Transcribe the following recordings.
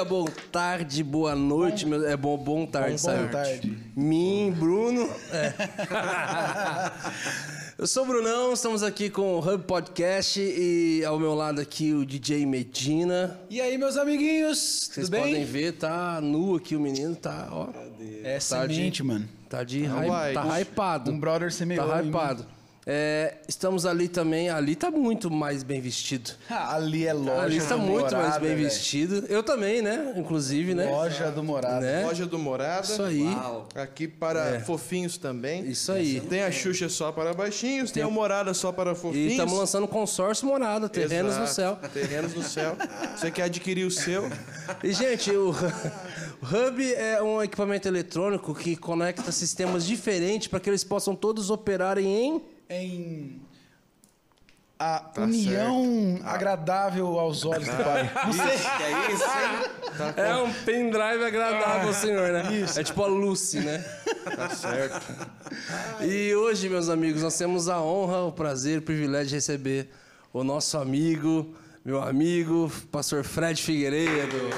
dia, boa tarde, boa noite. meu- É bom, bom tarde, Bom sabe? tarde. Mim, Bruno. É. Eu sou o Brunão, estamos aqui com o Hub Podcast e ao meu lado aqui o DJ Medina. E aí, meus amiguinhos, Vocês tudo bem? podem ver, tá nu aqui o menino, tá, ó. É Tá de- semente, mano. Tá de Não hy- vai. tá Um- hypado. um brother semeou Tá em mim. É, estamos ali também, ali tá muito mais bem vestido. Ali é loja ali está do muito Morada, mais bem velho. vestido. Eu também, né? Inclusive, né? Loja do Morada. Né? Loja do Morada. Isso aí. Aqui para fofinhos também. Isso aí. Tem a Xuxa só para baixinhos, tem, a Morada só para E fofinhos. estamos lançando consórcio morada, terrenos no Exato. céu. Terrenos no céu. Você quer adquirir o seu? E, gente, o, o Hub é um equipamento eletrônico que conecta sistemas diferentes para que eles possam todos operarem em. Em a Tá união agradável aos olhos do pai. Que é isso, hein? É um pendrive agradável, senhor, né? É tipo a Lucy, né? Tá certo. E hoje, meus amigos, nós temos a honra, o prazer, o privilégio de receber o nosso amigo, meu amigo, pastor Fred Figueiredo.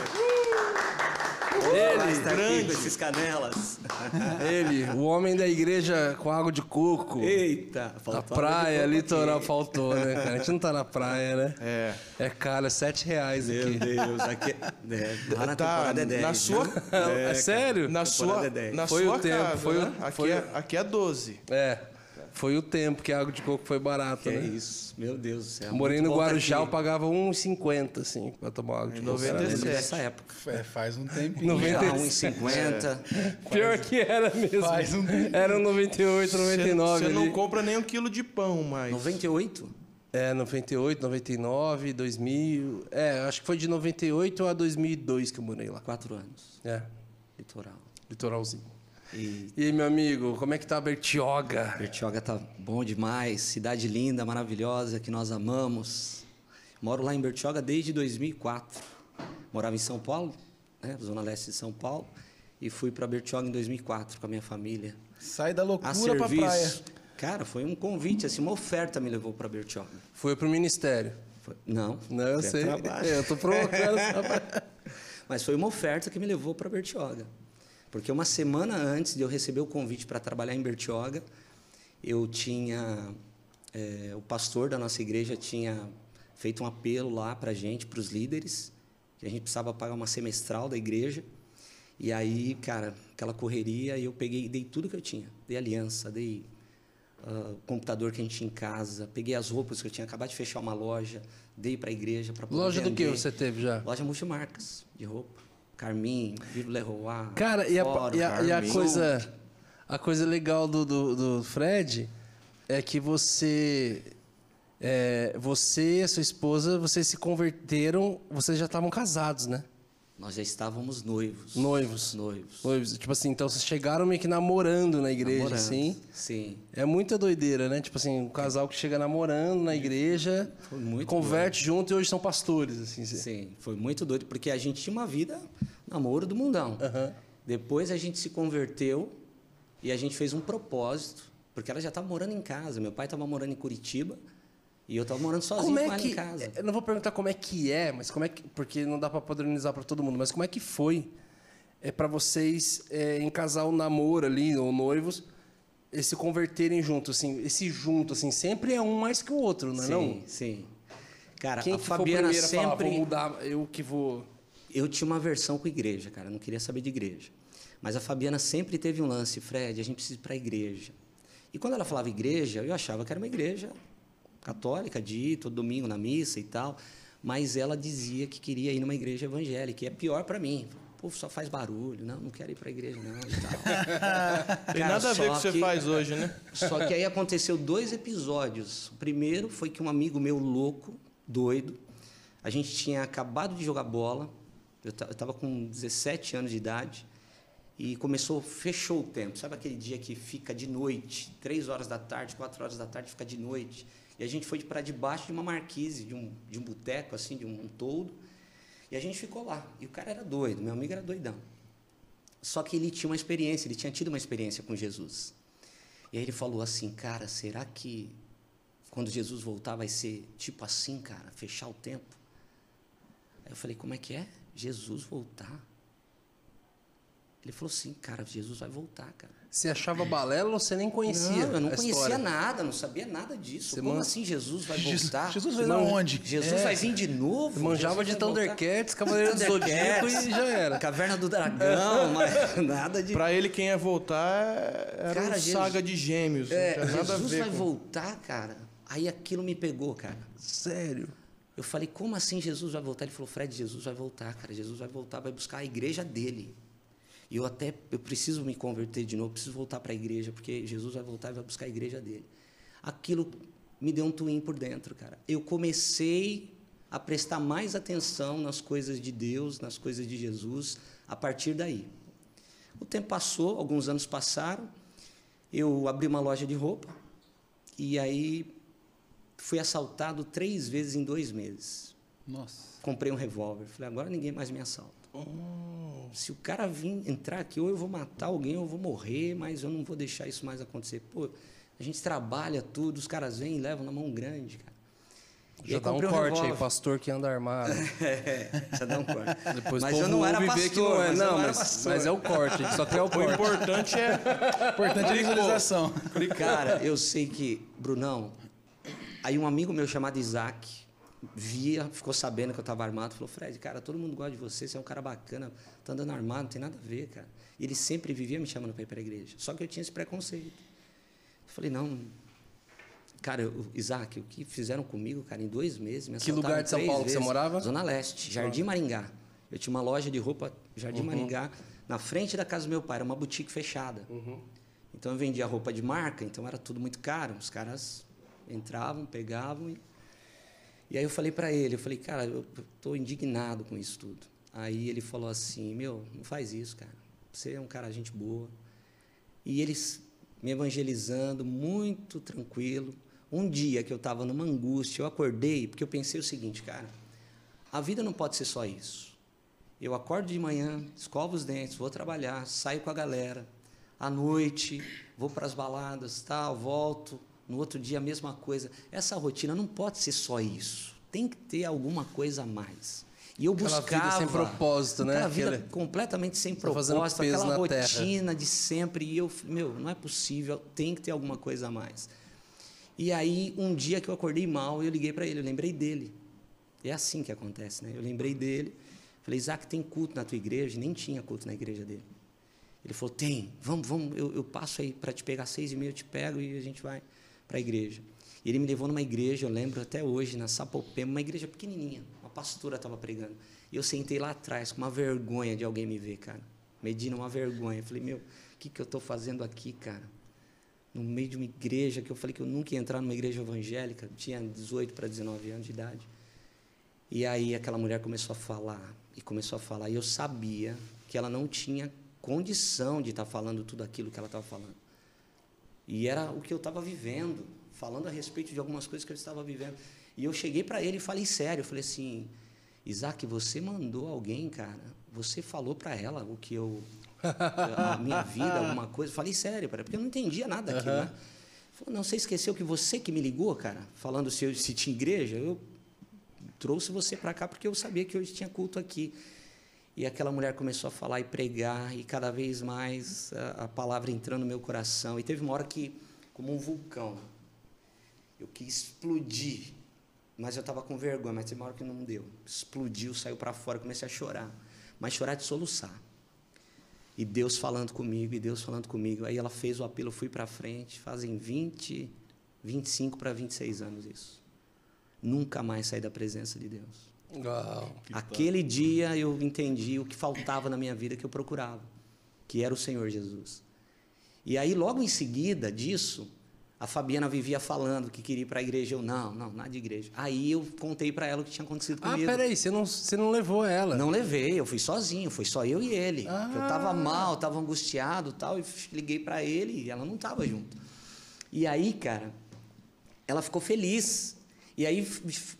Ele, grande. com esses canelas. ele, o homem da igreja com água de coco. Eita, Na faltou praia, de coco litoral, aqui. faltou, né, cara? A gente não tá na praia, né? É. É caro, é sete reais Meu aqui. Deus, aqui é, lá na Tá, temporada é 10. na sua, É, é, sério? na sua, é 10. na Foi sua o tempo, casa, foi o- né? Aqui, foi é, o- aqui é 12. É. Foi o tempo que a água de coco foi barata, Que é né? isso, meu Deus do céu. Morei no Guarujá, eu pagava 1,50, assim, pra tomar água de coco. Era 97. delícia. Nessa época. É, faz um tempinho. 90. Já 1,50. Pior que era mesmo. Faz um tempo. Era 98, 99 Você ali. não compra nem um quilo de pão mais. 98? É, 98, 99, 2000. É, acho que foi de 98 a 2002 que eu morei lá. Quatro anos. É, Litoral. litoralzinho. E E aí, meu amigo, como é que tá a Bertioga? Bertioga tá bom demais. Cidade linda, maravilhosa, que nós amamos. Moro lá em Bertioga desde 2004. Morava em São Paulo, né, zona leste de São Paulo. E fui para Bertioga em 2004 com a minha família. Sai da A loucura pra serviço. praia. Cara, foi um convite, assim, uma oferta me levou para Bertioga. Foi pro ministério. Foi- Não, Não, eu a sei. trabalho. Eu tô provocando Mas foi uma oferta que me levou para Bertioga. Porque uma semana antes de eu receber o convite para trabalhar em Bertioga, eu tinha. eh, o pastor da nossa igreja tinha feito um apelo lá para a gente, para os líderes, que a gente precisava pagar uma semestral da igreja. E aí, cara, aquela correria, eu peguei, dei tudo que eu tinha. Dei aliança, dei o computador que a gente tinha em casa, peguei as roupas que eu tinha acabado de fechar uma loja, dei para a igreja para poder Loja do que vender. você teve já? Loja multimarcas de roupa. Carmin, Vivo Leroy. Cara, e a, e a- e a coisa, a coisa legal do, do, do Fred é que você, é, você e a sua esposa, vocês se converteram, vocês já estavam casados, né? Nós já estávamos noivos. Noivos. Noivos. Noivos. Tipo assim, então vocês chegaram meio que namorando na igreja, Namorando. assim. Sim. É muita doideira, né? Tipo assim, um casal que chega namorando na igreja, Foi muito converte junto e hoje são pastores, assim. Sim, foi muito doido, porque a gente tinha uma vida namoro do mundão. Aham. Depois a gente se converteu e a gente fez um propósito, porque ela já estava morando em casa. Meu pai estava morando em Curitiba e eu estava morando sozinho Como com é ela que. em casa. Eu não vou perguntar como é que é, mas como é que. Porque não dá pra padronizar pra todo mundo, mas como é que foi é, para vocês é, em casal namoro ali, ou noivos, e se converterem junto, assim, esse junto, assim, sempre é um mais que o outro, não é sim, não? sim. Cara, Quem a Fabiana a falar, sempre. vou mudar, eu que vou. Eu tinha uma versão com igreja, cara, não queria saber de igreja. Mas a Fabiana sempre teve um lance, Fred, a gente precisa ir para a igreja. E quando ela falava igreja, eu achava que era uma igreja católica, de ir todo domingo na missa e tal. Mas ela dizia que queria ir numa igreja evangélica, e é pior para mim. Pô, só faz barulho, não, não quero ir para a igreja não tal. Tem Cara, nada a ver com o que você faz hoje, né? Só que aí aconteceu dois episódios. O primeiro foi que um amigo meu louco, doido, a gente tinha acabado de jogar bola, eu estava com 17 anos de idade, e começou, fechou o tempo. Sabe aquele dia que fica de noite, três horas da tarde, quatro horas da tarde, fica de noite. E a gente foi para debaixo de uma marquise, de um, de um boteco, assim, de um, um toldo, e a gente ficou lá. E o cara era doido, meu amigo era doidão. Só que ele tinha uma experiência, ele tinha tido uma experiência com Jesus. E aí ele falou assim, cara, será que quando Jesus voltar vai ser tipo assim, cara, fechar o tempo? Aí eu falei, como é que é? Jesus voltar? Ele falou assim, cara, Jesus vai voltar, cara. Você achava balela ou você nem conhecia? Não, eu não a conhecia história? nada, não sabia nada disso. Você Como man- assim Jesus vai voltar? Jesus veio da onde? Jesus É. vai vir de novo? Manjava Jesus de vai? Thundercats, Cavaleiro do Zodíaco e já era. Caverna do Dragão, mas nada de... Pra ele, quem ia voltar era Cara, um Jesus- saga de gêmeos. É, não tinha nada a Jesus ver vai com... voltar, cara. Aí aquilo me pegou, cara. Sério. Eu falei, como assim Jesus vai voltar? Ele falou, Fred, Jesus vai voltar, cara. Jesus vai voltar, vai buscar a igreja dele. E eu até, eu preciso me converter de novo, preciso voltar para a igreja, porque Jesus vai voltar e vai buscar a igreja dele. Aquilo me deu um twin por dentro, cara. Eu comecei a prestar mais atenção nas coisas de Deus, nas coisas de Jesus, a partir daí. O tempo passou, alguns anos passaram, eu abri uma loja de roupa, e aí fui assaltado três vezes em dois meses. Nossa. Comprei um revólver. Falei, agora ninguém mais me assalta. Se o cara vir entrar aqui, ou eu vou matar alguém, ou eu vou morrer, mas eu não vou deixar isso mais acontecer. Pô, a gente trabalha tudo, os caras vêm e levam na mão grande, cara. Já dá um comprei corte aí, pastor que anda armado. É, já dá um corte. Depois mas o eu não era pastor, que não é. mas Não, mas, pastor. mas é o corte, só quer o O corte. importante é. Importante é a visualização. Cara, eu sei que, Brunão, aí um amigo meu chamado Isaac via, ficou sabendo que eu estava armado, falou, Fred, cara, todo mundo gosta de você, você é um cara bacana, tá andando armado, não tem nada a ver, cara. E ele sempre vivia me chamando para ir para a igreja. Só que eu tinha esse preconceito. Eu falei, não, cara, eu- Isaac, o que fizeram comigo, cara, em dois meses, me Que lugar de São Paulo que você vezes. morava? Zona Leste, Jardim Maringá. Eu tinha uma loja de roupa, Jardim Maringá, na frente da casa do meu pai, era uma boutique fechada. Então eu vendia roupa de marca, então era tudo muito caro. Os caras entravam, pegavam e, e aí eu falei para ele, eu falei, cara, eu estou indignado com isso tudo. Aí ele falou assim, meu, não faz isso, cara. Você é um cara gente boa. E eles me evangelizando, muito tranquilo. Um dia que eu estava numa angústia, eu acordei porque eu pensei o seguinte, cara, a vida não pode ser só isso. Eu acordo de manhã, escovo os dentes, vou trabalhar, saio com a galera. À noite, vou para as baladas, tal, volto. No outro dia, a mesma coisa. Essa rotina não pode ser só isso. Tem que ter alguma coisa a mais. E eu Aquela vida buscava... sem propósito, né? Aquela vida Aquele- completamente sem Tá propósito, peso aquela terra. rotina de sempre. E eu, meu, não é possível, tem que ter alguma coisa a mais. E aí, um dia que eu acordei mal, eu liguei para ele, eu lembrei dele. É assim que acontece, né? Eu lembrei dele, falei, Isaac, tem culto na tua igreja? Nem tinha culto na igreja dele. Ele falou, tem, vamos, vamos, eu, eu passo aí para te pegar seis e meia, eu te pego e a gente vai para a igreja. E ele me levou numa igreja, eu lembro até hoje, na Sapopema, uma igreja pequenininha, uma pastora estava pregando. E eu sentei lá atrás, com uma vergonha de alguém me ver, cara. Medina, uma vergonha. Eu falei, meu, o que, que eu estou fazendo aqui, cara? No meio de uma igreja, que eu falei que eu nunca ia entrar numa igreja evangélica, tinha 18 para 19 anos de idade. E aí aquela mulher começou a falar, e começou a falar, e eu sabia que ela não tinha condição de estar falando tudo aquilo que ela estava falando. E era o que eu estava vivendo, falando a respeito de algumas coisas que eu estava vivendo. E eu cheguei para ele e falei sério, eu falei assim, Isaac, você mandou alguém, cara, você falou para ela o que eu, a minha vida, alguma coisa, falei sério, cara, porque eu não entendia nada daquilo, né? Ele Falou, não, você esqueceu que você que me ligou, cara, falando se, eu, se tinha igreja, eu trouxe você para cá porque eu sabia que hoje tinha culto aqui. E aquela mulher começou a falar e pregar, e cada vez mais a, a palavra entrando no meu coração. E teve uma hora que, como um vulcão, eu quis explodir, mas eu estava com vergonha, mas teve uma hora que não deu. Explodiu, saiu para fora, comecei a chorar, mas chorar de soluçar. E Deus falando comigo, e Deus falando comigo. Aí ela fez o apelo, fui para frente, fazem 20, 25 para 26 anos isso. Nunca mais saí da presença de Deus. Uau. Aquele dia eu entendi o que faltava na minha vida que eu procurava, que era o Senhor Jesus. E aí, logo em seguida disso, a Fabiana vivia falando que queria ir para a igreja. Eu, não, não, nada de igreja. Aí eu contei para ela o que tinha acontecido Ah, comigo. peraí, você não, você não levou ela. Não levei, eu fui sozinho, foi só eu e ele. Ah. Eu estava mal, estava angustiado tal, e liguei para ele e ela não estava junto. E aí, cara, ela ficou feliz. E aí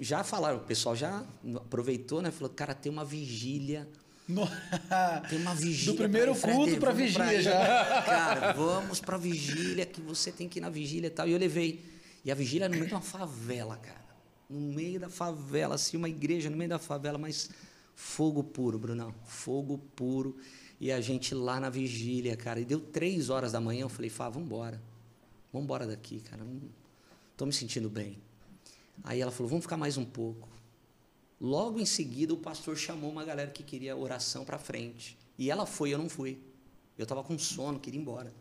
já falaram, o pessoal já aproveitou, né? Falou, cara, tem uma vigília. No- Tem uma vigília. Do primeiro pra culto pra vamos vigília aí. já. Cara, vamos pra vigília, que você tem que ir na vigília e tal. E eu levei. E a vigília é no meio de uma favela, cara. No meio da favela, assim, uma igreja no meio da favela, mas Fogo puro, Brunão. Fogo puro. E a gente lá na vigília, cara. E deu três horas da manhã, eu falei, Fá. Vamos embora daqui, cara. Não estou me sentindo bem. Aí ela falou, vamos ficar mais um pouco. Logo em seguida, o pastor chamou uma galera que queria oração para frente. E ela foi, eu não fui. Eu estava com sono, queria ir embora.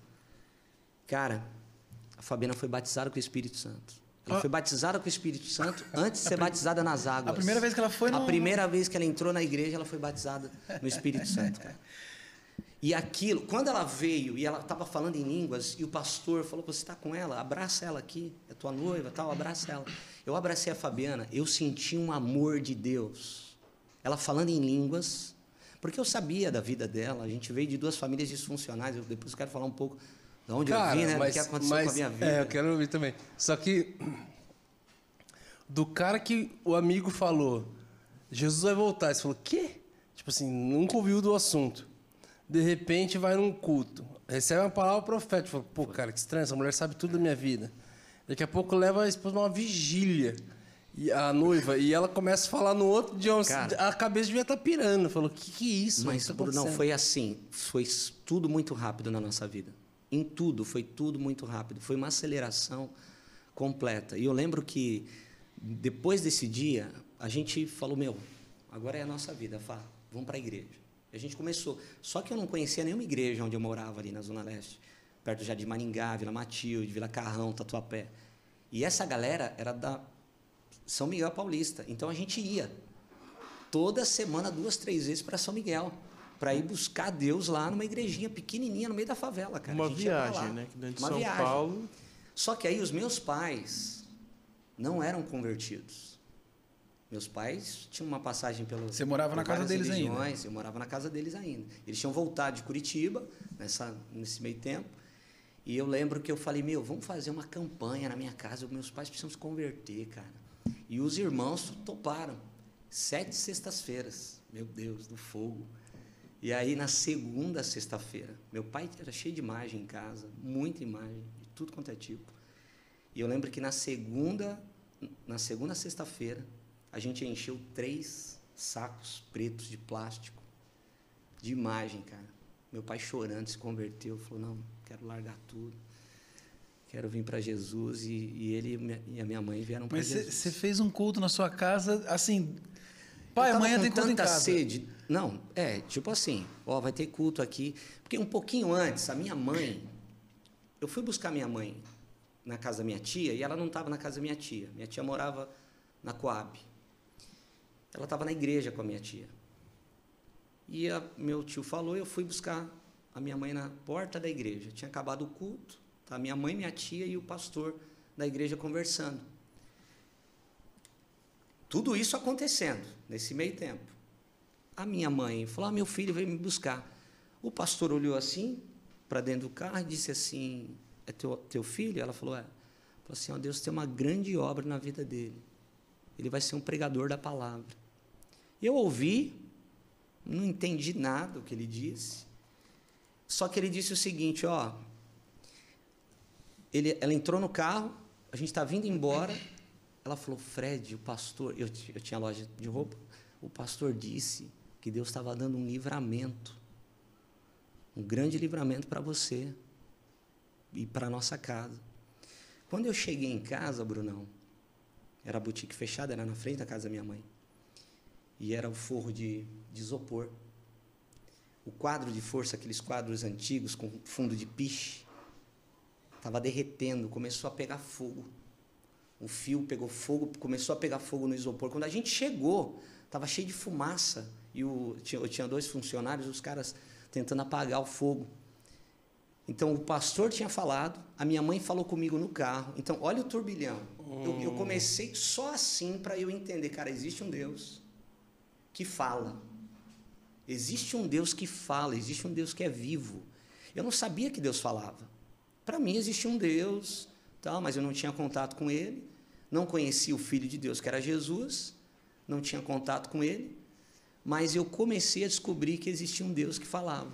Cara, a Fabiana foi batizada com o Espírito Santo. Ela Ah. foi batizada com o Espírito Santo antes de ser batizada nas águas. A primeira vez que ela foi A no- primeira vez que ela entrou na igreja, ela foi batizada no Espírito Santo, cara. E aquilo, quando ela veio e ela estava falando em línguas, e o pastor falou: Você está com ela? Abraça ela aqui, é tua noiva, tal, abraça ela. Eu abracei a Fabiana, eu senti um amor de Deus. Ela falando em línguas, porque eu sabia da vida dela, a gente veio de duas famílias disfuncionais, eu depois quero falar um pouco de onde eu vim, né? do que aconteceu com a minha vida. É, eu quero ouvir também. Só que do cara que o amigo falou, Jesus vai voltar, você falou, quê? Tipo assim, nunca ouviu do assunto. De repente vai num culto, recebe uma palavra profética, fala, pô, cara, que estranho, essa mulher sabe tudo da minha vida. Daqui a pouco leva a esposa numa vigília, e a noiva, e ela começa a falar no outro idioma. Cara. a cabeça devia estar pirando. Falou, que que é isso? Mas, tá Bruno, não acontecendo?" foi assim. Foi tudo muito rápido na nossa vida. Em tudo, foi tudo muito rápido. Foi uma aceleração completa. E eu lembro que, depois desse dia, a gente falou: Meu, agora é a nossa vida, Fá, vamos para a igreja. E a gente começou. Só que eu não conhecia nenhuma igreja onde eu morava, ali na Zona Leste, perto já de Maringá, Vila Matilde, Vila Carrão, Tatuapé. E essa galera era da São Miguel Paulista. Então a gente ia toda semana, duas, três vezes para São Miguel, para ir buscar Deus lá numa igrejinha pequenininha no meio da favela, cara. Uma A gente ia pra viagem, lá. né? Que dentro de Uma São viagem. Paulo. Só que aí os meus pais não eram convertidos. Meus pais tinham uma passagem pelo. Você morava na casa deles ainda? religiões, Eu morava na casa deles ainda. Eles tinham voltado de Curitiba nessa, nesse meio tempo. E eu lembro que eu falei, meu, vamos fazer uma campanha na minha casa. Meus pais precisam se converter, cara. E os irmãos toparam. Sete sextas-feiras. Meu Deus, do fogo. E aí, na segunda sexta-feira, meu pai era cheio de imagem em casa, muita imagem, de tudo quanto é tipo. E eu lembro que na segunda, na segunda sexta-feira, a gente encheu três sacos pretos de plástico de imagem, cara. Meu pai chorando, se converteu, falou: Não, quero largar tudo, quero vir para Jesus. E, e ele e a minha mãe vieram para Mas Jesus. você fez um culto na sua casa, assim. Pai, amanhã tem culto em casa. sede. Não, é, tipo assim, ó, vai ter culto aqui. Porque um pouquinho antes, a minha mãe, eu fui buscar minha mãe na casa da minha tia e ela não estava na casa da minha tia. Minha tia morava na Coab. Ela estava na igreja com a minha tia. E a- meu tio falou, eu fui buscar a minha mãe na porta da igreja. Tinha acabado o culto, tá? Minha mãe, minha tia e o pastor da igreja conversando. Tudo isso acontecendo nesse meio tempo. A minha mãe falou: ah, meu filho veio me buscar. O pastor olhou assim para dentro do carro e disse assim: é teu, teu filho? Ela falou: é. Falou assim: ó, Deus tem uma grande obra na vida dele. Ele vai ser um pregador da palavra. Eu ouvi, não entendi nada do que ele disse. Só que ele disse o seguinte: ó, ele, ela entrou no carro, a gente está vindo embora. Ela falou: Fred, o pastor, eu, eu tinha loja de roupa, o pastor disse que Deus estava dando um livramento, um grande livramento para você e para nossa casa. Quando eu cheguei em casa, Brunão, era a boutique fechada, era na frente da casa da minha mãe. E era o forro de, de isopor. O quadro de força, aqueles quadros antigos com fundo de piche, estava derretendo, começou a pegar fogo. O fio pegou fogo, começou a pegar fogo no isopor. Quando a gente chegou, estava cheio de fumaça. E o, eu tinha dois funcionários, os caras tentando apagar o fogo. Então, o pastor tinha falado, a minha mãe falou comigo no carro. Então, olha o turbilhão. Eu, eu comecei só assim para eu entender, cara, existe um Deus que fala. Existe um Deus que fala, existe um Deus que é vivo. Eu não sabia que Deus falava. Para mim existia um Deus, tal, mas eu não tinha contato com ele, não conhecia o filho de Deus, que era Jesus, não tinha contato com ele, mas eu comecei a descobrir que existia um Deus que falava.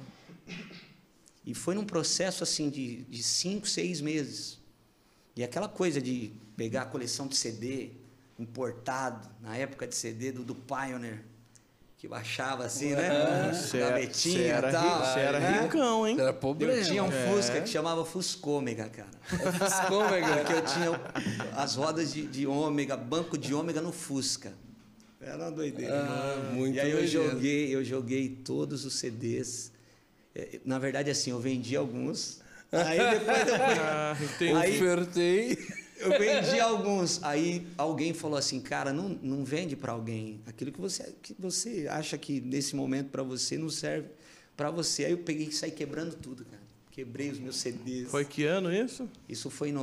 E foi num processo assim de, de cinco, seis meses. E aquela coisa de pegar a coleção de CD importado, na época de CD do, do Pioneer, que baixava assim, né? Você Na era, Betinha você e tal. você era né? ricão, hein? Era problema. Eu tinha um É. Fusca que chamava Fuscômega, cara. Ômega. Porque eu tinha as rodas de, de ômega, banco de ômega no Fusca. Era uma doideira. Ah, muito e aí eu doideira. joguei, eu joguei todos os CDs. É, Na verdade, assim, eu vendi alguns. Aí depois eu, Ah. Aí- Ofertei. Eu vendi alguns. Aí alguém falou assim, cara, não, não vende para alguém. Aquilo que você, que você acha que nesse momento para você não serve para você. Aí eu peguei e saí quebrando tudo, cara. Quebrei os meus CDs. Foi que ano isso? Isso foi em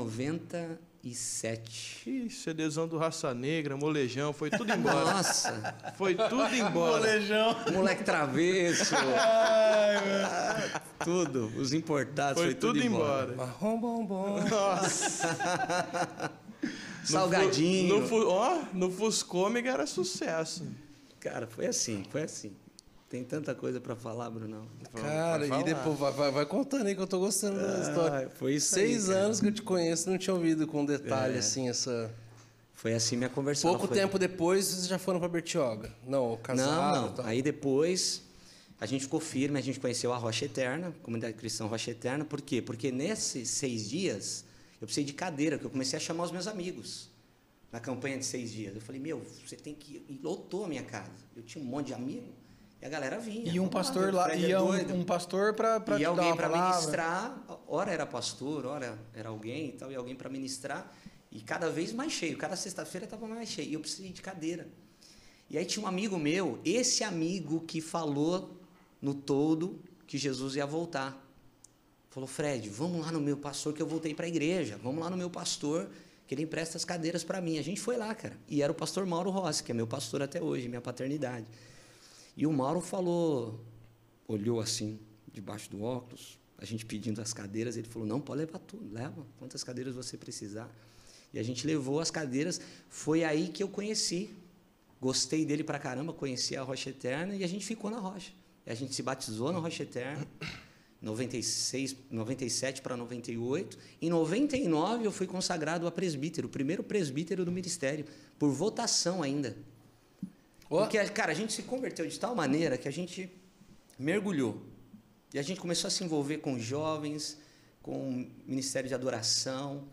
97. Ih, CDzão do Raça Negra, Molejão, foi tudo embora. Nossa, Foi tudo embora. Molejão. moleque travesso. tudo, os importados Foi foi, tudo, tudo embora. embora. Marrom bombom. Salgadinho. No, fu- ó, no Fuscômega era sucesso. Cara, foi assim, foi assim. Tem tanta coisa para falar, Brunão. Cara, e depois vai, vai, vai contando aí que eu tô gostando da história. Ah, foi isso aí, Seis cara. anos que eu te conheço, não tinha ouvido com detalhe É. assim essa. Foi assim minha conversão. Pouco foi... tempo depois vocês já foram pra Bertioga. Não, casaram. Não, não. tal. Aí depois a gente ficou firme, a gente conheceu a Rocha Eterna, a comunidade cristã Rocha Eterna. Por quê? Porque nesses seis dias eu precisei de cadeira, que eu comecei a chamar os meus amigos na campanha de seis dias. Eu falei, meu, você tem que. ir. E lotou a minha casa. Eu tinha um monte de amigo e a galera vinha. E um pastor meu lá, Fred é ia doido. um, um pastor pra, pra e alguém para ministrar, ora era pastor, ora era alguém e tal, e alguém para ministrar, e cada vez mais cheio, cada sexta-feira estava mais cheio, e eu precisei de cadeira. E aí tinha um amigo meu, esse amigo que falou no todo que Jesus ia voltar. Falou, Fred, vamos lá no meu pastor, que eu voltei para a igreja, vamos lá no meu pastor, que ele empresta as cadeiras para mim. A gente foi lá, cara, e era o pastor Mauro Rossi, que é meu pastor até hoje, minha paternidade. E o Mauro falou, olhou assim, debaixo do óculos, a gente pedindo as cadeiras, ele falou: não, pode levar tudo, leva, quantas cadeiras você precisar. E a gente levou as cadeiras, foi aí que eu conheci. Gostei dele pra caramba, conheci a Rocha Eterna e a gente ficou na Rocha. E a gente se batizou na Rocha Eterna, 96, 97 para 98. Em 99 eu fui consagrado a presbítero, o primeiro presbítero do ministério, por votação ainda. Ó. Porque, cara, a gente se converteu de tal maneira que a gente mergulhou. E a gente começou a se envolver com jovens, com o ministério de adoração.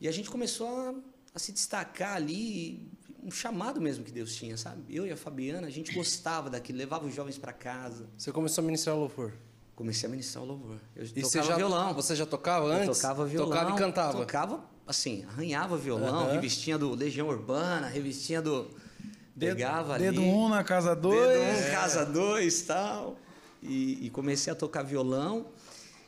E a gente começou a, a se destacar ali, um chamado mesmo que Deus tinha, sabe? Eu e a Fabiana, a gente gostava daquilo, levava os jovens para casa. Você começou a ministrar louvor. Comecei a ministrar o louvor. Eu E tocava você já, violão. Você já tocava Eu antes? tocava violão. Tocava e cantava. Tocava, assim, arranhava violão, Aham. revistinha do Legião Urbana, revistinha do... Dedo, Pegava dedo ali. um na casa Dedo dois. um, casa dois tal. E, e comecei a tocar violão.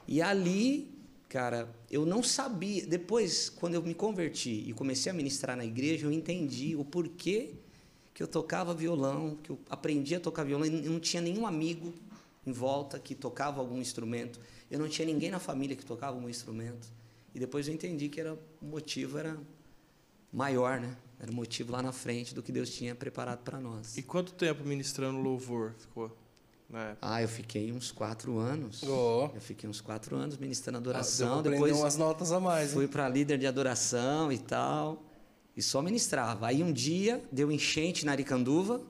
E ali, cara, eu não sabia. Depois, quando eu me converti e comecei a ministrar na igreja, eu entendi o porquê que eu tocava violão, que eu aprendi a tocar violão. E não tinha nenhum amigo em volta que tocava algum instrumento. Eu não tinha ninguém na família que tocava algum instrumento. E depois eu entendi que era, o motivo era maior, né? Era o motivo lá na frente do que Deus tinha preparado para nós. E quanto tempo ministrando louvor ficou? Ah, eu fiquei uns quatro anos. Ó. Eu fiquei uns quatro anos ministrando Ah, adoração. aprender depois umas notas a mais, hein? fui para líder de adoração e tal. E só ministrava. Aí um dia deu enchente na Aricanduva.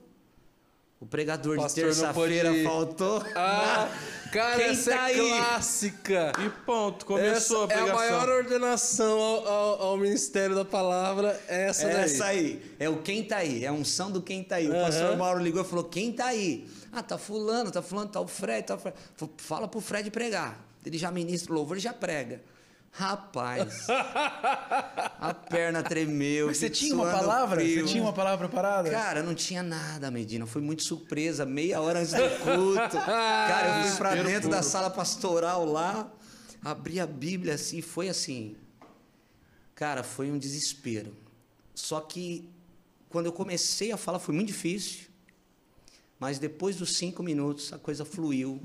O pregador de Pastor não pôde terça-feira ir. faltou. Ah, cara, Quem essa tá é aí? clássica. E ponto, começou essa a é a pregação. maior ordenação ao, ao- ao Ministério da Palavra, é essa É daí. essa aí. É o quem tá aí. É a unção do quem tá aí. O Aham. pastor Mauro ligou e falou: quem tá aí? Ah, tá fulano, tá fulano, tá o Fred, tá o Fred. Fala pro Fred pregar. Ele já ministra o louvor e já prega. Rapaz, a perna tremeu. Mas você tinha uma palavra? frio. Você tinha uma palavra preparada? Cara, não tinha nada, Medina. Foi muito surpresa. Meia hora antes do culto. Cara, eu fui pra dentro da puro. sala pastoral lá, abri a Bíblia assim, foi assim. Cara, foi um desespero. Só que quando eu comecei a falar foi muito difícil. Mas depois dos cinco minutos a coisa fluiu.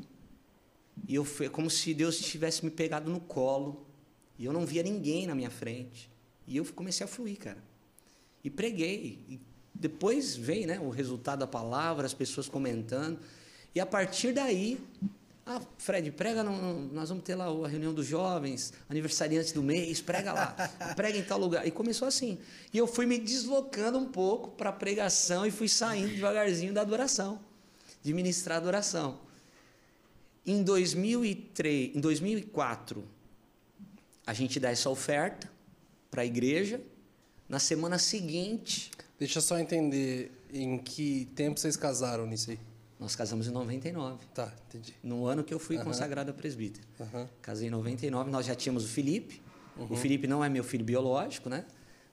E eu foi como se Deus tivesse me pegado no colo. E eu não via ninguém na minha frente. E eu comecei a fluir, cara. E preguei. E depois veio né, o resultado da palavra, as pessoas comentando. E a partir daí, ah, Fred, prega, no, no- nós vamos ter lá a reunião dos jovens, aniversariantes do mês, prega lá, prega em tal lugar. E começou assim. E eu fui me deslocando um pouco para a pregação e fui saindo devagarzinho da adoração. de ministrar adoração. Em 2003, em 2004, a gente dá essa oferta para a igreja. Na semana seguinte, Deixa eu só entender em que tempo vocês casaram nisso aí. nós casamos em 99. Tá, entendi. No ano que eu fui consagrado a presbítero. Aham. Casei em 99, nós já tínhamos o Felipe. Uhum. O Felipe não é meu filho biológico, né?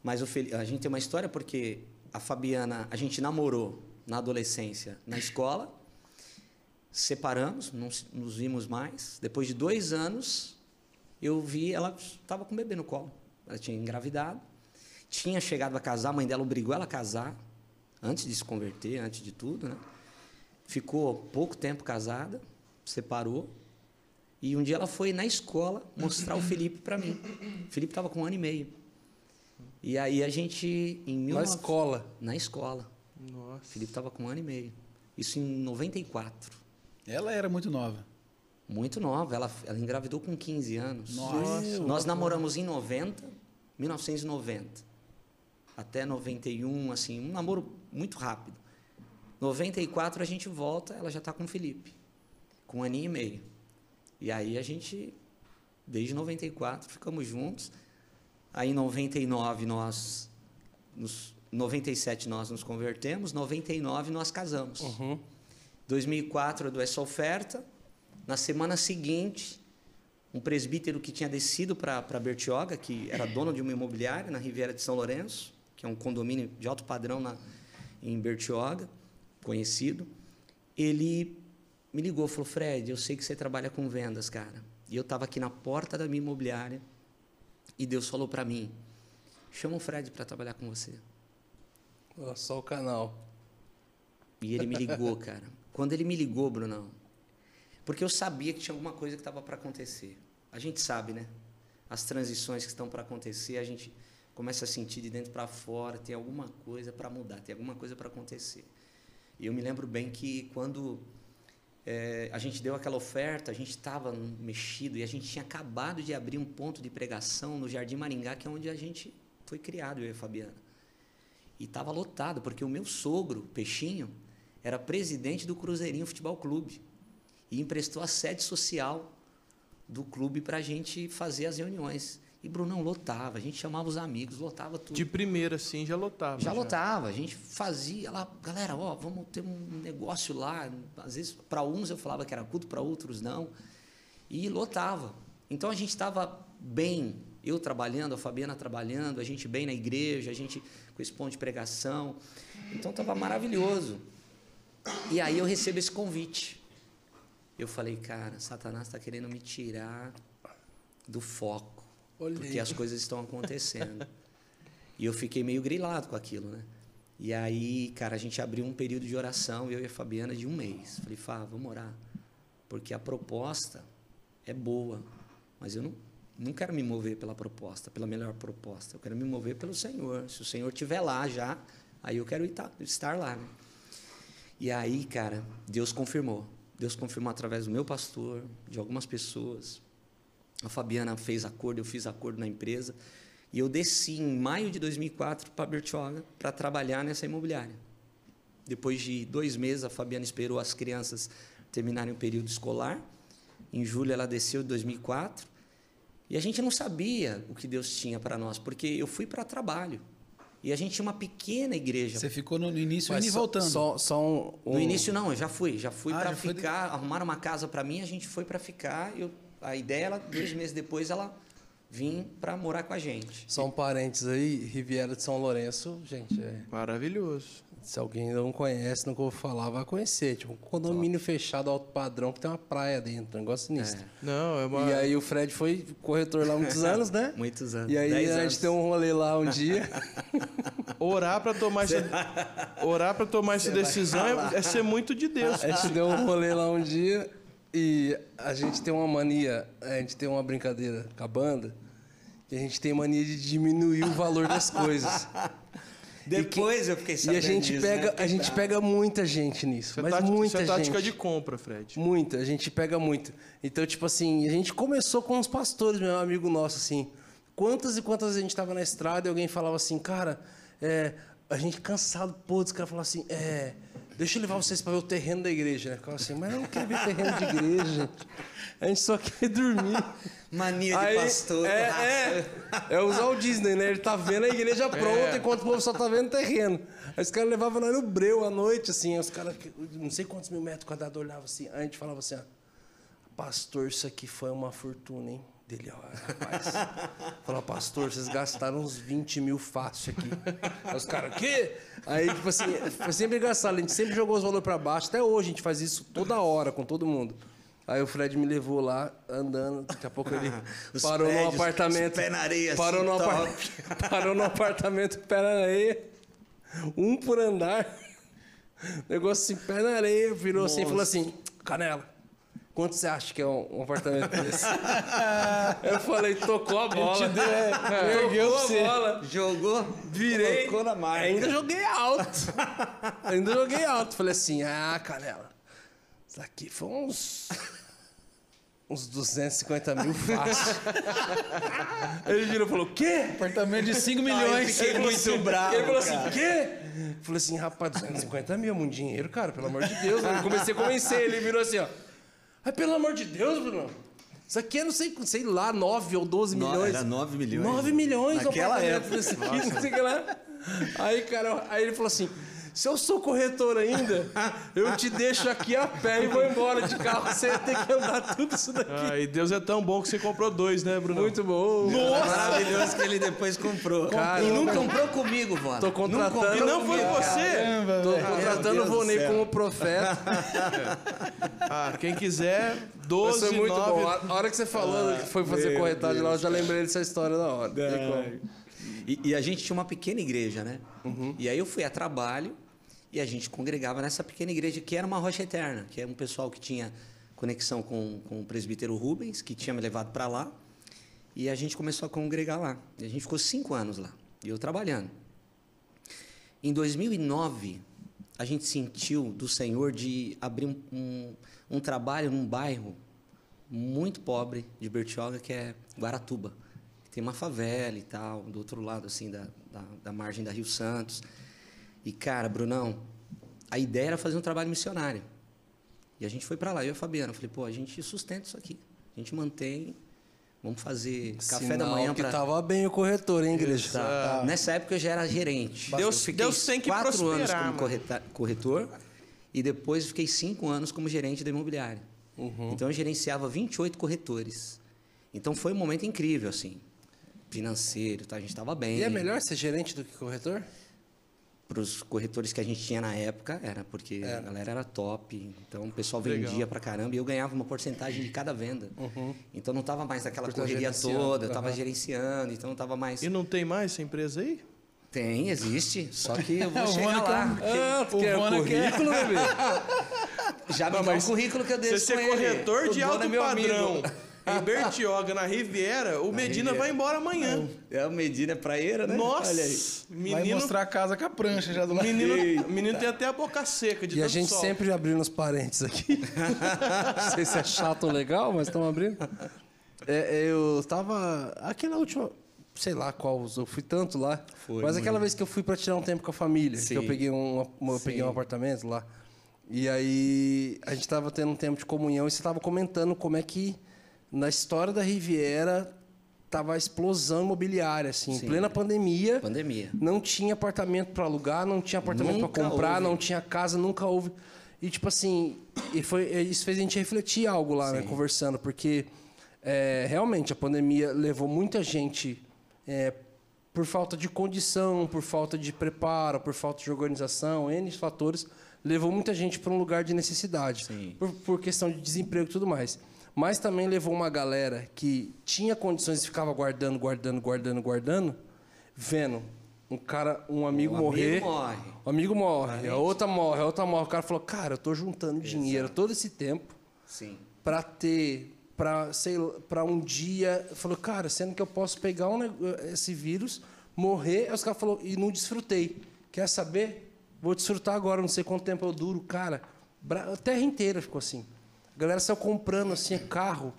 Mas o a gente tem uma história porque a Fabiana, a gente namorou na adolescência, na escola, separamos, não nos vimos mais. Depois de dois anos, eu vi ela estava com o bebê no colo. Ela tinha engravidado, tinha chegado a casar, a mãe dela obrigou ela a casar antes de se converter, antes de tudo, né? Ficou pouco tempo casada, separou. E um dia ela foi na escola mostrar o Felipe para mim. O Felipe estava com um ano e meio. E aí a gente em Na 19 escola. na escola. O Nossa. Felipe estava com um ano e meio. Isso em 94. Ela era muito nova. Muito nova, ela, ela engravidou com 15 anos. Nossa. Nós namoramos em 90, 1990. Até 91, assim, um namoro muito rápido. 94 a gente volta, ela já está com o Felipe, com um aninho e meio. E aí a gente, desde 94, ficamos juntos. Aí em 99 nós, nos, 97 nós nos convertemos, 99 nós casamos. Uhum. 2004 eu dou essa oferta. Na semana seguinte, um presbítero que tinha descido para Bertioga, que era dono de uma imobiliária na Riviera de São Lourenço, que é um condomínio de alto padrão na, em Bertioga, conhecido, ele me ligou, falou, Fred, eu sei que você trabalha com vendas, cara. E eu estava aqui na porta da minha imobiliária e Deus falou para mim, chama o Fred para trabalhar com você. Só o canal. E ele me ligou, cara. Quando ele me ligou, Brunão, porque eu sabia que tinha alguma coisa que estava para acontecer. A gente sabe, né? As transições que estão para acontecer, a gente começa a sentir de dentro para fora, tem alguma coisa para mudar, tem alguma coisa para acontecer. E eu me lembro bem que quando eh, a gente deu aquela oferta, a gente estava mexido e a gente tinha acabado de abrir um ponto de pregação no Jardim Maringá, que é onde a gente foi criado, eu e a Fabiana. E estava lotado, porque o meu sogro, Peixinho, era presidente do Cruzeirinho Futebol Clube. E emprestou a sede social do clube para a gente fazer as reuniões. E Brunão lotava, a gente chamava os amigos, lotava tudo. De primeira, assim, já lotava. Já lotava, a gente fazia lá, galera, ó, vamos ter um negócio lá. Às vezes, para uns eu falava que era culto, para outros não. E lotava. Então a gente estava bem, eu trabalhando, a Fabiana trabalhando, a gente bem na igreja, a gente com esse ponto de pregação. Então estava maravilhoso. E aí eu recebo esse convite. Eu falei, cara, Satanás está querendo me tirar do foco. Olhei. Porque as coisas estão acontecendo. E eu fiquei meio grilado com aquilo, né? E aí, cara, a gente abriu um período de oração, eu e a Fabiana, de um mês. Falei, Fá, vamos orar. Porque a proposta é boa, mas eu não, não quero me mover pela proposta, pela melhor proposta. Eu quero me mover pelo Senhor. Se o Senhor estiver lá já, aí eu quero estar lá, né? E aí, cara, Deus confirmou. Deus confirmou através do meu pastor, de algumas pessoas. A Fabiana fez acordo, eu fiz acordo na empresa. E eu desci em maio de 2004 para Bertioga para trabalhar nessa imobiliária. Depois de dois meses, a Fabiana esperou as crianças terminarem o período escolar. Em julho, ela desceu de 2004. E a gente não sabia o que Deus tinha para nós, porque eu fui para trabalho. E a gente tinha uma pequena igreja. Você ficou no no início Mas indo e voltando. Só, só um, No um- início não, eu já fui, já fui Ah, para foi de- ficar, arrumaram uma casa para mim, a gente foi para ficar. Eu, a ideia, ela, dois meses depois, ela vim para morar com a gente. Só um parênteses aí, Riviera de São Lourenço, gente, é, Maravilhoso. Se alguém não conhece, nunca ouviu falar, vai conhecer. Tipo, um condomínio fechado alto padrão que tem uma praia dentro, um negócio sinistro. Não, é uma. E aí o Fred foi corretor lá há muitos anos, né? Muitos anos. E aí dez a anos. gente deu um rolê lá um dia. Orar para tomar essa, orar para tomar essa decisão é, é ser muito de Deus. A gente deu um rolê lá um dia e a gente tem uma mania, a gente tem uma brincadeira com a banda, que a gente tem mania de diminuir o valor das coisas. Depois eu fiquei E sabendo a gente disso, pega, né? a gente pega muita gente nisso, Isso é, mas tática, muita isso é tática gente. de compra, Fred. Muita, a gente pega muito. Então, tipo assim, a gente começou com uns pastores, meu amigo nosso, assim. Quantas e quantas vezes a gente tava na estrada e alguém falava assim, cara, é, a gente cansado, pô, os caras falavam assim, é, deixa eu levar vocês para ver o terreno da igreja. Né? Ficava assim, mas eu não quero ver terreno de igreja. A gente só quer dormir. Mania de Aí, pastor. É, é, é usar o Disney, né? Ele tá vendo a igreja pronta enquanto o povo só tá vendo o terreno. Aí os caras levavam nós no breu à noite, assim. Os caras, não sei quantos mil metros quadrados, olhavam assim. Aí a gente falava assim, ó, pastor, isso aqui foi uma fortuna, hein? Dele, ó, rapaz. Falou, pastor, vocês gastaram uns 20 mil fácil aqui. Aí os caras, quê? Aí, tipo assim, foi sempre engraçado. A gente sempre jogou os valores pra baixo. Até hoje a gente faz isso toda hora com todo mundo. Aí o Fred me levou lá, andando. Daqui a pouco ele parou prédios, no apartamento. pé na areia, parou, assim, no apar- parou no apartamento, pé na areia. Um por andar. Negócio assim, pé na areia. Virou assim e falou assim: Canela, quanto você acha que é um, apartamento desse? Eu falei: tocou a bola. deu, é, ergueu a você. bola. Jogou, Virei. colocou na marca. Ainda joguei alto. Ainda joguei alto. Falei assim: ah, Canela, isso aqui foi uns. Uns 250 mil fácil. Ele virou e falou: quê? Apartamento de 5 eu milhões. fiquei Ele muito assim- bravo, Ele falou assim: cara. quê? Eu falei assim: rapaz, 250 mil é muito dinheiro, cara, pelo amor de Deus. Eu comecei a convencer. Ele virou assim: ó. Ai, pelo amor de Deus, Bruno. Isso aqui é, não sei, sei lá, 9 ou 12 No- milhões. era 9 milhões. 9 milhões Naquela época. desse aqui, não sei que lá. Aí, cara, aí ele falou assim: se eu sou corretor ainda, eu te deixo aqui a pé e vou embora de carro. Você ia ter que andar tudo isso daqui. Ah, e Deus é tão bom que você comprou dois, né, Bruno? Muito bom. Maravilhoso que ele depois comprou. Cara, e não comprou comigo, Vó. Tô contratando- E não foi Cara, você? Caramba, Tô contratando o Deus Vonei como profeta. Ah, quem quiser, Mas 12, foi muito 9... bom. A hora que você falou que foi fazer corretagem lá, eu já lembrei dessa história na hora. Como. E, e a gente tinha uma pequena igreja, né? E aí eu fui a trabalho e a gente congregava nessa pequena igreja que era uma rocha eterna, que é um pessoal que tinha conexão com, com o presbítero Rubens, que tinha me levado para lá. E a gente começou a congregar lá. E a gente ficou cinco anos lá, e eu trabalhando. Em 2009, a gente sentiu do Senhor de abrir um, um, um trabalho num bairro muito pobre de Bertioga, que é Guaratuba. Tem uma favela e tal, do outro lado, assim, da, da, da margem da Rio Santos. E, cara, Brunão, a ideia era fazer um trabalho missionário. E a gente foi para lá, eu e a Fabiana. Eu falei, pô, a gente sustenta isso aqui. A gente mantém, vamos fazer café da Sinal manhã que para... tava bem o corretor, hein, igreja? Tá. Nessa época eu já era gerente. Deus- Deus tem que quatro prosperar, anos como correta- corretor e depois fiquei cinco anos como gerente da imobiliária. Então eu gerenciava 28 corretores. Então foi um momento incrível, assim, financeiro, tá? a gente estava bem. E é melhor ser gerente do que corretor? Para os corretores que a gente tinha na época, era porque a galera era top. Então o pessoal Legal. vendia pra caramba e eu ganhava uma porcentagem de cada venda. Então não tava mais tá correria toda, eu tava aham. gerenciando, então não tava mais. E não tem mais essa empresa aí? Tem, existe. Só que eu vou O chegar Vônica lá. Ah, O quer quer- currículo, bebê? Já me dá o currículo que eu deixo você é ele. corretor O de alto é padrão amigo. Em Bertioga, na Riviera, o Medina Riviera. vai embora amanhã. É o Medina é praeira, né? Nossa! Olha aí. Vai Menino, mostrar a casa com a prancha já do lado. menino, menino tem até a boca seca de E a gente sol. sempre abrindo os parentes aqui. Não sei se é chato ou legal, mas estamos abrindo. É, eu tava. Aquela última. Sei lá qual, eu fui tanto lá. Foi, mas aquela muito. vez que eu fui pra tirar um tempo com a família, que eu Sim. peguei um, eu peguei um apartamento lá. E aí a gente tava tendo um tempo de comunhão e você tava comentando como é que na história da Riviera tava a explosão imobiliária, assim, em Sim. plena pandemia. Pandemia. Não tinha apartamento para alugar, não tinha apartamento para comprar, houve. não tinha casa, nunca houve. E tipo assim, e foi, isso fez a gente refletir algo lá, né, conversando, porque é, realmente a pandemia levou muita gente é, por falta de condição, por falta de preparo, por falta de organização, N fatores, levou muita gente para um lugar de necessidade, por, por questão de desemprego e tudo mais. Mas também levou uma galera que tinha condições e ficava guardando, guardando, guardando, guardando, vendo um cara, um amigo Um amigo morrer. morre. O amigo morre, a outra morre, a outra morre. O cara falou, cara, eu tô juntando dinheiro todo esse tempo Sim. para ter, para sei, para um dia, falou, cara, sendo que eu posso pegar um, esse vírus, morrer, aí os caras falou e não desfrutei. Quer saber? Vou desfrutar agora, não sei quanto tempo eu duro, cara. A terra inteira ficou assim. A galera saiu comprando assim carro,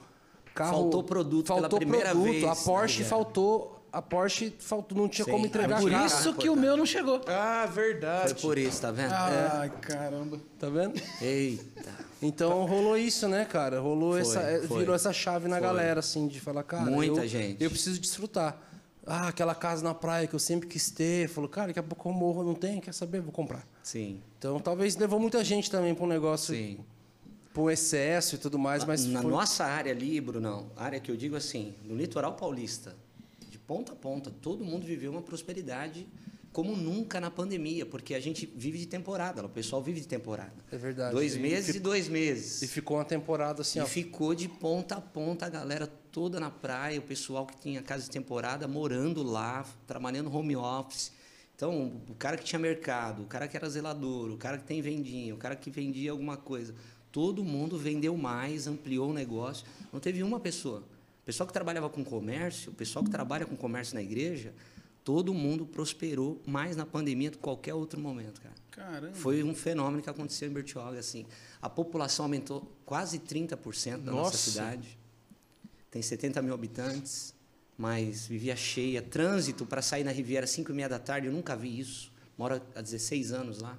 carro Faltou produto pela faltou primeira produto. vez A na Porsche Riviera. faltou a Porsche faltou, não tinha Sim. como É entregar Por a carro. isso que o meu não chegou. Ah, verdade. Foi por isso, tá vendo? Ai, caramba. Tá vendo? Eita. Então rolou isso, né, cara? Rolou Foi, essa. é, foi. Virou essa chave na Foi. galera, assim, de falar, cara. Muita eu, gente. Eu preciso desfrutar. Ah, aquela casa na praia que eu sempre quis ter. Falou, cara, daqui a pouco eu morro, não tem, quer saber? Vou comprar. Sim. Então talvez levou muita gente também para um negócio, Sim. Um excesso e tudo mais, mas na foi- nossa área ali, Brunão, área que eu digo assim, no litoral paulista, de ponta a ponta, todo mundo viveu uma prosperidade como nunca na pandemia, porque a gente vive de temporada, o pessoal vive de temporada. É verdade. Dois E meses e fi- dois meses. E ficou uma temporada assim, E ó. ficou de ponta a ponta a galera toda na praia, o pessoal que tinha casa de temporada morando lá, trabalhando home office. Então, o cara que tinha mercado, o cara que era zelador, o cara que tem vendinha, o cara que vendia alguma coisa, todo mundo vendeu mais, ampliou o negócio. Não teve uma pessoa. O pessoal que trabalhava com comércio, o pessoal que trabalha com comércio na igreja, todo mundo prosperou mais na pandemia do que qualquer outro momento, cara. Caramba. Foi um fenômeno que aconteceu em Bertioga, assim. A população aumentou quase 30% da nossa Nossa. cidade. Tem 70 mil habitantes, mas vivia cheia. Trânsito para sair na Riviera às 5 e meia da tarde, eu nunca vi isso. Moro há 16 anos lá,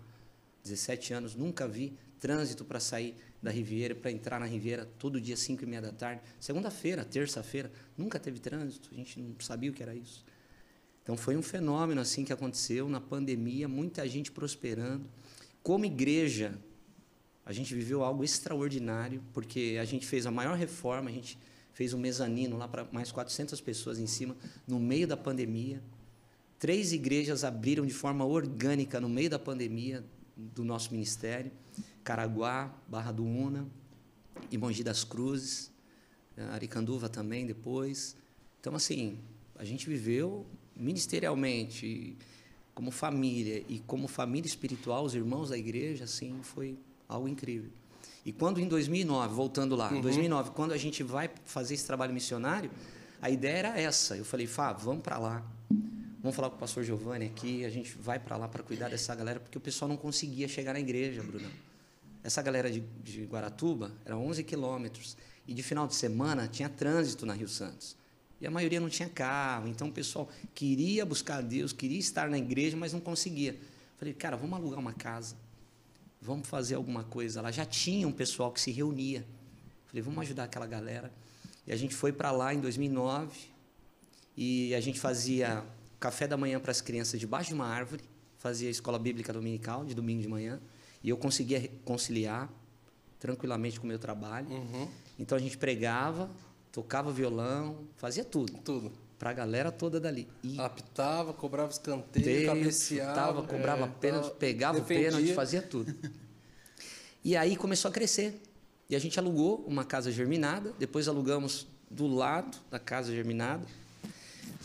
17 anos, nunca vi trânsito para sair da Riviera, para entrar na Riviera todo dia às 5 e meia da tarde. Segunda-feira, terça-feira, nunca teve trânsito, a gente não sabia o que era isso. Então foi um fenômeno assim que aconteceu na pandemia, muita gente prosperando. Como igreja, a gente viveu algo extraordinário, porque a gente fez a maior reforma, a gente fez um mezanino lá para mais 400 pessoas em cima, no meio da pandemia. Três igrejas abriram de forma orgânica no meio da pandemia do nosso ministério: Caraguá, Barra do Una e Mogi das Cruzes, Aricanduva também depois. Então, assim, a gente viveu ministerialmente, como família e como família espiritual, os irmãos da igreja, assim, foi algo incrível. E quando em 2009, voltando lá, em 2009, quando a gente vai fazer esse trabalho missionário, a ideia era essa. Eu falei, Fá, vamos para lá. Vamos falar com o pastor Giovanni aqui, a gente vai para lá para cuidar dessa galera, porque o pessoal não conseguia chegar na igreja, Bruno. Essa galera de, de Guaratuba era 11 quilômetros. E de final de semana tinha trânsito na Rio Santos. E a maioria não tinha carro. Então o pessoal queria buscar Deus, queria estar na igreja, mas não conseguia. Falei, cara, vamos alugar uma casa. Vamos fazer alguma coisa lá. Já tinha um pessoal que se reunia. Falei, vamos ajudar aquela galera. E a gente foi para lá em 2009. E a gente fazia café da manhã para as crianças debaixo de uma árvore. Fazia escola bíblica dominical, de domingo de manhã. E eu conseguia conciliar tranquilamente com o meu trabalho. Uhum. Então a gente pregava, tocava violão, fazia tudo. Tudo. Para a galera toda dali. E Apitava, cobrava escanteio, Teio, cabeceava. chutava, cobrava é, pênalti, pegava o defendia. pênalti, fazia tudo. E aí começou a crescer. E a gente alugou uma casa germinada, depois alugamos do lado da casa germinada,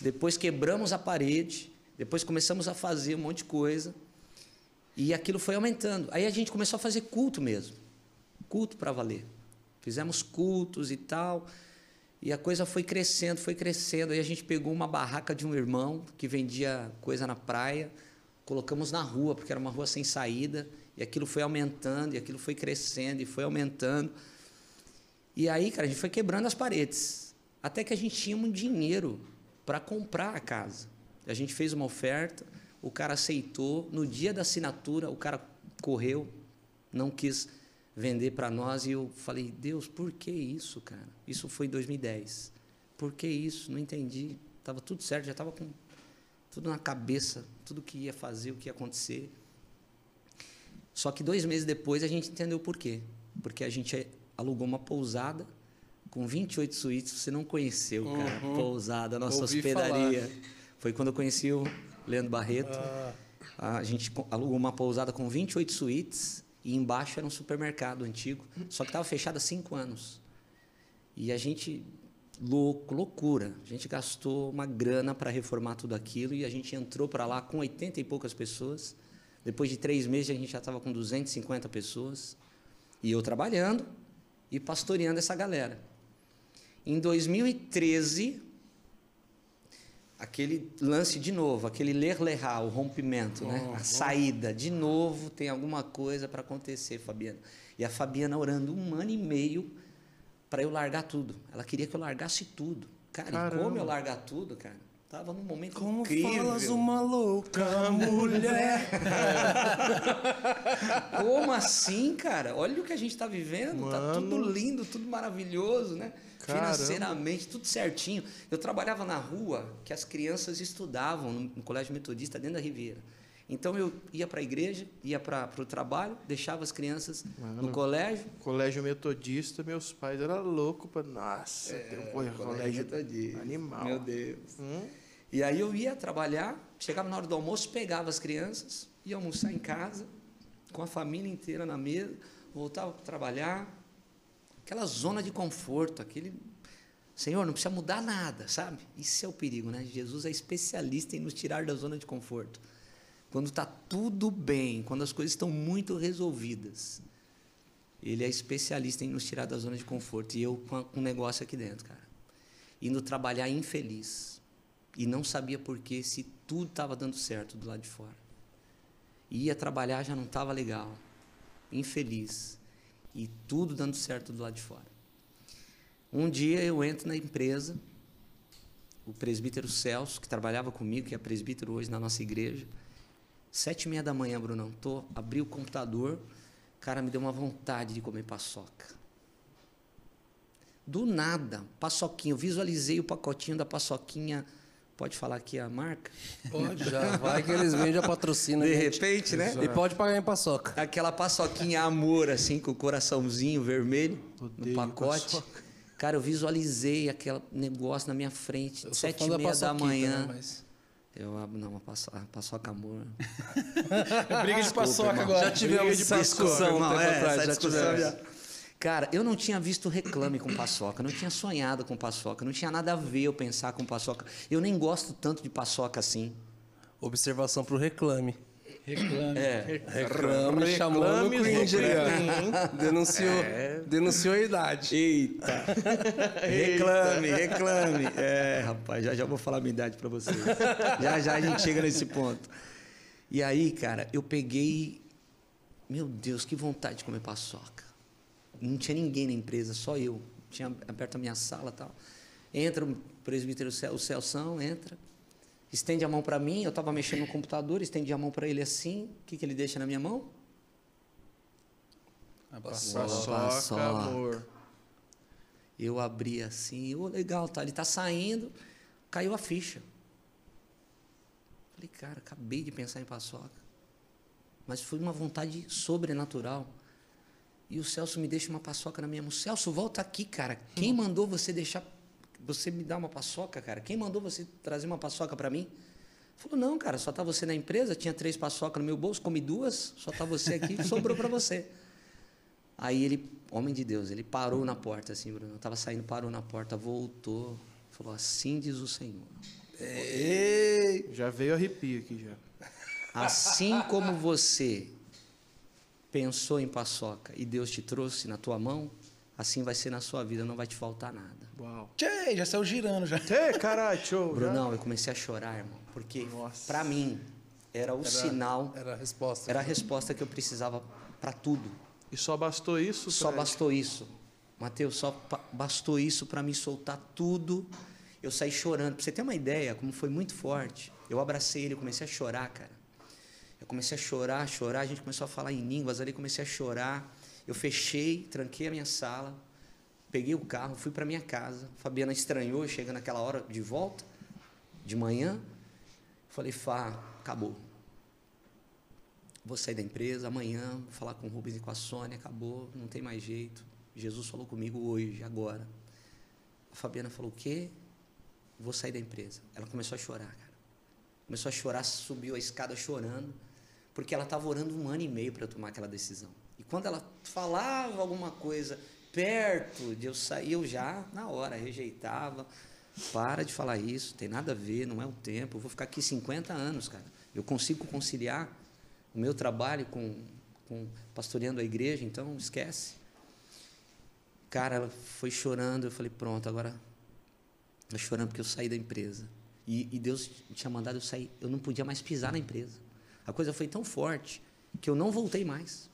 depois quebramos a parede, depois começamos a fazer um monte de coisa. E aquilo foi aumentando. Aí a gente começou a fazer culto mesmo. Culto para valer. Fizemos cultos e tal. E a coisa foi crescendo, foi crescendo. Aí a gente pegou uma barraca de um irmão que vendia coisa na praia, colocamos na rua, porque era uma rua sem saída. E aquilo foi aumentando, e aquilo foi crescendo, e foi aumentando. E aí, cara, a gente foi quebrando as paredes. Até que a gente tinha um dinheiro para comprar a casa. A gente fez uma oferta, o cara aceitou. No dia da assinatura, o cara correu, não quis vender para nós. E eu falei, Deus, por que isso, cara? Isso foi em 2010. Por que isso? Não entendi. Estava tudo certo, já estava com tudo na cabeça, tudo que ia fazer, o que ia acontecer. Só que dois meses depois a gente entendeu por quê. Porque a gente alugou uma pousada com 28 suítes. Você não conheceu, cara, Uhum. pousada, nossa Ouvi hospedaria. Foi quando eu conheci o Leandro Barreto. Ah, A gente alugou uma pousada com 28 suítes e embaixo era um supermercado antigo, só que estava fechado há cinco anos. E a gente, louco, loucura, a gente gastou uma grana para reformar tudo aquilo e a gente entrou para lá com 80 e poucas pessoas. Depois de três meses a gente já estava com 250 pessoas. E eu trabalhando e pastoreando essa galera. Em 2013, aquele lance de novo, aquele ler lerrar, o rompimento, né? A saída, de novo tem alguma coisa para acontecer, Fabiana. E a Fabiana orando um ano e meio para eu largar tudo. Ela queria que eu largasse tudo. Cara, e Caramba. como eu largar tudo, cara? Tava num momento Como incrível. falas uma louca mulher. Como assim, cara? Olha o que a gente tá vivendo. Tá tudo Mano. lindo, tudo maravilhoso, né? Caramba. Financeiramente, tudo certinho. Eu trabalhava na rua que as crianças estudavam no, no colégio metodista dentro da Riviera. Então eu ia para a igreja, ia para o trabalho, deixava as crianças no colégio. Colégio Metodista, meus pais eram loucos pra. Nossa, tem um colégio, colégio metodista. animal. Meu Deus. Hum? E aí eu ia trabalhar, chegava na hora do almoço, pegava as crianças, ia almoçar em casa, com a família inteira na mesa, voltava para trabalhar. Aquela zona de conforto, aquele. Senhor, não precisa mudar nada, sabe? Isso é o perigo, né? Jesus é especialista em nos tirar da zona de conforto. Quando está tudo bem, quando as coisas estão muito resolvidas, ele é especialista em nos tirar da zona de conforto. E eu com um negócio aqui dentro, cara. Indo trabalhar infeliz. E não sabia por quê, se tudo estava dando certo do lado de fora. Ia trabalhar, já não estava legal. Infeliz. E tudo dando certo do lado de fora. Um dia eu entro na empresa, o presbítero Celso, que trabalhava comigo, que é presbítero hoje na nossa igreja, sete e meia da manhã, Brunão, tô, abri o computador, cara, me deu uma vontade de comer paçoca. Do nada, paçoquinha, eu visualizei o pacotinho da paçoquinha, pode falar aqui a marca? Pode, já vai que eles vendem a patrocina. De gente. repente, né? E pode pagar em paçoca. Aquela paçoquinha amor, assim, com o coraçãozinho vermelho no Odeio pacote. paçoca. Cara, eu visualizei aquele negócio na minha frente, sete e meia da manhã. né, mas- Eu abro, não, uma paçoca, paçoca amor. Briga de paçoca irmão. agora. Já tivemos de essa discussão um Não, tempo é, atrás. essa já discussão já. Cara, eu não tinha visto reclame com paçoca, não tinha sonhado com paçoca, não tinha nada a ver eu pensar com paçoca. Eu nem gosto tanto de paçoca assim. Observação pro reclame. Reclame. É. Reclame, chamou no Reclames, cringe ó. reclame, Denunciou, denunciou a idade. Eita! reclame, reclame. É, rapaz, já já vou falar a minha idade pra vocês. Já já a gente chega nesse ponto. E aí, cara, eu peguei. Meu Deus, que vontade de comer paçoca. Não tinha ninguém na empresa, só eu. Tinha aberto a minha sala e tal. Entra o presbítero, o Celção, entra. Estende a mão para mim, eu estava mexendo no computador, estendi a mão para ele assim. O que, que ele deixa na minha mão? A paçoca. Paçoca, Paçoca. amor. Eu abri assim, ô legal, tá, ele tá saindo, caiu a ficha. Falei, cara, acabei de pensar em paçoca. Mas foi uma vontade sobrenatural. E o Celso me deixa uma paçoca na minha mão. Celso, volta aqui, cara. Quem mandou você deixar você me dar uma paçoca, cara? Quem mandou você trazer uma paçoca para mim? Falou, não, cara, só tá você na empresa, tinha três paçocas no meu bolso, comi duas, só tá você aqui, sobrou para você. Aí ele, homem de Deus, ele parou na porta, assim, Bruno. Eu tava saindo, parou na porta, voltou, falou: Assim diz o Senhor. Já veio arrepio aqui já. Assim como você pensou em paçoca e Deus te trouxe na tua mão, assim vai ser na sua vida, não vai te faltar nada. Uau. Tchê, já saiu girando já. Ê, caralho, show. já. Brunão, eu comecei a chorar, irmão, porque Nossa. para mim era o sinal, Era a resposta. era a resposta que eu precisava para tudo. E só bastou isso? Só Fred? bastou isso. Mateus, só bastou isso para me soltar tudo. Eu saí chorando. Para você ter uma ideia, como foi muito forte. Eu abracei ele, eu comecei a chorar, cara. Eu comecei a chorar, chorar. A gente começou a falar em línguas ali, comecei a chorar. Eu fechei, tranquei a minha sala, peguei o carro, fui para minha casa. Fabiana estranhou, chega naquela hora de volta, de manhã. Falei, Fá, acabou. Vou sair da empresa amanhã, vou falar com o Rubens e com a Sônia, acabou, não tem mais jeito. Jesus falou comigo hoje, agora. A Fabiana falou, o quê? Vou sair da empresa. Ela começou a chorar, cara. Começou a chorar, subiu a escada chorando, porque ela estava orando um ano e meio para tomar aquela decisão. E quando ela falava alguma coisa perto de eu sair, eu já, na hora, rejeitava. Para de falar isso, tem nada a ver, não é o tempo. Eu vou ficar aqui 50 anos, cara. Eu consigo conciliar o meu trabalho com, com pastoreando a igreja, então esquece. Cara, ela foi chorando, eu falei, pronto, agora. Eu chorando porque eu saí da empresa. E, e Deus tinha mandado eu sair, eu não podia mais pisar na empresa. A coisa foi tão forte que eu não voltei mais.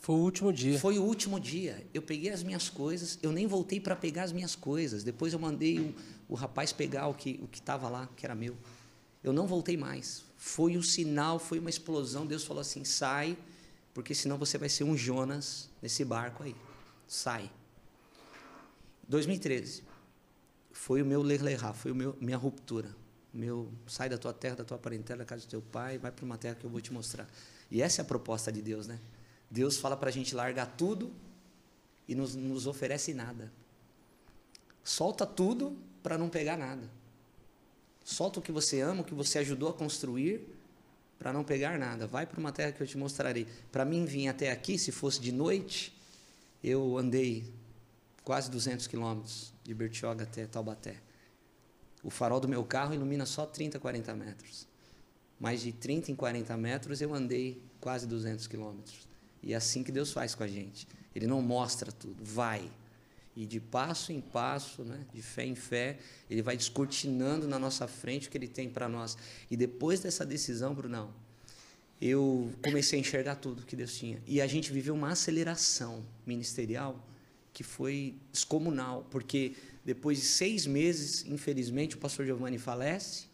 Foi o último dia. Foi o último dia. Eu peguei as minhas coisas, eu nem voltei para pegar as minhas coisas. Depois eu mandei um, o rapaz pegar o que o estava lá, que era meu. Eu não voltei mais. Foi o sinal, foi uma explosão. Deus falou assim: sai, porque senão você vai ser um Jonas nesse barco aí. Sai. 2013 foi o meu lerlerá, foi o minha ruptura. Meu sai da tua terra, da tua parentela, da casa do teu pai, vai para uma terra que eu vou te mostrar. E essa é a proposta de Deus, né? Deus fala para a gente largar tudo e nos, nos oferece nada. Solta tudo para não pegar nada. Solta o que você ama, o que você ajudou a construir, para não pegar nada. Vai para uma terra que eu te mostrarei. Para mim vir até aqui, se fosse de noite, eu andei quase 200 quilômetros de Bertioga até Taubaté. O farol do meu carro ilumina só 30, 40 metros. Mas de 30 em 40 metros eu andei quase 200 quilômetros. E é assim que Deus faz com a gente. Ele não mostra tudo, vai. E de passo em passo, né, de fé em fé, ele vai descortinando na nossa frente o que ele tem para nós. E depois dessa decisão, Brunão, eu comecei a enxergar tudo que Deus tinha. E a gente viveu uma aceleração ministerial que foi descomunal, porque depois de seis meses, infelizmente, o pastor Giovanni falece,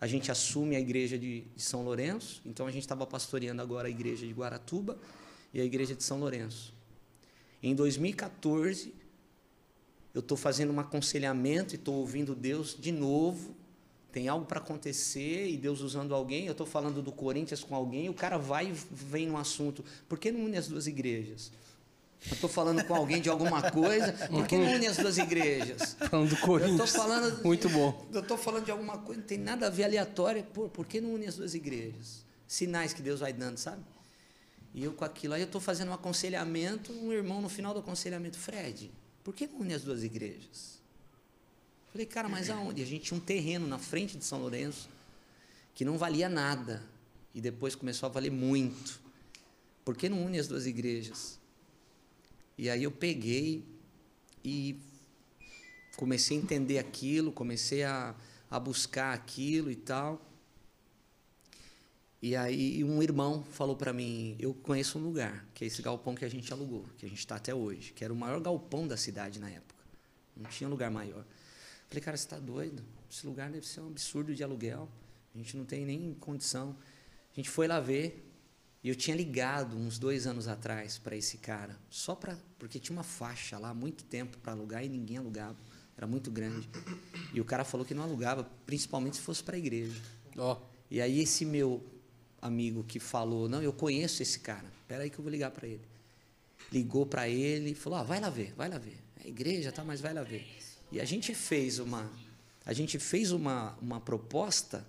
a gente assume a igreja de, de São Lourenço, então a gente estava pastoreando agora a igreja de Guaratuba e a igreja de São Lourenço. Em 2014, eu estou fazendo um aconselhamento e estou ouvindo Deus de novo. Tem algo para acontecer e Deus usando alguém. Eu estou falando do Corinthians com alguém, o cara vai e vem no assunto. Por que não une as duas igrejas? Eu estou falando com alguém de alguma coisa, por que não une as duas igrejas? Falando do Corinthians. Eu falando. Muito bom. Eu estou falando de alguma coisa, não tem nada a ver aleatória. Por, por que não une as duas igrejas? Sinais que Deus vai dando, sabe? E eu com aquilo. Aí eu estou fazendo um aconselhamento, um irmão no final do aconselhamento, Fred, por que não une as duas igrejas? Falei, cara, mas aonde? A gente tinha um terreno na frente de São Lourenço que não valia nada. E depois começou a valer muito. Por que não une as duas igrejas? E aí eu peguei e comecei a entender aquilo, comecei a, a buscar aquilo e tal. E aí um irmão falou para mim, eu conheço um lugar, que é esse galpão que a gente alugou, que a gente está até hoje, que era o maior galpão da cidade na época. Não tinha lugar maior. Falei, cara, você está doido? Esse lugar deve ser um absurdo de aluguel. A gente não tem nem condição. A gente foi lá ver, e eu tinha ligado uns dois anos atrás para esse cara, só para porque tinha uma faixa lá há muito tempo para alugar e ninguém alugava, era muito grande. E o cara falou que não alugava, principalmente se fosse para a igreja. Ó. E aí esse meu amigo que falou, não, eu conheço esse cara, espera aí que eu vou ligar para ele. Ligou para ele e falou, ah, vai lá ver, vai lá ver. É igreja, tá, mas vai lá ver. E a gente fez uma, a gente fez uma, uma proposta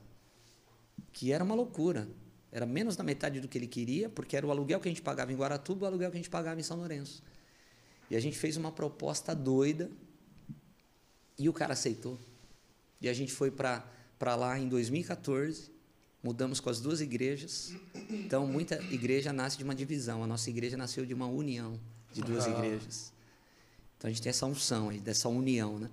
que era uma loucura. Era menos da metade do que ele queria, porque era o aluguel que a gente pagava em Guaratuba, o aluguel que a gente pagava em São Lourenço. E a gente fez uma proposta doida e o cara aceitou. E a gente foi para lá em 2014, mudamos com as duas igrejas. Então, muita igreja nasce de uma divisão. A nossa igreja nasceu de uma união de duas Ah. igrejas. Então, a gente tem essa unção aí, dessa união, né?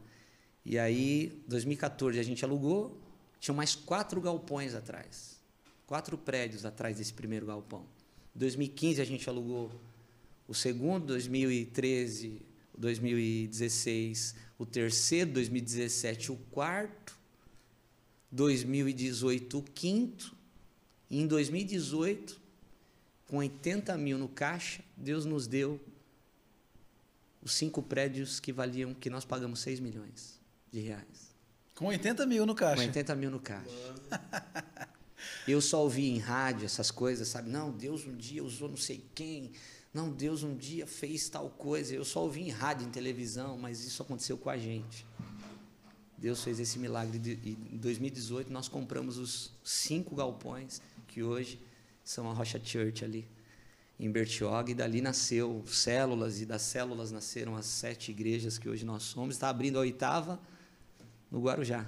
E aí, 2014, a gente alugou, tinha mais quatro galpões atrás. Quatro prédios atrás desse primeiro galpão. 2015 a gente alugou o segundo, 2013, 2016 o terceiro, 2017 o quarto, 2018 o quinto, e em 2018, com 80 mil no caixa, Deus nos deu os cinco prédios que valiam, que nós pagamos 6 milhões de reais. Com 80 mil no Com caixa. 80 mil no caixa. Eu só ouvi em rádio essas coisas, sabe? Não, Deus um dia usou não sei quem. Não, Deus um dia fez tal coisa. Eu só ouvi em rádio, em televisão, mas isso aconteceu com a gente. Deus fez esse milagre. de- Em 2018, nós compramos os cinco galpões, que hoje são a Rocha Church ali, em Bertioga. E dali nasceu células, e das células nasceram as sete igrejas que hoje nós somos. Está abrindo a oitava no Guarujá.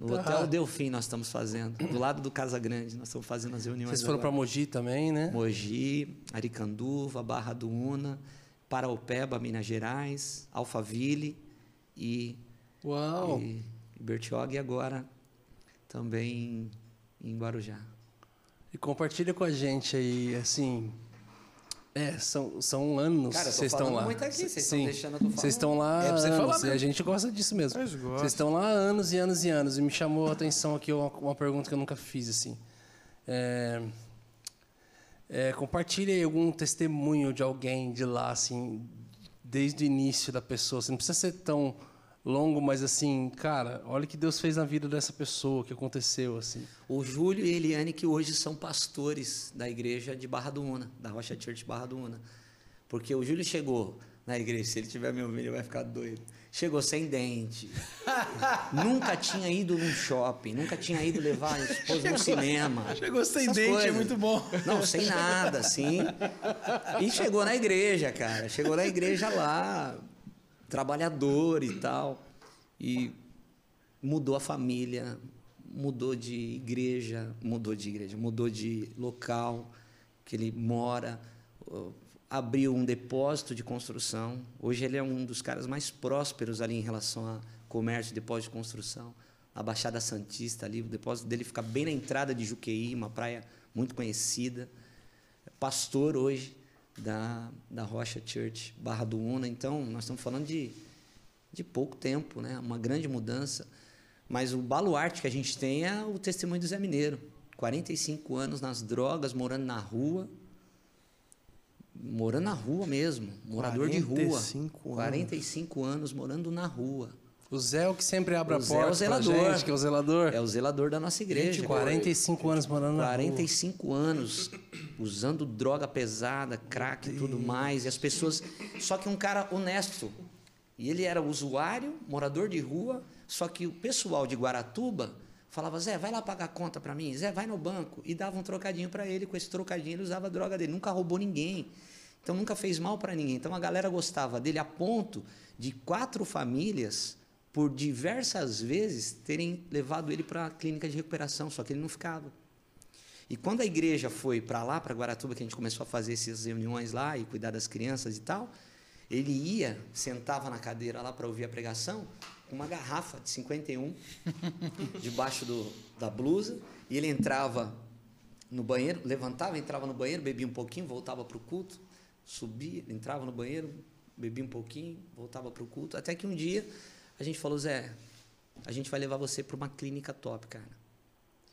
No Ah. Hotel Delfim nós estamos fazendo, do lado do Casa Grande, nós estamos fazendo as reuniões. Vocês foram para. Mogi também, né? Mogi, Aricanduva, Barra do Una, Paraupeba, Minas Gerais, Alphaville e, Uau! e, e Bertioga e agora também em Guarujá. E compartilha com a gente aí, assim, É, são, são anos Cara, vocês estão lá. muito aqui, vocês estão Sim. deixando eu tô falando. Vocês estão lá É você anos, falar e a gente gosta disso mesmo. Gosta. Vocês estão lá há anos e anos e anos. E me chamou a atenção aqui uma, uma pergunta que eu nunca fiz, assim. É, é, compartilhe aí algum testemunho de alguém de lá, assim, desde o início da pessoa. Assim, não precisa ser tão longo, mas assim, cara, olha o que Deus fez na vida dessa pessoa, o que aconteceu, assim. O Júlio e a Eliane, que hoje são pastores da igreja de Barra do Una, da Rocha Church Barra do Una. Porque o Júlio chegou na igreja, se ele tiver me ouvindo, ele vai ficar doido. Chegou sem dente. nunca tinha ido num shopping, nunca tinha ido levar a esposa no cinema. Chegou sem Essas dente, é coisas. muito bom. Não, sem nada, assim. E chegou na igreja, cara. Chegou na igreja lá, trabalhador e tal. E mudou a família, mudou de igreja, mudou de igreja, mudou de local que ele mora, uh, abriu um depósito de construção. Hoje ele é um dos caras mais prósperos ali em relação a comércio depósito de construção. A Baixada Santista ali, o depósito dele fica bem na entrada de Juqueí, uma praia muito conhecida. Pastor hoje da, da Rocha Church, Barra do Una. Então, nós estamos falando de, de pouco tempo, né? uma grande mudança. Mas o baluarte que a gente tem é o testemunho do Zé Mineiro. 45 anos nas drogas, morando na rua. Morando na rua mesmo, morador de rua. 45 anos. 45 anos morando na rua. O Zé é o que sempre abre O a Zé é o porta pra zelador. gente, que é o zelador. É o zelador da nossa igreja. Gente, cara. 45 anos morando na rua. 45 anos usando droga pesada, crack e tudo mais, e as pessoas. Só que um cara honesto. E ele era usuário, morador de rua, só que o pessoal de Guaratuba falava: Zé, vai lá pagar a conta para mim, Zé, vai no banco. E dava um trocadinho para ele, com esse trocadinho ele usava a droga dele, nunca roubou ninguém. Então nunca fez mal para ninguém. Então a galera gostava dele a ponto de quatro famílias, por diversas vezes, terem levado ele para a clínica de recuperação, só que ele não ficava. E quando a igreja foi para lá, para Guaratuba, que a gente começou a fazer essas reuniões lá e cuidar das crianças e tal, ele ia, sentava na cadeira lá para ouvir a pregação, com uma garrafa de 51 debaixo do, da blusa, e ele entrava no banheiro, levantava, entrava no banheiro, bebia um pouquinho, voltava para o culto, subia, entrava no banheiro, bebia um pouquinho, voltava para o culto, até que um dia a gente falou, Zé, a gente vai levar você para uma clínica top, cara.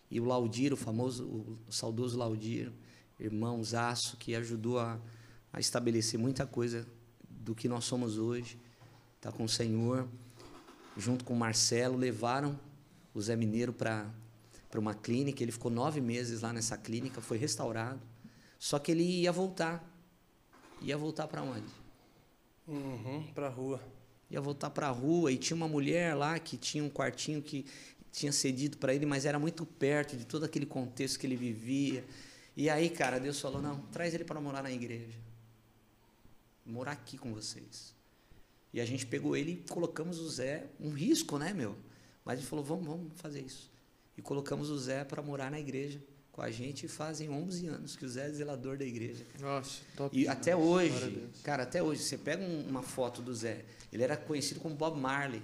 E o Laudir, o famoso, o saudoso Laudir, irmão Zaço, que ajudou a, a estabelecer muita coisa do que nós somos hoje, está com o Senhor, junto com o Marcelo, levaram o Zé Mineiro para uma clínica. Ele ficou nove meses lá nessa clínica, foi restaurado. Só que ele ia voltar. Ia voltar para onde? Uhum, pra rua. Ia voltar para a rua e tinha uma mulher lá que tinha um quartinho que tinha cedido para ele, mas era muito perto de todo aquele contexto que ele vivia. E aí, cara, Deus falou: não, traz ele para morar na igreja. Morar aqui com vocês. E a gente pegou ele e colocamos o Zé, um risco, né, meu? Mas ele falou: vamos, vamos fazer isso. E colocamos o Zé para morar na igreja com a gente fazem 11 anos que o Zé é zelador da igreja. Nossa, top. E até Glória a hoje, cara, até hoje, você pega um- uma foto do Zé, ele era conhecido como Bob Marley.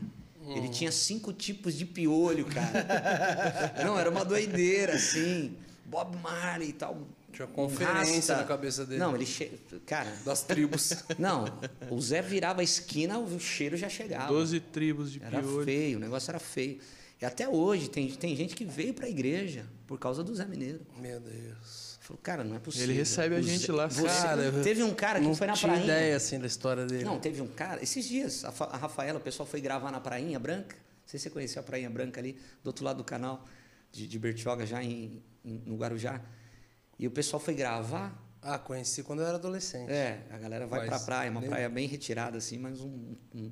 Ele tinha cinco tipos de piolho, cara. Não, era uma doideira, assim. Bob Marley e tal. Tinha conferência rasta. na cabeça dele. Não, ele. Che... Cara, Das tribos. não, o Zé virava a esquina, o cheiro já chegava. Doze tribos de Era piolho. feio, o negócio era feio. E até hoje tem, tem gente que veio para a igreja por causa do Zé Mineiro. Meu Deus. Falou, cara, não é possível. Ele recebe a O gente Zé- lá, Você- Cara, teve um cara que não foi na tinha prainha. ideia, assim, da história dele. Não, teve um cara, esses dias, a, a Rafaela, o pessoal foi gravar na Prainha Branca. Não sei se você conheceu a Prainha Branca ali, do outro lado do canal, de, de Bertioga, já em, em- no Guarujá. E o pessoal foi gravar. Ah, conheci quando eu era adolescente. É, a galera vai Mas pra praia, uma nem- praia bem retirada, assim, mas um- um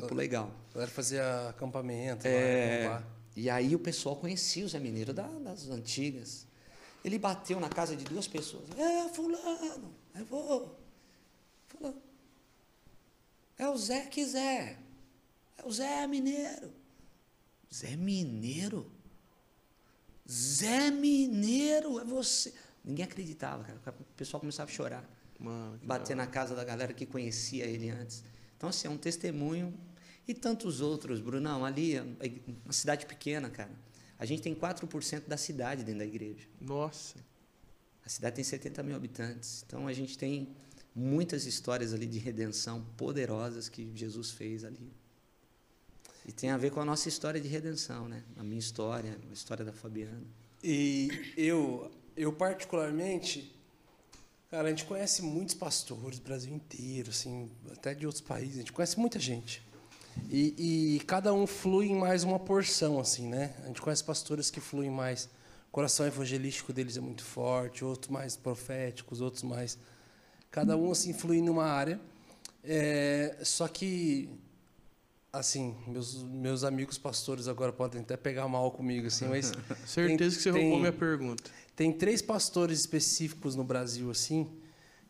topo legal. A galera fazia acampamento É, lá, e aí o pessoal conhecia o Zé Mineiro da- das antigas. Ele bateu na casa de duas pessoas. É, fulano, eu vou. Fulano. É o Zé que Zé. É o Zé Mineiro. Zé Mineiro? Zé Mineiro, é você. Ninguém acreditava, cara. O pessoal começava a chorar. Mano, Bater na casa da galera que conhecia ele antes. Então, assim, é um testemunho. E tantos outros, Brunão. Ali, é uma cidade pequena, cara. A gente tem 4% da cidade dentro da igreja. Nossa. A cidade tem 70 mil habitantes. Então a gente tem muitas histórias ali de redenção poderosas que Jesus fez ali. E tem a ver com a nossa história de redenção, né? A minha história, a história da Fabiana. E eu, eu particularmente, cara, a gente conhece muitos pastores do Brasil inteiro, assim, até de outros países, a gente conhece muita gente. E, e cada um flui em mais uma porção, assim, né? A gente conhece pastores que fluem mais, o coração evangelístico deles é muito forte, outros mais proféticos, outros mais... Cada um, assim, flui numa área. É, só que assim, meus, meus amigos pastores agora podem até pegar mal comigo, assim, mas. Certeza tem, que você tem, roubou minha pergunta. Tem três pastores específicos no Brasil, assim,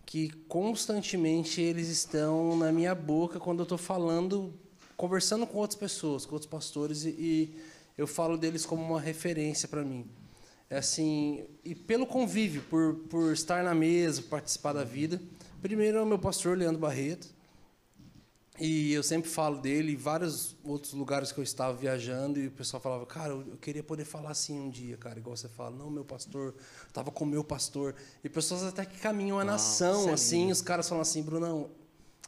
que constantemente eles estão na minha boca quando eu estou falando, conversando com outras pessoas, com outros pastores, e, eu falo deles como uma referência para mim. É assim, e pelo convívio, por, por estar na mesa, participar da vida. Primeiro é o meu pastor, Leandro Barreto e eu sempre falo dele em vários outros lugares que eu estava viajando e o pessoal falava, cara, eu queria poder falar assim um dia, cara, igual você fala, não, meu pastor, estava com meu pastor. E pessoas até que caminham a nação, é assim, os caras falam assim, Brunão,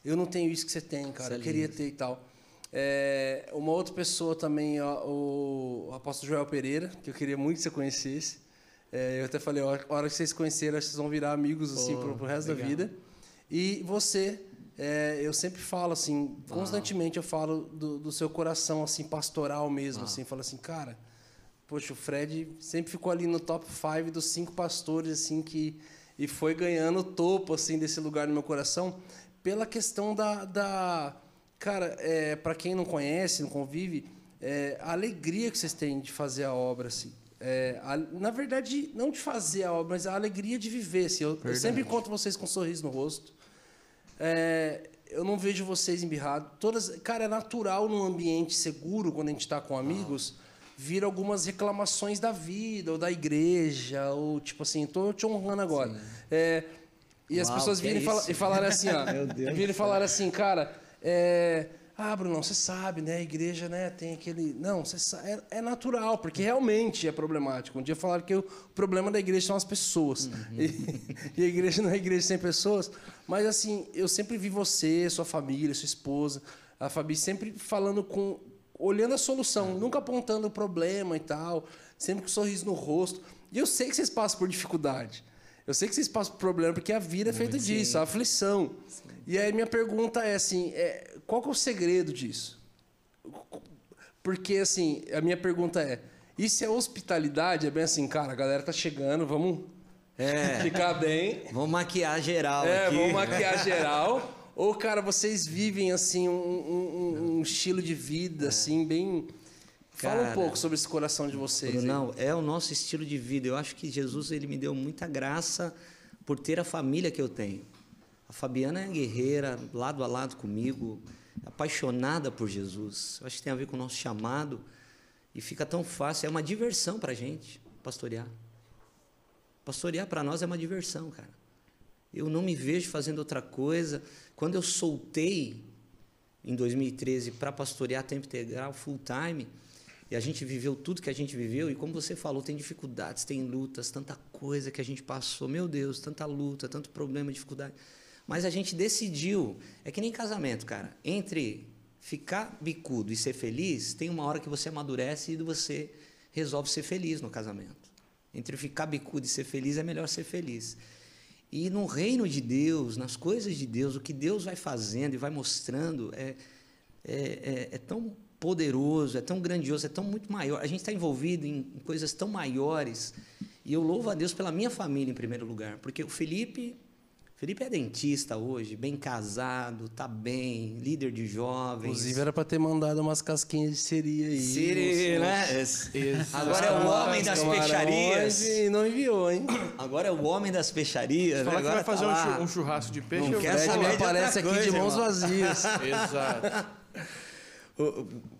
eu não tenho isso que você tem, cara, eu é queria ter e tal. É, uma outra pessoa também, ó, o, apóstolo Joel Pereira, que eu queria muito que você conhecesse. É, eu até falei, a hora que vocês conhecerem, vocês vão virar amigos assim, pro, pro resto legal. da vida. E você, é, eu sempre falo assim, constantemente eu falo do, do, seu coração assim pastoral mesmo, ah. assim, falo assim, cara, poxa, o Fred sempre ficou ali no top 5 dos cinco pastores assim que e foi ganhando o topo assim desse lugar no meu coração pela questão da, da cara, é, para quem não conhece, não convive, é, a alegria que vocês têm de fazer a obra assim. É, a, na verdade, não de fazer a obra, mas a alegria de viver. Assim. Eu, eu sempre encontro vocês com um sorriso no rosto. É, eu não vejo vocês embirrados. Todas, cara, é natural num ambiente seguro, quando a gente está com amigos, vir algumas reclamações da vida, ou da igreja, ou tipo assim, tô te honrando agora. É, e Uau, as pessoas virem é e, falarem assim, ó. virem e falaram assim, cara, é, ah, Bruno, você sabe, né? A igreja né, tem aquele. Não, você sabe, é, é, natural, porque realmente é problemático. Um dia falaram que o problema da igreja são as pessoas. Uhum. E, e, a igreja não é igreja sem pessoas. Mas, assim, eu sempre vi você, sua família, sua esposa, a Fabi, sempre falando com. olhando a solução, uhum. nunca apontando o problema e tal, sempre com um sorriso no rosto. E eu sei que vocês passam por dificuldade. Eu sei que vocês passam por problema, porque a vida é feita disso, a aflição. Sim. E aí minha pergunta é assim, é, qual que é o segredo disso? Porque assim, a minha pergunta é, e se a hospitalidade é bem assim, cara, a galera tá chegando, vamos é. ficar bem. Vamos maquiar geral É, aqui. vamos maquiar geral. Ou, cara, vocês vivem assim um, um, um estilo de vida, é. assim, bem. Fala Cara, um pouco sobre esse coração de vocês. Não, é o nosso estilo de vida. Eu acho que Jesus ele me deu muita graça por ter a família que eu tenho. A Fabiana é guerreira, lado a lado comigo, apaixonada por Jesus. Eu acho que tem a ver com o nosso chamado e fica tão fácil. É uma diversão para a gente pastorear. Pastorear para nós é uma diversão, cara. Eu não me vejo fazendo outra coisa. Quando eu soltei em 2013 para pastorear tempo integral, full time, e a gente viveu tudo que a gente viveu, e como você falou, tem dificuldades, tem lutas, tanta coisa que a gente passou, meu Deus, tanta luta, tanto problema, dificuldade. Mas a gente decidiu, é que nem casamento, cara. Entre ficar bicudo e ser feliz, tem uma hora que você amadurece e você resolve ser feliz no casamento. Entre ficar bicudo e ser feliz, é melhor ser feliz. E no reino de Deus, nas coisas de Deus, o que Deus vai fazendo e vai mostrando é, é, é, é tão poderoso, é tão grandioso, é tão muito maior. A gente está envolvido em, coisas tão maiores. E eu louvo a Deus pela minha família em primeiro lugar, porque o Felipe Felipe é dentista hoje, bem casado, tá bem, líder de jovens. Inclusive era para ter mandado umas casquinhas de siri aí. Siri, né? Agora é o homem das peixarias. E não enviou, hein? Agora é o homem das peixarias. Fala Agora que vai fazer tá um churrasco de peixe. Não quer saber aparece aqui coisa, de mãos irmão. vazias. Exato.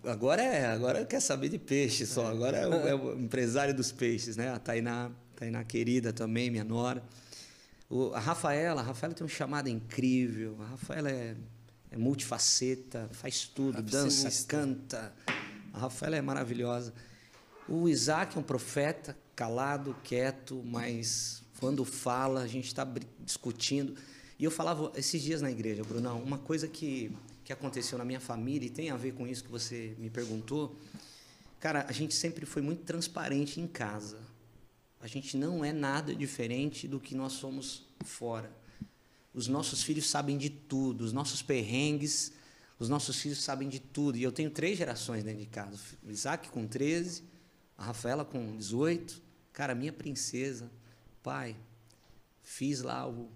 Agora é, agora quer saber de peixe só. Agora é o, é o empresário dos peixes, né? A Tainá, Tainá querida também, minha nora. O, a Rafaela, a Rafaela tem um chamado incrível. A Rafaela é, é multifaceta, faz tudo, dança, canta. A Rafaela é maravilhosa. O Isaac é um profeta, calado, quieto, mas quando fala, a gente está discutindo. E eu falava esses dias na igreja, Brunão, uma coisa que, que aconteceu na minha família e tem a ver com isso que você me perguntou. Cara, a gente sempre foi muito transparente em casa. A gente não é nada diferente do que nós somos fora. Os nossos filhos sabem de tudo, os nossos perrengues, os nossos filhos sabem de tudo. E eu tenho três gerações dentro de casa: o Isaac com 13, a Rafaela com 18. Cara, minha princesa, pai, fiz lá o,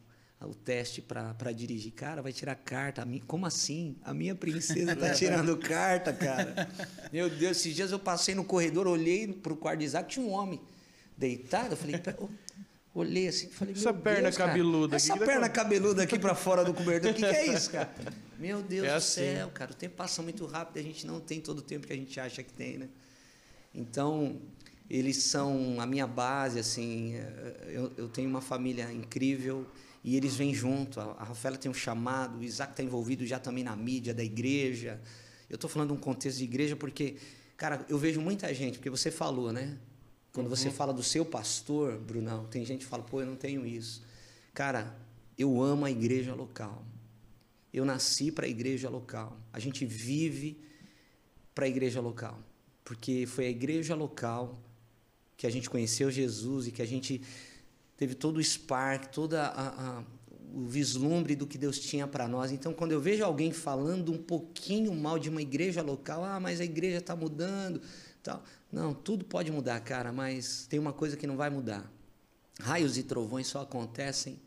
o teste para dirigir. Cara, vai tirar carta. Como assim? A minha princesa está tirando carta, cara. Meu Deus, esses dias eu passei no corredor, olhei para o quarto de Isaac, tinha um homem deitado. Eu falei, olhei assim, falei, essa perna Deus, cabeluda Essa aqui, perna cabeluda aqui para fora do cobertor, o que, que, é isso, cara? Meu Deus é do assim. céu, cara, o tempo passa muito rápido, a gente não tem todo o tempo que a gente acha que tem, né? Então, eles são a minha base, assim, eu, eu tenho uma família incrível e eles vêm junto. A, Rafaela tem um chamado, o Isaac está envolvido já também na mídia da igreja. Eu estou falando de um contexto de igreja porque, cara, eu vejo muita gente, porque você falou, né? Quando uhum. você fala do seu pastor, Brunão, tem gente que fala, pô, eu não tenho isso. Cara, eu amo a igreja local. Eu nasci para a igreja local. A gente vive para a igreja local. Porque foi a igreja local que a gente conheceu Jesus e que a gente teve todo o spark, toda a, a, o vislumbre do que Deus tinha para nós. Então, quando eu vejo alguém falando um pouquinho mal de uma igreja local, ah, mas a igreja está mudando, tal. Não, tudo pode mudar, cara, mas tem uma coisa que não vai mudar. Raios e trovões só acontecem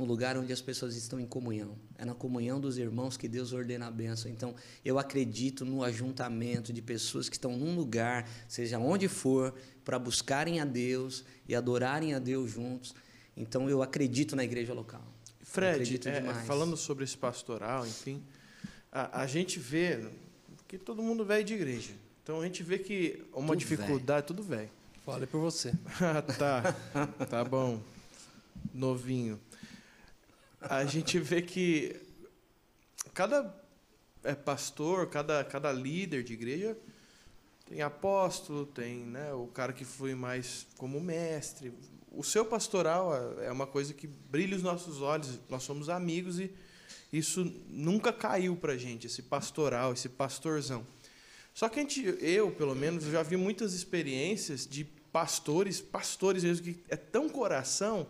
no lugar onde as pessoas estão em comunhão. É na comunhão dos irmãos que Deus ordena a bênção. Então, eu acredito no ajuntamento de pessoas que estão num lugar, seja onde for, para buscarem a Deus e adorarem a Deus juntos. Então, eu acredito na igreja local. Fred, é, falando sobre esse pastoral, enfim, a, a gente vê que todo mundo veio de igreja. Então a gente vê que uma tudo dificuldade, véio. tudo velho. Fale por você. tá, tá bom. Novinho. A gente vê que cada é, pastor, cada, cada líder de igreja tem apóstolo, tem né, o cara que foi mais como mestre. O seu pastoral é, é uma coisa que brilha os nossos olhos. Nós somos amigos e isso nunca caiu para gente, esse pastoral, esse pastorzão. Só que a gente, eu, pelo menos, já vi muitas experiências de pastores, pastores mesmo, que é tão coração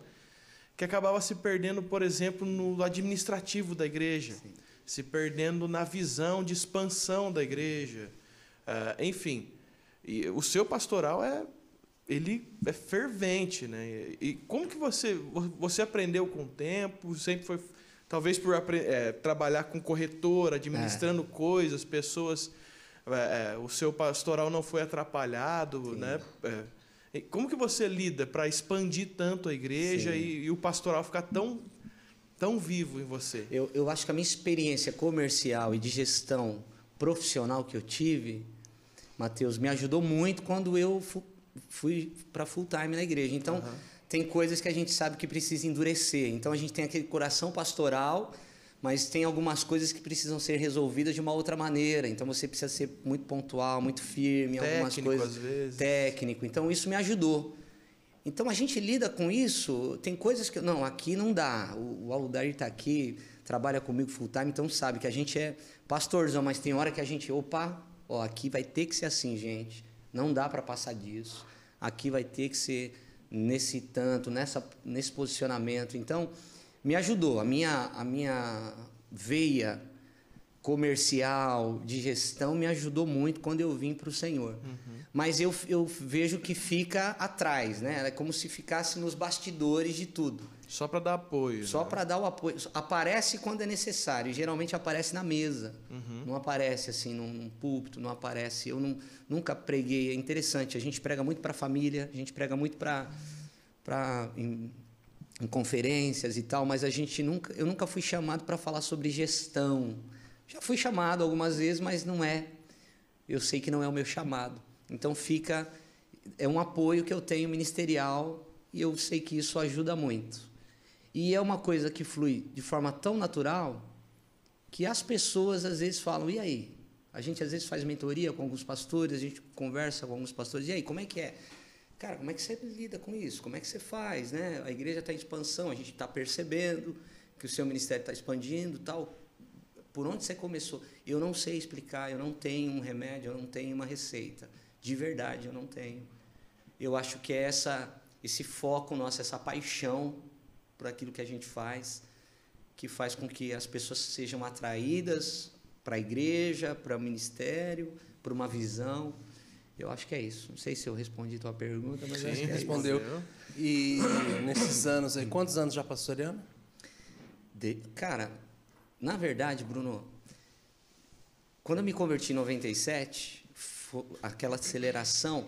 que acabava se perdendo, por exemplo, no administrativo da igreja, Sim. se perdendo na visão de expansão da igreja. Uh, enfim, e o seu pastoral é ele é fervente, né? E como que você você aprendeu com o tempo? Sempre foi talvez por é, trabalhar com corretor, administrando é. coisas, pessoas é, é, o seu pastoral não foi atrapalhado, Sim. né? Como que você lida para expandir tanto a igreja e, e, o pastoral ficar tão, tão vivo em você? Eu, eu acho que a minha experiência comercial e de gestão profissional que eu tive, Mateus, me ajudou muito quando eu fui para full time na igreja. Então, uhum. tem coisas que a gente sabe que precisa endurecer. Então, a gente tem aquele coração pastoral mas tem algumas coisas que precisam ser resolvidas de uma outra maneira. Então você precisa ser muito pontual, muito firme, técnico, algumas coisas às vezes. técnico. Então isso me ajudou. Então a gente lida com isso. Tem coisas que não, aqui não dá. O, o Aldair está aqui, trabalha comigo full time, então sabe que a gente é pastorzão, mas tem hora que a gente, opa, ó, aqui vai ter que ser assim, gente. Não dá para passar disso. Aqui vai ter que ser nesse tanto, nessa, nesse posicionamento. Então me ajudou. A minha, a minha veia comercial, de gestão, me ajudou muito quando eu vim para o Senhor. Uhum. Mas eu, eu vejo que fica atrás, né? É como se ficasse nos bastidores de tudo. Só para dar apoio. Só né? para dar o apoio. Aparece quando é necessário. Geralmente aparece na mesa. Uhum. Não aparece assim num, num, púlpito, não aparece. Eu não, nunca preguei. É interessante. A gente prega muito para a família, a gente prega muito para em conferências e tal, mas a gente nunca, eu nunca fui chamado para falar sobre gestão. Já fui chamado algumas vezes, mas não é. Eu sei que não é o meu chamado. Então fica é um apoio que eu tenho ministerial e eu sei que isso ajuda muito. E é uma coisa que flui de forma tão natural que as pessoas às vezes falam: "E aí? A gente às vezes faz mentoria com alguns pastores, a gente conversa com alguns pastores. E aí, como é que é? Cara, como é que você lida com isso? Como é que você faz, né? A igreja está em expansão, a gente está percebendo que o seu ministério está expandindo, tal. Por onde você começou? Eu não sei explicar, eu não tenho um remédio, eu não tenho uma receita. De verdade, eu não tenho. Eu acho que é essa, esse foco nosso, essa paixão por aquilo que a gente faz, que faz com que as pessoas sejam atraídas para a igreja, para o ministério, para uma visão. Eu acho que é isso. Não sei se eu respondi tua pergunta, mas Sim, acho que é respondeu. isso. E nesses anos aí, quantos anos já pastoreando? De- cara, na verdade, Bruno, quando eu me converti em 97, fo- aquela aceleração,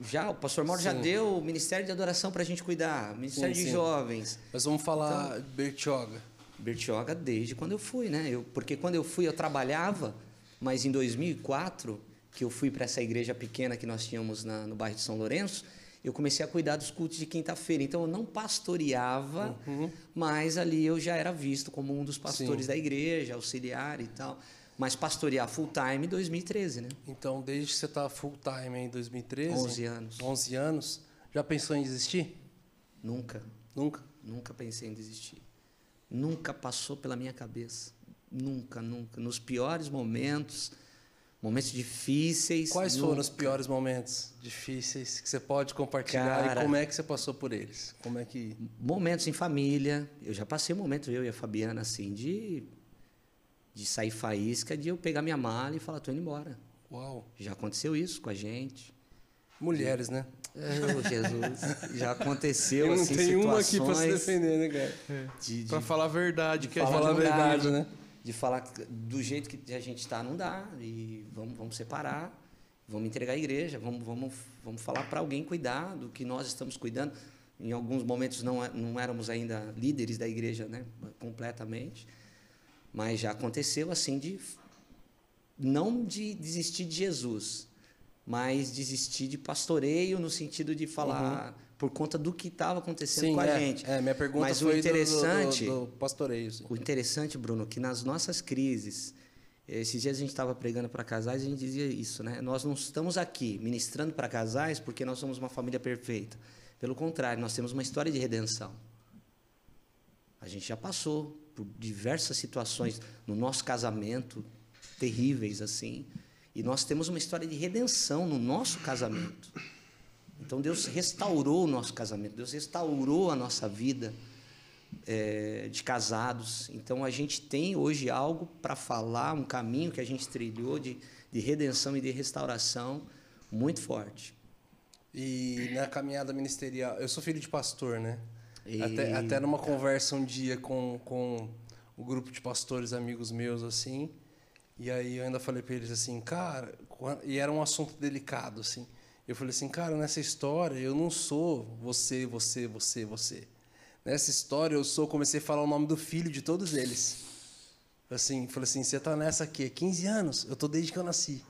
já o pastor Mauro já Sim. deu o Ministério de Adoração para a gente cuidar, Ministério Sim, de sim. Jovens. Mas vamos falar Bertioga. Bertioga desde quando eu fui, né? Eu, porque quando eu fui eu trabalhava, mas em 2004, que eu fui para essa igreja pequena que nós tínhamos na- no bairro de São Lourenço, eu comecei a cuidar dos cultos de quinta-feira. Então eu não pastoreava, mas ali eu já era visto como um dos pastores Sim. da igreja, auxiliar e tal. Mas pastorear full time em 2013, né? Então, desde que você tá full time em 2013, 11 anos. 11 anos, já pensou em desistir? Nunca, Nunca. nunca pensei em desistir. Nunca passou pela minha cabeça. Nunca, nunca. Nos piores momentos, momentos difíceis. Quais nunca. foram os piores momentos difíceis que você pode compartilhar Cara. e como é que você passou por eles? Como é que Momentos em família. Eu já passei um momento, eu e a Fabiana, assim, de, de sair faísca, de eu pegar minha mala e falar, tô indo embora. Uau. Já aconteceu isso com a gente. Mulheres, né? Oh, Jesus. Já aconteceu, Eu não assim, tenho uma aqui pra se situações defender, né, cara? de, de Pra falar a verdade, que a falar gente a verdade, né? De falar do jeito que a gente está, não dá. E vamos, vamos separar, vamos entregar a igreja, vamos, vamos, vamos falar para alguém cuidar do que nós estamos cuidando. Em alguns momentos não, é- não éramos ainda líderes da igreja né, completamente, mas já aconteceu assim de não de desistir de Jesus, mas desistir de pastoreio no sentido de falar por conta do que estava acontecendo Sim, com a é, gente. é, minha pergunta Mas o foi do- do- interessante- do, do pastoreio. sim. O interessante, Bruno, que nas nossas crises, esses dias a gente estava pregando para casais e a gente dizia isso, né? Nós não estamos aqui ministrando para casais porque nós somos uma família perfeita. Pelo contrário, nós temos uma história de redenção. A gente já passou por diversas situações no nosso casamento, terríveis assim, e nós temos uma história de redenção no nosso casamento. Então Deus restaurou o nosso casamento, Deus restaurou a nossa vida é, de casados. Então a gente tem hoje algo para falar, um caminho que a gente trilhou de, de redenção e de restauração muito forte. E na caminhada ministerial, eu sou filho de pastor, né? E- Até, até numa conversa um dia com, com o grupo de pastores amigos meus, assim, e aí eu ainda falei para eles assim, cara, e era um assunto delicado, assim. Eu falei assim, cara, nessa história eu não sou você, você, você, você. Nessa história eu sou, comecei a falar o nome do filho de todos eles. Assim, falei assim, você tá nessa aqui, 15 anos, eu tô desde que eu nasci.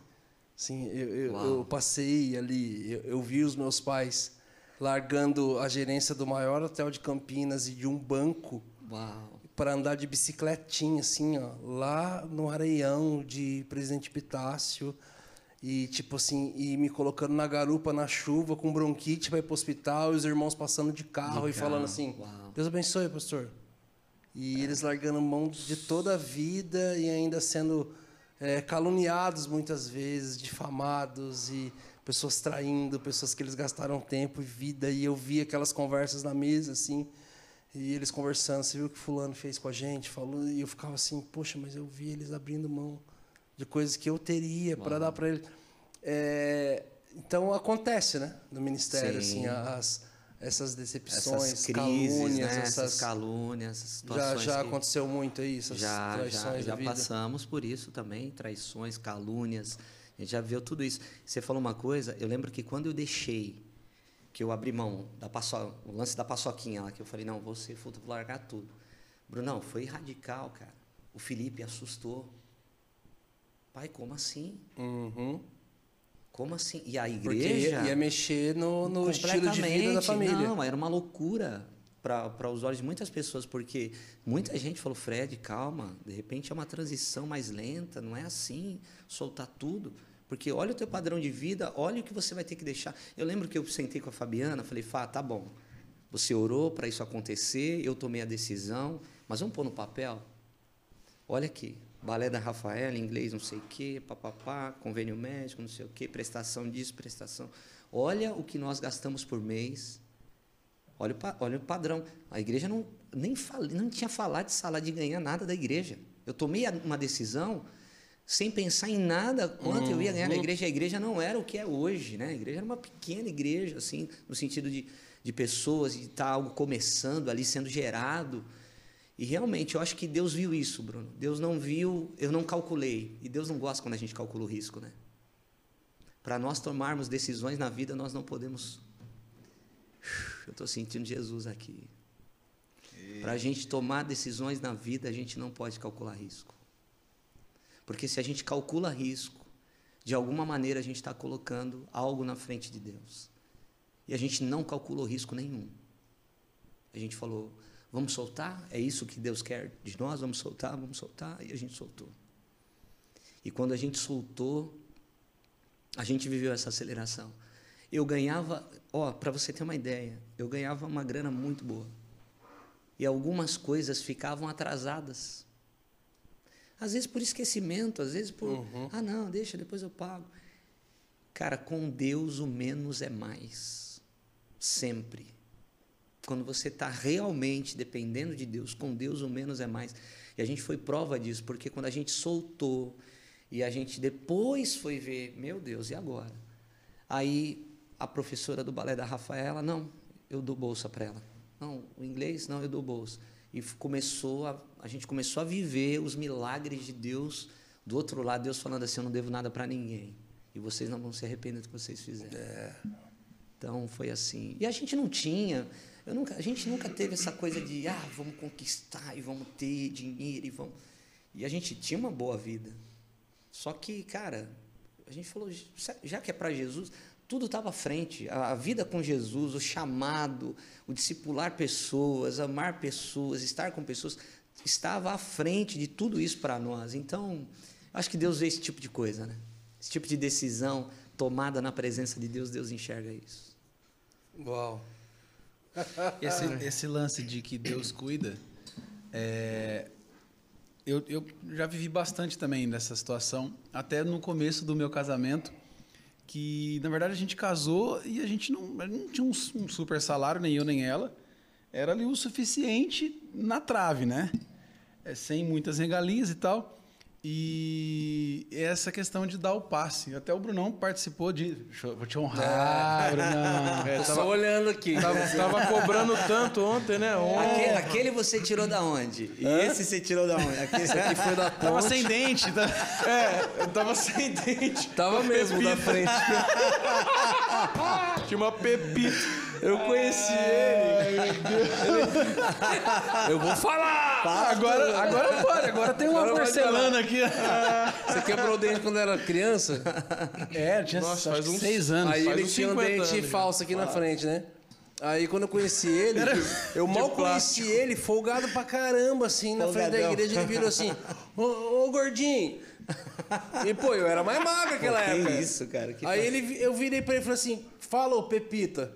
Assim, eu, eu, eu passei ali, eu, eu vi os meus pais largando a gerência do maior hotel de Campinas e de um banco para andar de bicicletinha, assim, ó, lá no Areião de Presidente Pitácio. E, tipo assim, e me colocando na garupa, na chuva, com bronquite para ir pro hospital, e os irmãos passando de carro De e falando carro, assim: uau. Deus abençoe, pastor. E eles largando mão de toda a vida e ainda sendo é, caluniados muitas vezes, difamados e pessoas traindo, pessoas que eles gastaram tempo e vida. E eu vi aquelas conversas na mesa, assim, e eles conversando. Você viu o que Fulano fez com a gente? Falou, e eu ficava assim: Poxa, mas eu vi eles abrindo mão de coisas que eu teria para dar para eles. É, então acontece, né? No ministério, Sim. assim, as, essas decepções, Essas crises, calúnias, né? essas essas calúnias, essas já, situações já que- aconteceu muito aí, essas já, traições já, já passamos por isso também, traições, calúnias. A gente já viu tudo isso. Você falou uma coisa, eu lembro que quando eu deixei, que eu abri mão da paço, o lance da paçoquinha lá, que eu falei, não, vou ser vou largar tudo. Brunão, foi radical, cara. O Felipe assustou. Pai, como assim? Uhum. Como assim? E a Porque igreja... ia, ia mexer no, no estilo de vida da família. Não, era uma loucura. para os olhos de muitas pessoas, porque muita gente falou, Fred, calma, de repente é uma transição mais lenta, não é assim, soltar tudo. Porque olha o teu padrão de vida, olha o que você vai ter que deixar. Eu lembro que eu sentei com a Fabiana, falei, Fá, tá bom, você orou para isso acontecer, eu tomei a decisão, mas vamos pôr no papel? Olha aqui, balé da Rafaela, inglês não sei o quê, papapá, convênio médico, não sei o quê, prestação disso, prestação. Olha o que nós gastamos por mês, Olha o, olha o padrão. A igreja não, nem não tinha falado de sala de ganhar nada da igreja. Eu tomei uma decisão sem pensar em nada quanto uhum. eu ia ganhar da uhum. igreja. A igreja não era o que é hoje, né? A igreja era uma pequena igreja, assim, no sentido de, de pessoas, de estar algo começando ali, sendo gerado. E realmente, eu acho que Deus viu isso, Bruno. Deus não viu, eu não calculei. E Deus não gosta quando a gente calcula o risco, né? Para nós tomarmos decisões na vida, nós não podemos eu estou sentindo Jesus aqui. Para a gente tomar decisões na vida, a gente não pode calcular risco. Porque se a gente calcula risco, de alguma maneira a gente está colocando algo na frente de Deus. E a gente não calculou risco nenhum. A gente falou, vamos soltar? É isso que Deus quer de nós? Vamos soltar, vamos soltar. E a gente soltou. E quando a gente soltou, a gente viveu essa aceleração. Eu ganhava, Ó, para você ter uma ideia, eu ganhava uma grana muito boa. E algumas coisas ficavam atrasadas. Às vezes por esquecimento, às vezes por. Uhum. Ah, não, deixa, depois eu pago. Cara, com Deus o menos é mais. Sempre. Quando você está realmente dependendo de Deus, com Deus o menos é mais. E a gente foi prova disso, porque quando a gente soltou e a gente depois foi ver, meu Deus, e agora? Aí a professora do balé da Rafaela, não, eu dou bolsa para ela. Não, o inglês, não, eu dou bolsa. E começou a, a gente começou a viver os milagres de Deus do outro lado, Deus falando assim, eu não devo nada para ninguém. E vocês não vão se arrepender do que vocês fizeram. É. Então foi assim. E a gente não tinha, eu nunca, a gente nunca teve essa coisa de, ah, vamos conquistar e vamos ter dinheiro e vamos. E a gente tinha uma boa vida. Só que, cara, a gente falou, já que é para Jesus, tudo estava à frente. A, vida com Jesus, o chamado, o discipular pessoas, amar pessoas, estar com pessoas, estava à frente de tudo isso para nós. Então, acho que Deus vê esse tipo de coisa, né? Esse tipo de decisão tomada na presença de Deus, Deus enxerga isso. Uau! Esse, esse lance de que Deus cuida, é, eu, eu já vivi bastante também nessa situação. Até no começo do meu casamento, que na verdade a gente casou e a gente não, não tinha um, um, super salário, nem eu nem ela. Era ali o suficiente na trave, né? É, sem muitas regalias e tal. E essa questão de dar o passe. Até o Brunão participou de. Eu, vou te honrar, é. Brunão. É, tava, olhando aqui. Tava, tava, cobrando tanto ontem, né? Aquele, aquele, você tirou da onde? E Hã? esse você tirou da onde? Aquele esse aqui foi da ponte. Tava sem dente. Tá? É, eu tava sem dente. Tava mesmo pepita. da frente. Tinha uma pepita. Eu conheci ele. Eu vou falar! Agora, agora pode, agora tem uma agora porcelana aqui. Você quebrou o dente quando era criança? É, tinha Nossa, faz uns seis anos. Aí ele tinha um dente anos, falso aqui na frente, né? Aí quando eu conheci ele, eu mal conheci ele, folgado pra caramba, assim, na frente da igreja, ele virou assim, ô, ô gordinho. E pô, eu era mais magro naquela Pô, que época. isso, cara. Que Aí ele, eu virei pra ele e falei assim, fala, ô Pepita.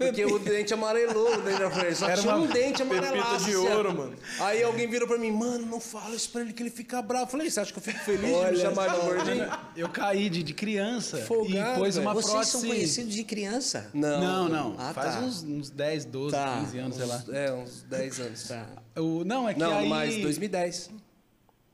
Porque o dente amarelou o dente da frente. Só Era tinha um dente amarelado. de ouro, mano. Aí alguém virou pra mim, mano, não fala isso pra ele que ele fica bravo. Eu falei, você acha que eu fico feliz Olha, de me chamar de gordinho? Eu caí de, de criança Folgado, e pôs uma Vocês prótese... são conhecidos de criança? Não. Não, não. Ah, Faz tá. uns, uns 10, 12, tá. 15 anos, uns, sei lá. É, uns 10 anos. Tá. O, não, é que não, aí... mais 2010.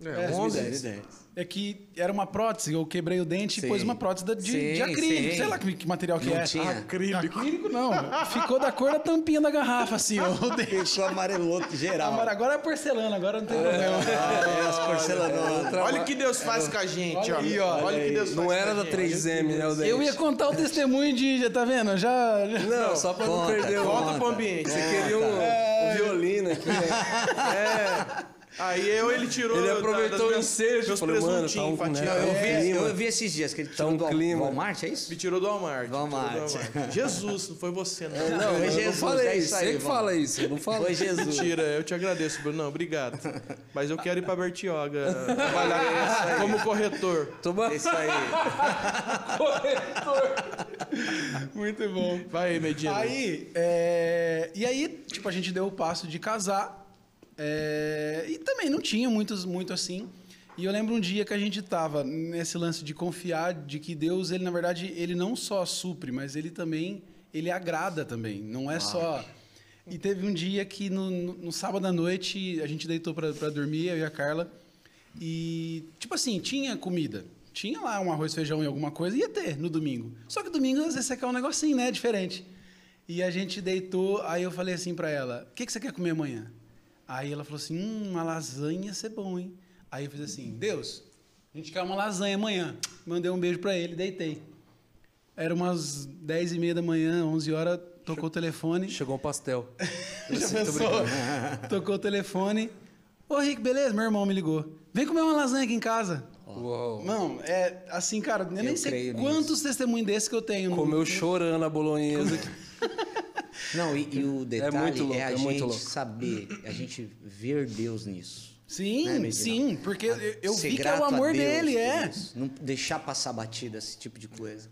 É, é 11, 2010 é que era uma prótese, eu quebrei o dente sim. e pôs uma prótese de, sim, de acrílico. Sim. Sei lá que, que material que não é. Tinha. Acrílico. Acrílico não. Ficou da cor da tampinha da garrafa, assim, ó. O dente. Ficou amarelou geral. agora é porcelana, agora não tem é, problema. É, as porcelanas. Olha o que Deus faz com a gente, olha ó. Aí, ó. Olha o que Deus faz Não era da 3M, né, o dente. Eu ia contar o testemunho de, já tá vendo? Já... Não, só pra conta, não perder o... Volta pro ambiente. Você queria um, um violino aqui, né? É... Aí eu, ele tirou. Ele da- aproveitou das o minhas- ensejo, meus falou, mano, tá um- fatiados. Eu É, vi, eu vi esses dias que ele tirou um do clima. Walmart, é isso? Me tirou do Walmart. Walmart. tirou do Walmart. Jesus, não foi você, não. Não, Foi eu não Jesus, falei é isso. isso aí, Você que fala isso, eu não Foi falei. Jesus. Mentira, eu te agradeço, Bruno. Não, obrigado. Mas eu quero ir pra Bertioga trabalhar como corretor. Toma... Isso aí. Muito bom. Vai aí, Medina. Aí, é, e aí, tipo, a gente deu o passo de casar. É, e também não tinha muitos, muito assim. E eu lembro um dia que a gente tava nesse lance de confiar de que Deus, ele na verdade, ele não só supre, mas ele também, ele agrada também. Não é só... E teve um dia que no, no- no sábado à noite a gente deitou pra pra dormir, eu e a Carla. E, tipo assim, tinha comida. Tinha lá um arroz, feijão e alguma coisa, ia ter no domingo. Só que domingo às vezes você quer um negocinho, né? Diferente. E a gente deitou, aí eu falei assim pra ela: o que, que você quer comer amanhã? Aí ela falou assim: hum, uma lasanha ia ser bom, hein? Aí eu fiz assim: Deus, a gente quer uma lasanha amanhã. Mandei um beijo pra ele, deitei. Era umas 10 e meia da manhã, 11 horas, tocou o telefone. Chegou um pastel. Já pensou? Tocou o telefone. Ô, Rick, beleza? Meu irmão me ligou. Vem comer uma lasanha aqui em casa. Uau. Não, é assim, cara, eu nem Eu sei quantos testemunhos desses que eu tenho. no- Comeu chorando a bolonhesa. Não, e, e o detalhe é, muito louco, a é muito gente louco. saber, a gente ver Deus nisso. Sim, Né, sim, porque eu, eu vi que é o a amor Deus dele, é. isso. Não deixar passar batida esse tipo de coisa.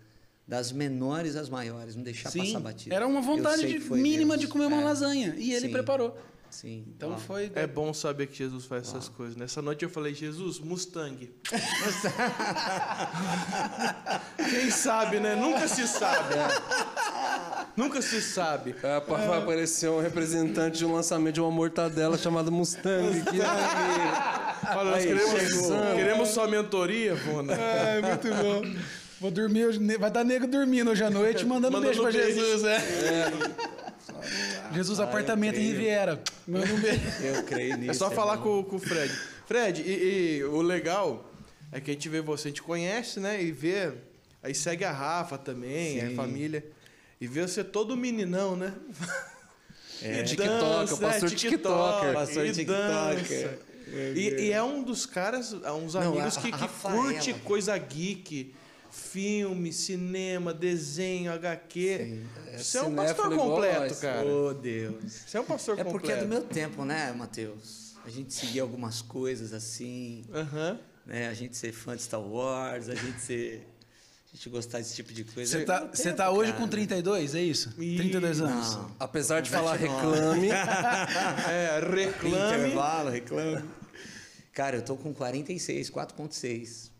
Das menores às maiores, não deixar Sim, passar batida. era uma vontade de- mínima Deus. de comer uma É. lasanha. E ele Sim. preparou. Sim. Então Uau. foi. É bom saber que Jesus faz essas coisas. Nessa noite eu falei, Jesus, Mustang. Quem sabe, né? Nunca se sabe. Nunca se sabe. É, vai aparecer um representante de um lançamento de uma mortadela chamada Mustang. Que Olha, nós Aí, queremos, chegou. queremos sua mentoria, Vona. É, muito bom. Vou dormir, hoje, vai estar nego dormindo hoje à noite, mandando Mandando beijo pra beijo. Jesus, é. Jesus, apartamento em. Riviera. Manda um beijo. Eu creio nisso. É só é falar com, com o Fred. Fred, e, e o legal é que a gente vê você, a gente conhece, né? E vê. Aí segue a Rafa também, a Sim. família. E vê você todo meninão, né? É. E TikToker, dança, pastor é, TikToker. Pastor e TikToker. dança. E, e é um dos caras, uns Não, amigos que, que curte coisa geek, filme, cinema, desenho, HQ. Você é um pastor completo, cara. Oh, Deus. Você é um pastor É completo. porque é do meu tempo, né, Matheus? A gente seguia algumas coisas assim, Aham. né? A gente ser fã de Star Wars, a gente ser. A gente gostar desse tipo de coisa. Você tá, você tá hoje cara. com 32, é isso? 32 anos. Não. Apesar de falar 29. reclame, É, reclame. Intervalo, reclame. Cara, eu tô com 46, 4.6.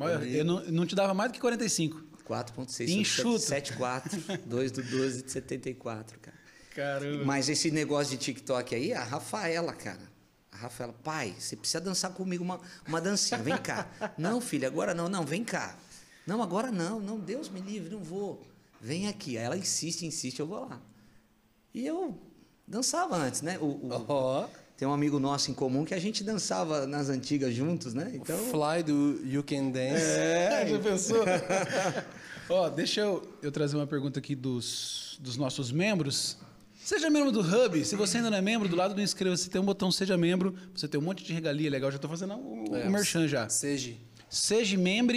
Olha, eu não, não te dava mais do que 45. 4.6. Enxuto. 7.4. 2 do 12 de 74, cara. Caramba. Mas esse negócio de TikTok aí, a Rafaela, cara. A Rafaela, pai, você precisa dançar comigo uma, uma dancinha, vem cá. Não, filha, agora não, não, vem cá. Não, agora não, não, Deus me livre, não vou. Vem aqui. Aí ela insiste, insiste, eu vou lá. E eu dançava antes, né? O, o- tem um amigo nosso em comum que a gente dançava nas antigas juntos, né? Então, Fly do You Can Dance. É, já pensou? Ó, deixa eu, eu trazer uma pergunta aqui dos, dos nossos membros. Seja membro do Hub. Se você ainda não é membro, do lado do inscreva-se tem um botão Seja Membro. Você tem um monte de regalia legal. Já estou fazendo o, É, o merchan já. Seja. Seja membro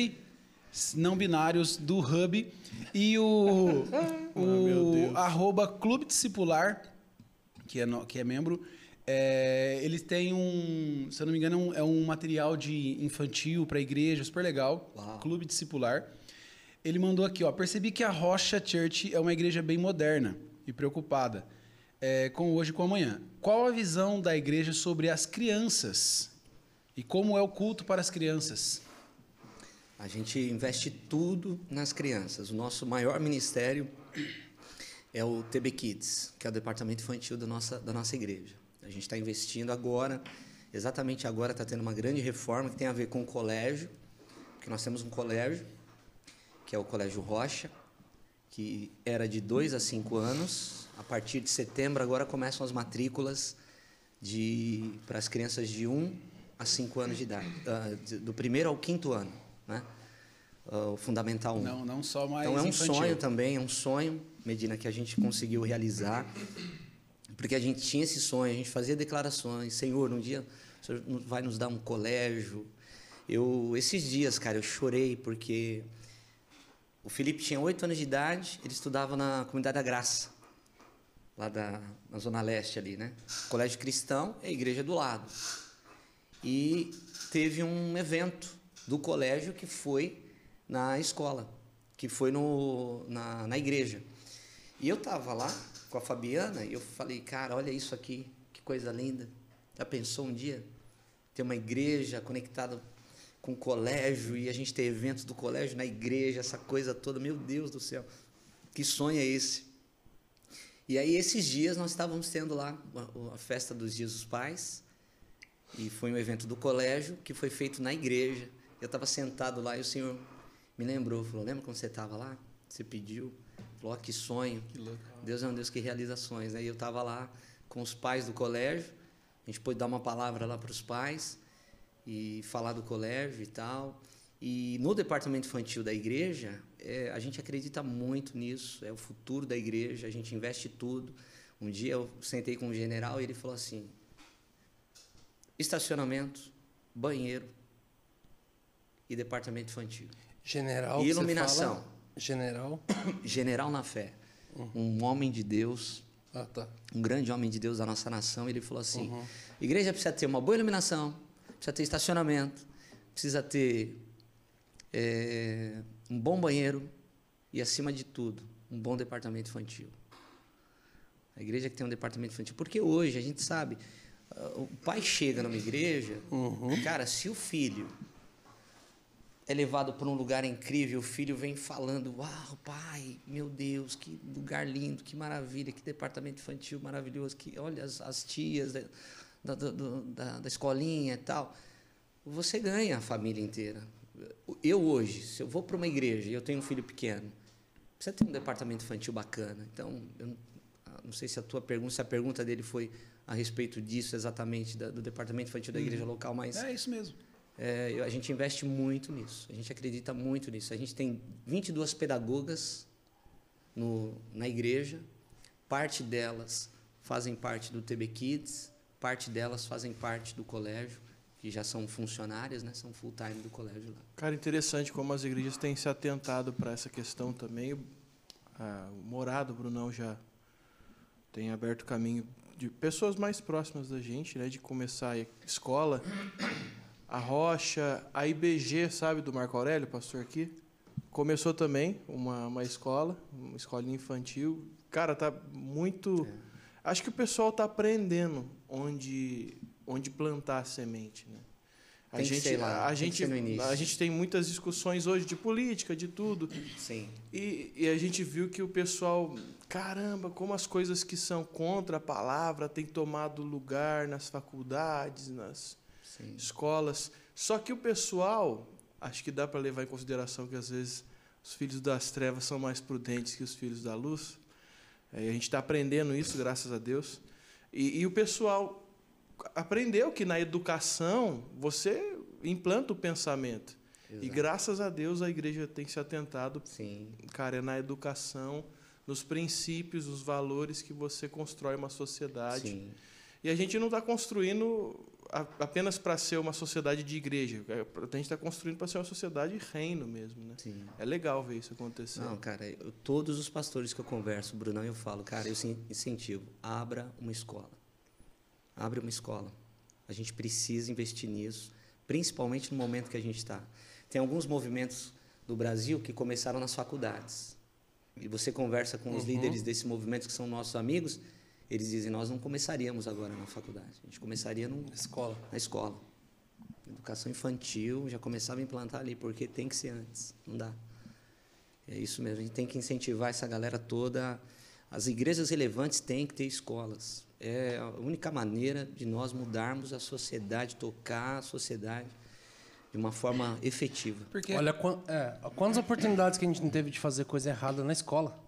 não binários do Hub. E o, o arroba Clube Discipular, que é, no- que é membro, é, eles têm um, se eu não me engano, é um, é um material de infantil para igreja, super legal. Uau. Clube Discipular. Ele mandou aqui, ó. Percebi que a Rocha Church é uma igreja bem moderna e preocupada é, com hoje e com amanhã. Qual a visão da igreja sobre as crianças? E como é o culto para as crianças? A gente investe tudo nas crianças. O nosso maior ministério é o TB Kids, que é o departamento infantil da nossa, da nossa igreja. A gente está investindo agora, exatamente agora está tendo uma grande reforma que tem a ver com o colégio, porque nós temos um colégio, que é o Colégio Rocha, que era de 2 a 5 anos. A partir de setembro agora começam as matrículas de para as crianças de 1 a 5 anos de idade, ah, do primeiro ao quinto ano, né? Ah, O fundamental 1. Não, não só mais Então é um infantil. sonho também, é um sonho, Medina, que a gente conseguiu realizar. Porque a gente tinha esse sonho, a gente fazia declarações, Senhor, um dia o senhor vai nos dar um colégio. Eu, esses dias, cara, eu chorei porque o Felipe tinha oito anos de idade, ele estudava na Comunidade da Graça, lá da, na Zona Leste ali, né? Colégio cristão, é a igreja do lado. E teve um evento do colégio que foi na escola, que foi no, na, na igreja. E eu tava lá com a Fabiana e eu falei, cara, olha isso aqui, que coisa linda. Já pensou um dia ter uma igreja conectada com o colégio e a gente ter eventos do colégio na igreja, essa coisa toda, meu Deus do céu, que sonho é esse? E aí esses dias nós estávamos tendo lá a, a festa dos Dias dos Pais e foi um evento do colégio que foi feito na igreja. Eu estava sentado lá e o Senhor me lembrou, falou: lembra quando você estava lá? Você pediu, falou: que sonho. Que louco. Deus é um Deus que realiza sonhos. Aí eu estava lá com os pais do colégio, a gente pôde dar uma palavra lá para os pais e falar do colégio e tal. E no departamento infantil da igreja, é, a gente acredita muito nisso, é o futuro da igreja, a gente investe tudo. Um dia eu sentei com um general e ele falou assim: estacionamento, banheiro e departamento infantil. General. E iluminação. General. General na fé, um homem de Deus, Ah, tá. um grande homem de Deus da nossa nação, ele falou assim: igreja precisa ter uma boa iluminação, precisa ter estacionamento, precisa ter é, um bom banheiro e, acima de tudo, um bom departamento infantil. A igreja que tem um departamento infantil. Porque hoje a gente sabe, ah, o pai chega numa igreja, cara, se o filho é levado para um lugar incrível, o filho vem falando: Uau, pai, meu Deus, que lugar lindo, que maravilha, que departamento infantil maravilhoso, que olha as, as tias da, da, da, da escolinha e tal. Você ganha a família inteira. Eu hoje, se eu vou para uma igreja e eu tenho um filho pequeno, precisa ter um departamento infantil bacana. Então, eu não, ah, sei se a tua pergunta, se a pergunta dele foi a respeito disso exatamente, da- do departamento infantil da igreja local, mas É isso mesmo. É, a gente investe muito nisso, a gente acredita muito nisso. A gente tem 22 pedagogas no, na igreja, parte delas fazem parte do TB Kids, parte delas fazem parte do colégio, que já são funcionárias, né? são full time do colégio lá. Cara, interessante como as igrejas têm se atentado para essa questão também. Ah, o Morado, Brunão, já tem aberto caminho de pessoas mais próximas da gente, né? De começar a escola. A Rocha, a IBG, sabe, do Marco Aurélio, pastor aqui? Começou também uma, uma escola, uma escolinha infantil. Cara, tá muito... Acho que o pessoal tá aprendendo onde, onde plantar a semente, né? A Tem gente, lá, a gente, a gente tem muitas discussões hoje de política, de tudo. Sim, E, e a gente viu que o pessoal, caramba, como as coisas que são contra a palavra têm tomado lugar nas faculdades, nas sim. escolas. Só que o pessoal, acho que dá para levar em consideração que às vezes os filhos das trevas são mais prudentes que os filhos da luz. É, a gente está aprendendo isso, graças a Deus. E, e o pessoal aprendeu que na educação você implanta o pensamento. E Exato. graças a Deus a igreja tem se atentado Sim, cara, é na educação, nos princípios, nos valores que você constrói uma sociedade. sim. E a gente não está construindo apenas para ser uma sociedade de igreja. É, A gente está construindo para ser uma sociedade reino mesmo, né? Sim. É legal ver isso acontecer. Não, cara, eu- todos os pastores que eu converso, Brunão, eu falo, cara, eu incentivo, abra uma escola. Abre uma escola. A gente precisa investir nisso, principalmente no momento que a gente está. Tem alguns movimentos do Brasil que começaram nas faculdades. E você conversa com os líderes desse movimento que são nossos amigos, eles dizem, nós não começaríamos agora na faculdade, a gente começaria no, Escola. na escola. Educação infantil já começava a implantar ali, porque tem que ser antes, não dá. É isso mesmo, a gente tem que incentivar essa galera toda. As igrejas relevantes têm que ter escolas. É a única maneira de nós mudarmos a sociedade, tocar a sociedade de uma forma efetiva. Porque Olha, é, quantas oportunidades que a gente não teve de fazer coisa errada na escola.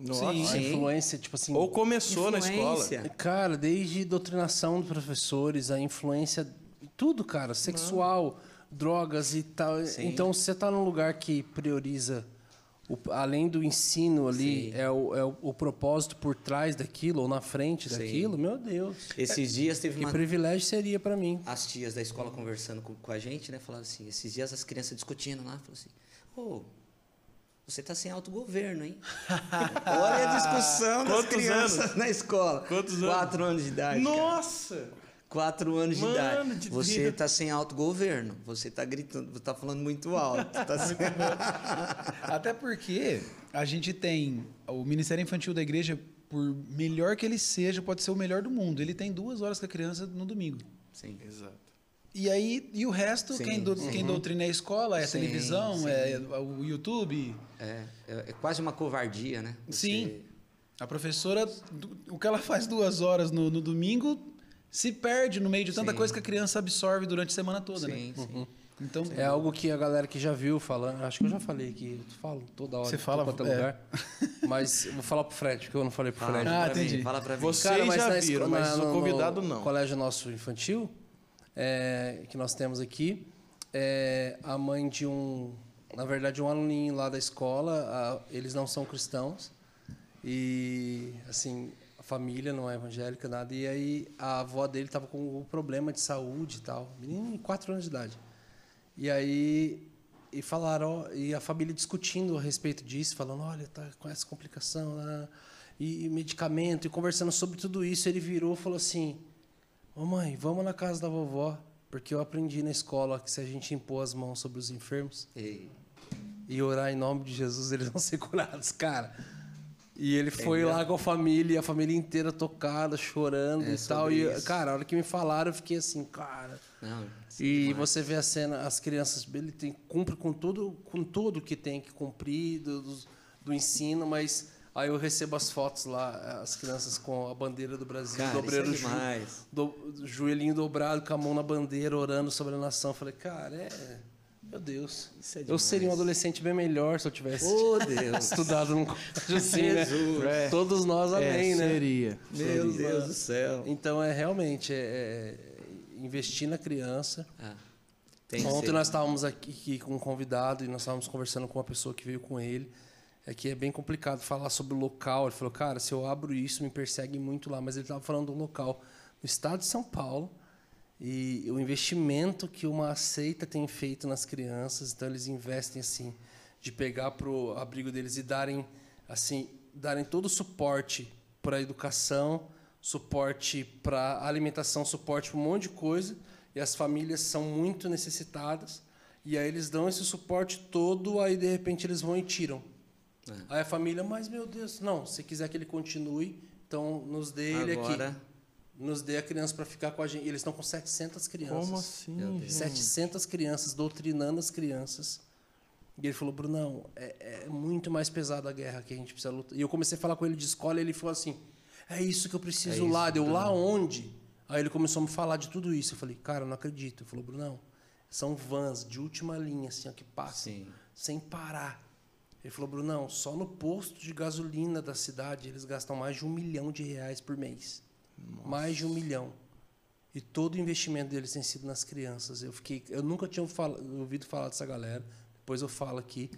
Nossa. Sim. A influência, tipo assim. Ou começou na escola. Influência. Cara, desde doutrinação dos professores, a influência, tudo, cara, sexual, drogas e tal. Sim. Então, se você tá num lugar que prioriza o- além do ensino ali, Sim. é, o, é o, o propósito por trás daquilo ou na frente Sim. daquilo, meu Deus. Esses dias teve Que uma, privilégio seria para mim. as tias da escola conversando com, com a gente, né? Falaram assim, esses dias as crianças discutindo lá, falaram assim, ô, você tá sem autogoverno, hein? Olha a discussão das Quantos crianças anos? na escola. Quantos anos? Quatro anos de idade. cara. Nossa! Quatro anos de Mano idade. de você Deus. tá sem autogoverno. Você tá gritando, tá falando muito alto. Tá sem... Até porque a gente tem o Ministério Infantil da Igreja, por melhor que ele seja, pode ser o melhor do mundo. Ele tem duas horas com a criança no domingo. Sim. Exato. E aí, e o resto, Sim, quem, do, quem doutrina é a escola, é a Sim, televisão, sim. é o YouTube. É, é, é quase uma covardia, né? Você- Sim. A professora, o que ela faz duas horas no, no domingo, se perde no meio de tanta Sim. coisa que a criança absorve durante a semana toda, Sim, né? sim. Então, É algo que a galera que já viu falando, acho que eu já falei aqui, eu falo toda hora, Você fala, quanto é. lugar. Mas eu vou falar pro Fred, porque eu não falei pro Fala Fred. Ah, pra entendi. mim, fala pra mim. Você- Cara, Vocês mas já viram, escola- mas o convidado não. colégio nosso infantil, é, que nós temos aqui, é, a mãe de um, na verdade, um aluninho lá da escola, a- eles não são cristãos e, assim, a família não é evangélica, nada. E aí a avó dele estava com um problema de saúde e tal, menino de quatro anos de idade. E aí e falaram, ó, e a família discutindo a respeito disso, falando, olha, tá com essa complicação, né? e, e medicamento, e conversando sobre tudo isso, ele virou e falou assim, ô mãe, vamos na casa da vovó, porque eu aprendi na escola que se a gente impor as mãos sobre os enfermos Ei, e orar em nome de Jesus, eles vão ser curados, cara. E ele foi lá com a família, e a família inteira tocada, chorando É e tal. E, isso. cara, a hora que me falaram, eu fiquei assim, cara, não, isso é e demais. você vê a cena, as crianças, ele tem, cumpre com tudo, com tudo que tem que cumprir do, do, do ensino, mas aí eu recebo as fotos lá, as crianças com a bandeira do Brasil, Cara, dobreiro isso é do, joelhinho dobrado, com a mão na bandeira, orando sobre a nação. Eu falei, cara, é. Meu Deus. É eu seria um adolescente bem melhor se eu tivesse Oh, Deus. estudado num colégio assim, né? Jesus. É. Todos nós, amém, é, né? Seria. Meu Deus do céu. Então é realmente é, é investir na criança. Ah, Ontem nós estávamos aqui com um convidado e nós estávamos conversando com uma pessoa que veio com ele. É que é bem complicado falar sobre o local. Ele falou, cara, se eu abro isso, me persegue muito lá. Mas ele estava falando do local no estado de São Paulo e o investimento que uma seita tem feito nas crianças. Então eles investem assim, de pegar para o abrigo deles e darem assim, darem todo o suporte para a educação, suporte para alimentação, suporte para um monte de coisa. E as famílias são muito necessitadas. E aí eles dão esse suporte todo, aí de repente eles vão e tiram. É. Aí a família, mas meu Deus, não, se quiser que ele continue, então nos dê ele Agora, aqui. Nos dê a criança para ficar com a gente. E eles estão com 700 crianças. Como assim, Meu Deus. gente? 700 crianças, doutrinando as crianças. E ele falou, Brunão, é, é muito mais pesada a guerra que a gente precisa lutar. E eu comecei a falar com ele de escola e ele falou assim, é isso que eu preciso É isso, lá. Deu lá onde? Aí ele começou a me falar de tudo isso. Eu falei, cara, eu não acredito. Ele falou, Brunão, são vans de última linha, assim, ó, que passam Sim. sem parar. Ele falou, Brunão, só no posto de gasolina da cidade eles gastam mais de um milhão de reais por mês. Mais de um milhão. E todo o investimento deles tem sido nas crianças. Eu fiquei, eu nunca tinha ouvido falar dessa galera. Depois eu falo aqui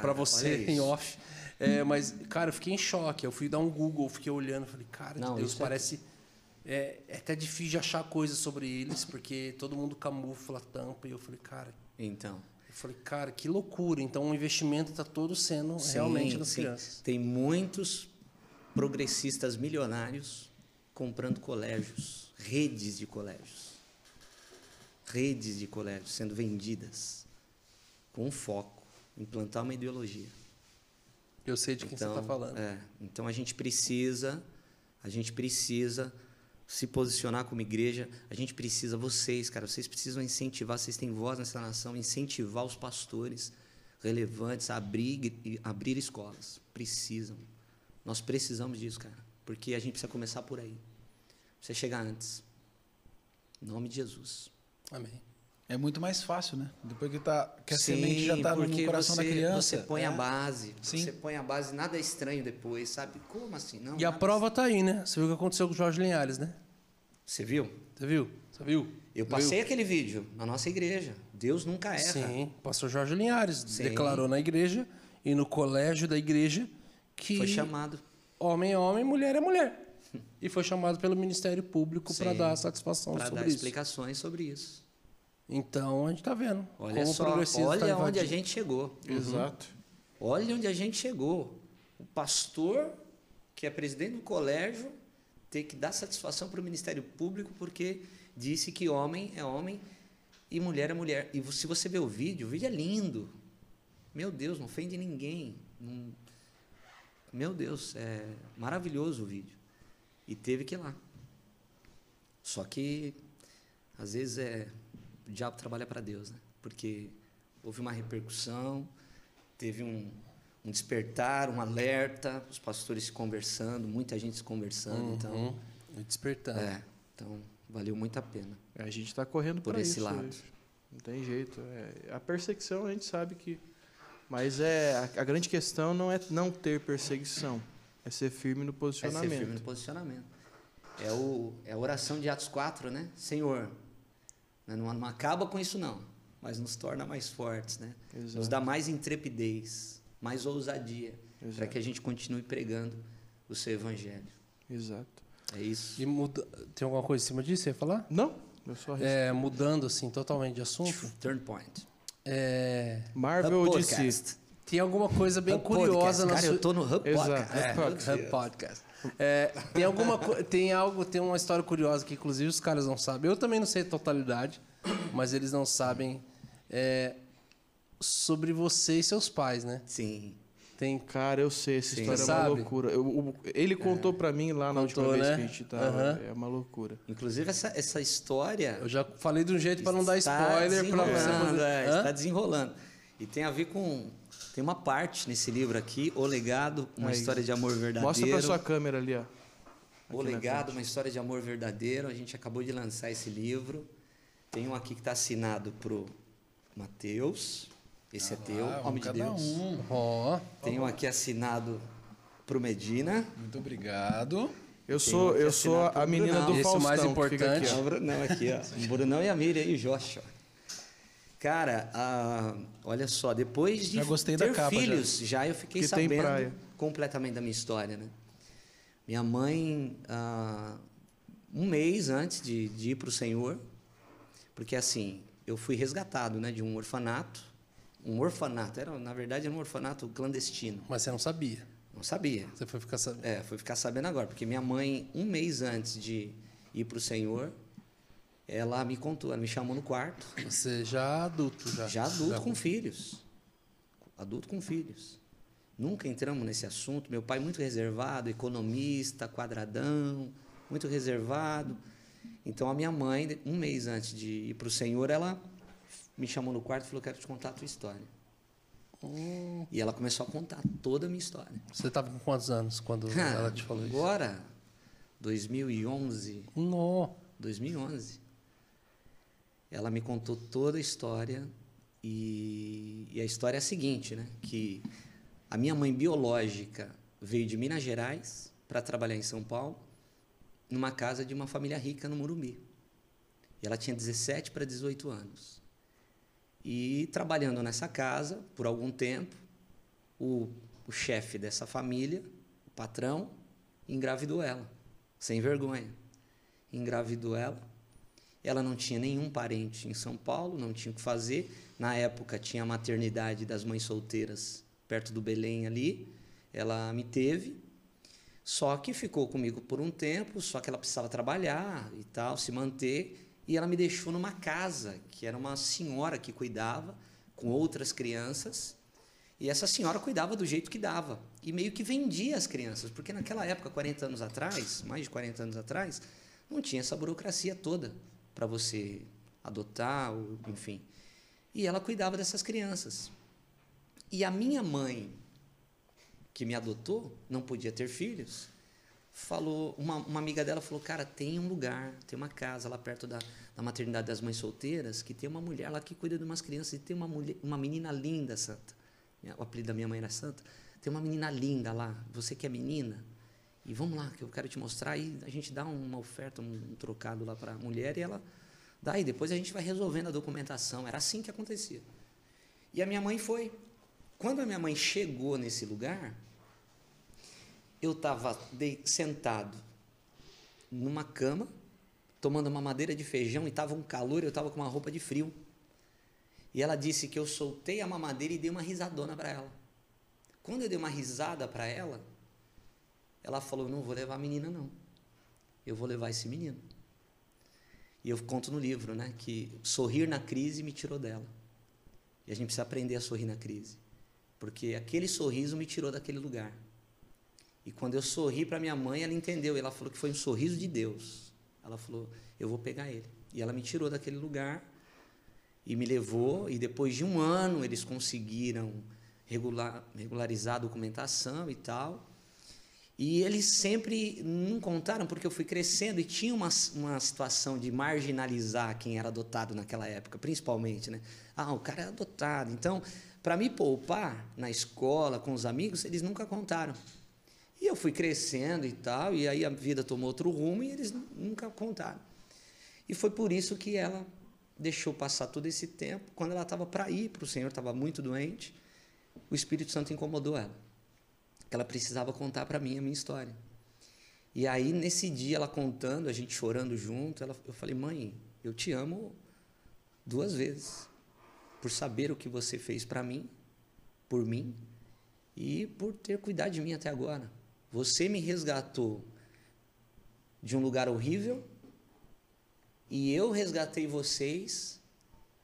para você em off. É, mas cara, eu fiquei em choque. Eu fui dar um Google, fiquei olhando, falei, cara, Não, de Deus, é- parece é, é até difícil de achar coisas sobre eles, porque todo mundo camufla, tampa. E eu falei, cara, Então. Eu falei, cara, que loucura. Então o investimento está todo sendo Sim, realmente nas sim. crianças. Tem muitos progressistas milionários comprando colégios, redes de colégios. Redes de colégios sendo vendidas com um foco, implantar uma ideologia. Eu sei de quem você está falando. É, então a gente precisa, a gente precisa se posicionar como igreja. A gente precisa vocês, cara, vocês precisam incentivar. Vocês têm voz nessa nação, incentivar os pastores relevantes a abrir, abrir escolas. Precisam. Nós precisamos disso, cara, porque a gente precisa começar por aí. Precisa chegar antes. Em nome de Jesus. Amém. É muito mais fácil, né? Depois que, tá, que a Sim, semente já está no coração você, da criança. Você põe a é. base. Sim. Você põe a base, nada é estranho depois, sabe? Como assim? Não, E a nada- prova tá aí, né? Você viu o que aconteceu com o Jorge Linhares, né? Você viu? Você viu? Você viu? Eu Viu? passei aquele vídeo na nossa igreja. Deus nunca erra. Sim, o pastor Jorge Linhares Sim. declarou na igreja e no colégio da igreja que Foi chamado. homem é homem, mulher é mulher. E foi chamado pelo Ministério Público para dar satisfação Para sobre dar isso. explicações sobre isso. Então a gente tá vendo Olha só, progressismo olha tá onde a gente chegou. Exato. Olha onde a gente chegou. O pastor, que é presidente do colégio, ter que dar satisfação para o Ministério Público porque disse que homem é homem e mulher é mulher. E se você vê o vídeo, o vídeo é lindo. Meu Deus, não ofende ninguém. Não- Meu Deus, é maravilhoso o vídeo. E teve que ir lá. Só que, às vezes, é, o diabo trabalha para Deus, né? Porque houve uma repercussão, teve um, um despertar, um alerta, os pastores se conversando, muita gente se conversando. Então, Uhum. E Despertando. é, então, valeu muito a pena. A gente está correndo Por pra esse isso lado. hoje. Não tem jeito. É, a perseguição a gente sabe que. Mas é a, a grande questão não é não ter perseguição, é ser firme no É ser posicionamento. firme no posicionamento. É, o, é a oração de Atos 4, né? Senhor, né, não, não acaba com isso não, mas nos torna mais fortes, né? Nos Exato. dá mais intrepidez, mais ousadia, para que a gente continue pregando o seu evangelho. Exato. É isso. E muda... tem alguma coisa em cima disso? Você ia falar? Não, eu só É, mudando assim totalmente de assunto. Turn point. É, Marvel. DC? tem alguma coisa bem Hub curiosa Podcast. na Cara, sua eu tô no Hub Exato. Podcast. É, Hub Podcast. Hub Podcast. É, tem alguma co- tem algo, tem uma história curiosa que inclusive os caras não sabem. Eu também não sei a totalidade, mas eles não sabem é, sobre você e seus pais, né? Sim. Tem Cara, eu sei, essa Sim. história é uma sabe? loucura. Eu- o- ele contou pra mim lá na última vez né? que a gente tava. Aham. É uma loucura. Inclusive, essa, essa história. eu já falei de um jeito para não dar está spoiler para você desenrolando, é, Hã? está desenrolando. E tem a ver com. Tem uma parte nesse livro aqui, O Legado, uma Aí. história de amor verdadeiro. Mostra pra sua câmera ali, ó. O Aqui na Legado, uma história de amor verdadeiro. A gente acabou de lançar esse livro. Tem um aqui que está assinado pro Mateus. Esse é teu, Ah, um homem de cada Deus. um. Tem um aqui assinado pro Medina. Muito obrigado. Eu Tem sou, eu é sou a menina Brunão. do Esse é o Faustão. mais que fica importante. aqui, ó. É o Brunão aqui, ó. O Brunão e a Miriam e o Joshua. Cara, ah, olha só, depois de Já gostei da ter capa, já. filhos, já. eu fiquei Que sabendo completamente da minha história, né? Minha mãe, ah, um mês antes de, de ir para o Senhor, porque assim, eu fui resgatado, né, de um orfanato, um orfanato, era na verdade era um orfanato clandestino, mas você não sabia. não sabia. Você foi ficar sabendo. É, fui ficar sabendo agora, porque minha mãe, um mês antes de ir para o Senhor, ela me contou, ela me chamou no quarto, Você já adulto já. já adulto com filhos. Adulto com filhos. Nunca entramos nesse assunto. Meu pai muito reservado, economista, quadradão, muito reservado. Então a minha mãe, um mês antes de ir para o Senhor, ela me chamou no quarto e falou: "Quero te contar a tua história". Hum, E ela começou a contar toda a minha história. você tava com quantos anos quando ela te falou isso? Agora, 2011, Nó. 2011. Ela me contou toda a história e, e a história é a seguinte, né? Que a minha mãe biológica veio de Minas Gerais para trabalhar em São Paulo, numa casa de uma família rica no Morumbi. E ela tinha 17 para 18 anos. E trabalhando nessa casa por algum tempo, o, o chefe dessa família, o patrão, engravidou ela, sem vergonha. Engravidou ela. Ela não tinha nenhum parente em São Paulo, não tinha o que fazer. Na época tinha a maternidade das mães solteiras perto do Belém ali. Ela me teve. Só que ficou comigo por um tempo, só que ela precisava trabalhar e tal, se manter. E ela me deixou numa casa, que era uma senhora que cuidava, com outras crianças. E essa senhora cuidava do jeito que dava. E meio que vendia as crianças, porque naquela época, 40 anos atrás, mais de 40 anos atrás, não tinha essa burocracia toda para você adotar, ou, enfim. E ela cuidava dessas crianças. E a minha mãe, que me adotou, não podia ter filhos, falou, uma, uma amiga dela falou, cara, tem um lugar, tem uma casa lá perto da, da maternidade das mães solteiras, que tem uma mulher lá que cuida de umas crianças, e tem uma, mulher, uma menina linda, Santa. O apelido da minha mãe era Santa. Tem uma menina linda lá, você que é menina, e vamos lá, que eu quero te mostrar, e a gente dá uma oferta, um, um trocado lá para a mulher, e ela dá, e depois a gente vai resolvendo a documentação. Era assim que acontecia. E a minha mãe foi Quando a minha mãe chegou nesse lugar, eu estava sentado numa cama, tomando uma madeira de feijão e estava um calor, eu estava com uma roupa de frio. E ela disse que eu soltei a mamadeira e dei uma risadona para ela. Quando eu dei uma risada para ela, ela falou: Não vou levar a menina, não. Eu vou levar esse menino. E eu conto no livro, né, que sorrir na crise me tirou dela. E a gente precisa aprender a sorrir na crise, porque aquele sorriso me tirou daquele lugar. E quando eu sorri para minha mãe, ela entendeu, ela falou que foi um sorriso de Deus. Ela falou: "Eu vou pegar ele". E ela me tirou daquele lugar e me levou, e depois de um ano eles conseguiram regular, regularizar a documentação e tal. E eles sempre não contaram, porque eu fui crescendo e tinha uma, uma situação de marginalizar quem era adotado naquela época, principalmente. Né? Ah, o cara é adotado. Então, para me poupar na escola, com os amigos, eles nunca contaram. E eu fui crescendo e tal, e aí a vida tomou outro rumo e eles nunca contaram. E foi por isso que ela deixou passar todo esse tempo. Quando ela estava para ir para o Senhor, estava muito doente, o Espírito Santo incomodou ela que ela precisava contar para mim a minha história. E aí, nesse dia, ela contando, a gente chorando junto, ela, eu falei, mãe, eu te amo duas vezes. Por saber o que você fez para mim, por mim, e por ter cuidado de mim até agora. Você me resgatou de um lugar horrível, e eu resgatei vocês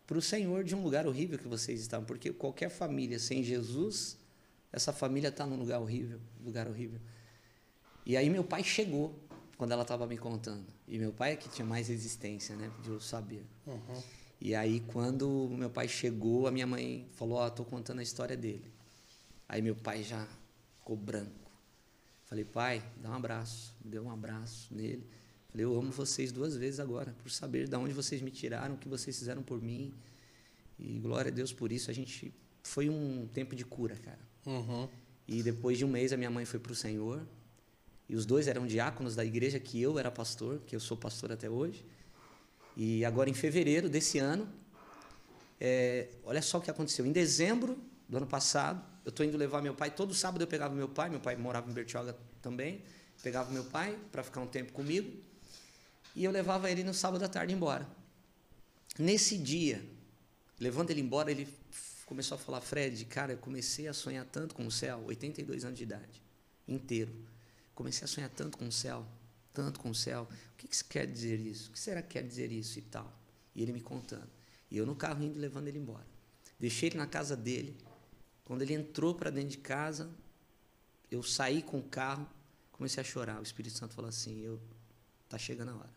para o Senhor de um lugar horrível que vocês estavam. Porque qualquer família sem Jesus essa família está num lugar horrível, lugar horrível. E aí meu pai chegou quando ela estava me contando. E meu pai é que tinha mais resistência, né? Eu saber. Uhum. E aí quando meu pai chegou, a minha mãe falou: "Ó, oh, tô contando a história dele". Aí meu pai já ficou branco. Falei: "Pai, dá um abraço". Me deu um abraço nele. Falei: "Eu amo vocês duas vezes agora, por saber de onde vocês me tiraram, o que vocês fizeram por mim". E glória a Deus por isso. A gente foi um tempo de cura, cara. Uhum. E depois de um mês a minha mãe foi para o Senhor. E os dois eram diáconos da igreja que eu era pastor, que eu sou pastor até hoje. E agora em fevereiro desse ano, é, olha só o que aconteceu. Em dezembro do ano passado, eu estou indo levar meu pai. Todo sábado eu pegava meu pai, meu pai morava em Bertioga também. Pegava meu pai para ficar um tempo comigo. E eu levava ele no sábado à tarde embora. Nesse dia, levando ele embora, ele começou a falar, Fred, cara, eu comecei a sonhar tanto com o céu, 82 anos de idade, inteiro. Comecei a sonhar tanto com o céu, tanto com o céu. O que, que isso quer dizer isso? O que será que quer dizer isso e tal? E ele me contando. E eu no carro indo, levando ele embora. Deixei ele na casa dele. Quando ele entrou para dentro de casa, eu saí com o carro, comecei a chorar. O Espírito Santo falou assim: eu, tá chegando a hora.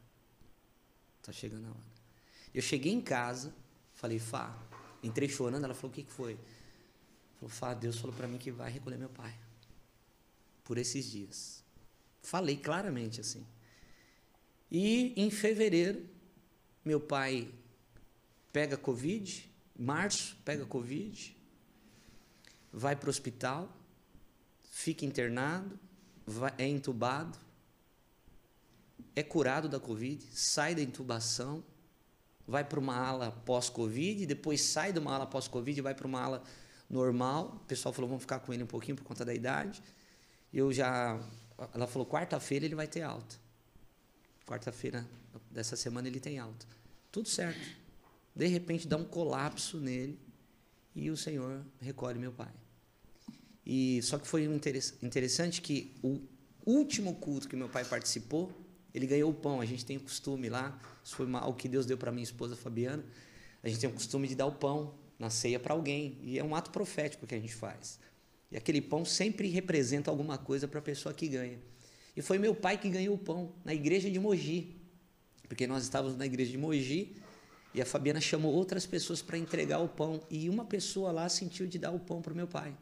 Tá chegando a hora. Eu cheguei em casa, falei, Fá, Entrei chorando, ela falou: O que, que foi? Falou: Fá, Deus falou para mim que vai recolher meu pai. Por esses dias. Falei claramente assim. E em fevereiro, meu pai pega Covid, março pega Covid, vai para o hospital, fica internado, vai, é entubado, é curado da Covid, sai da intubação, vai para uma ala pós-Covid, depois sai de uma ala pós-Covid e vai para uma ala normal. O pessoal falou, vamos ficar com ele um pouquinho por conta da idade. Eu já. Ela falou, quarta-feira ele vai ter alta. Quarta-feira dessa semana ele tem alta. Tudo certo. De repente dá um colapso nele e o Senhor recolhe meu pai. E só que foi interessante que o último culto que meu pai participou, ele ganhou o pão. A gente tem o costume lá isso foi o que Deus deu para minha esposa Fabiana. A gente tem o costume de dar o pão na ceia para alguém. E é um ato profético que a gente faz. E aquele pão sempre representa alguma coisa para a pessoa que ganha. E foi meu pai que ganhou o pão na igreja de Mogi. Porque nós estávamos na igreja de Mogi e a Fabiana chamou outras pessoas para entregar o pão. E uma pessoa lá sentiu de dar o pão para o meu pai.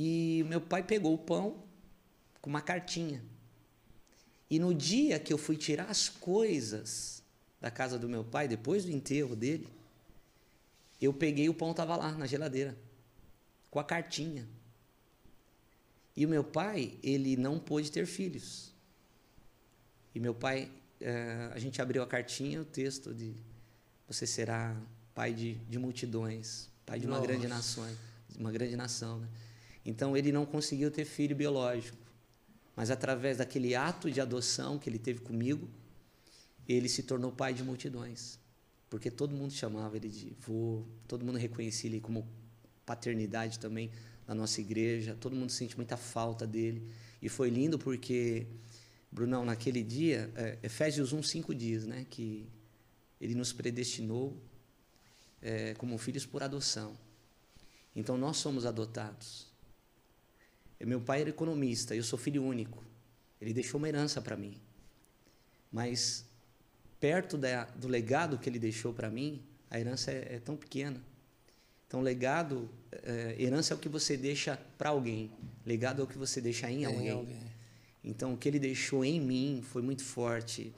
E meu pai pegou o pão com uma cartinha. E no dia que eu fui tirar as coisas da casa do meu pai, depois do enterro dele, eu peguei o pão estava lá na geladeira, com a cartinha. E o meu pai, ele não pôde ter filhos. E meu pai, é, a gente abriu a cartinha, o texto de você será pai de, de multidões, pai de uma Nossa. grande nação. uma grande nação. Né? Então ele não conseguiu ter filho biológico, mas através daquele ato de adoção que ele teve comigo, ele se tornou pai de multidões, porque todo mundo chamava ele de vô, todo mundo reconhecia ele como paternidade também na nossa igreja, todo mundo sente muita falta dele. E foi lindo porque, Brunão, naquele dia, é, Efésios 1, 5 diz né, que ele nos predestinou é, como filhos por adoção. Então nós somos adotados. Meu pai era economista, eu sou filho único. Ele deixou uma herança para mim. Mas perto da, do legado que ele deixou para mim, a herança é, é, tão pequena. Então, legado, é, herança é o que você deixa para alguém. Legado é o que você deixa em alguém. alguém. Então, o que ele deixou em mim foi muito forte.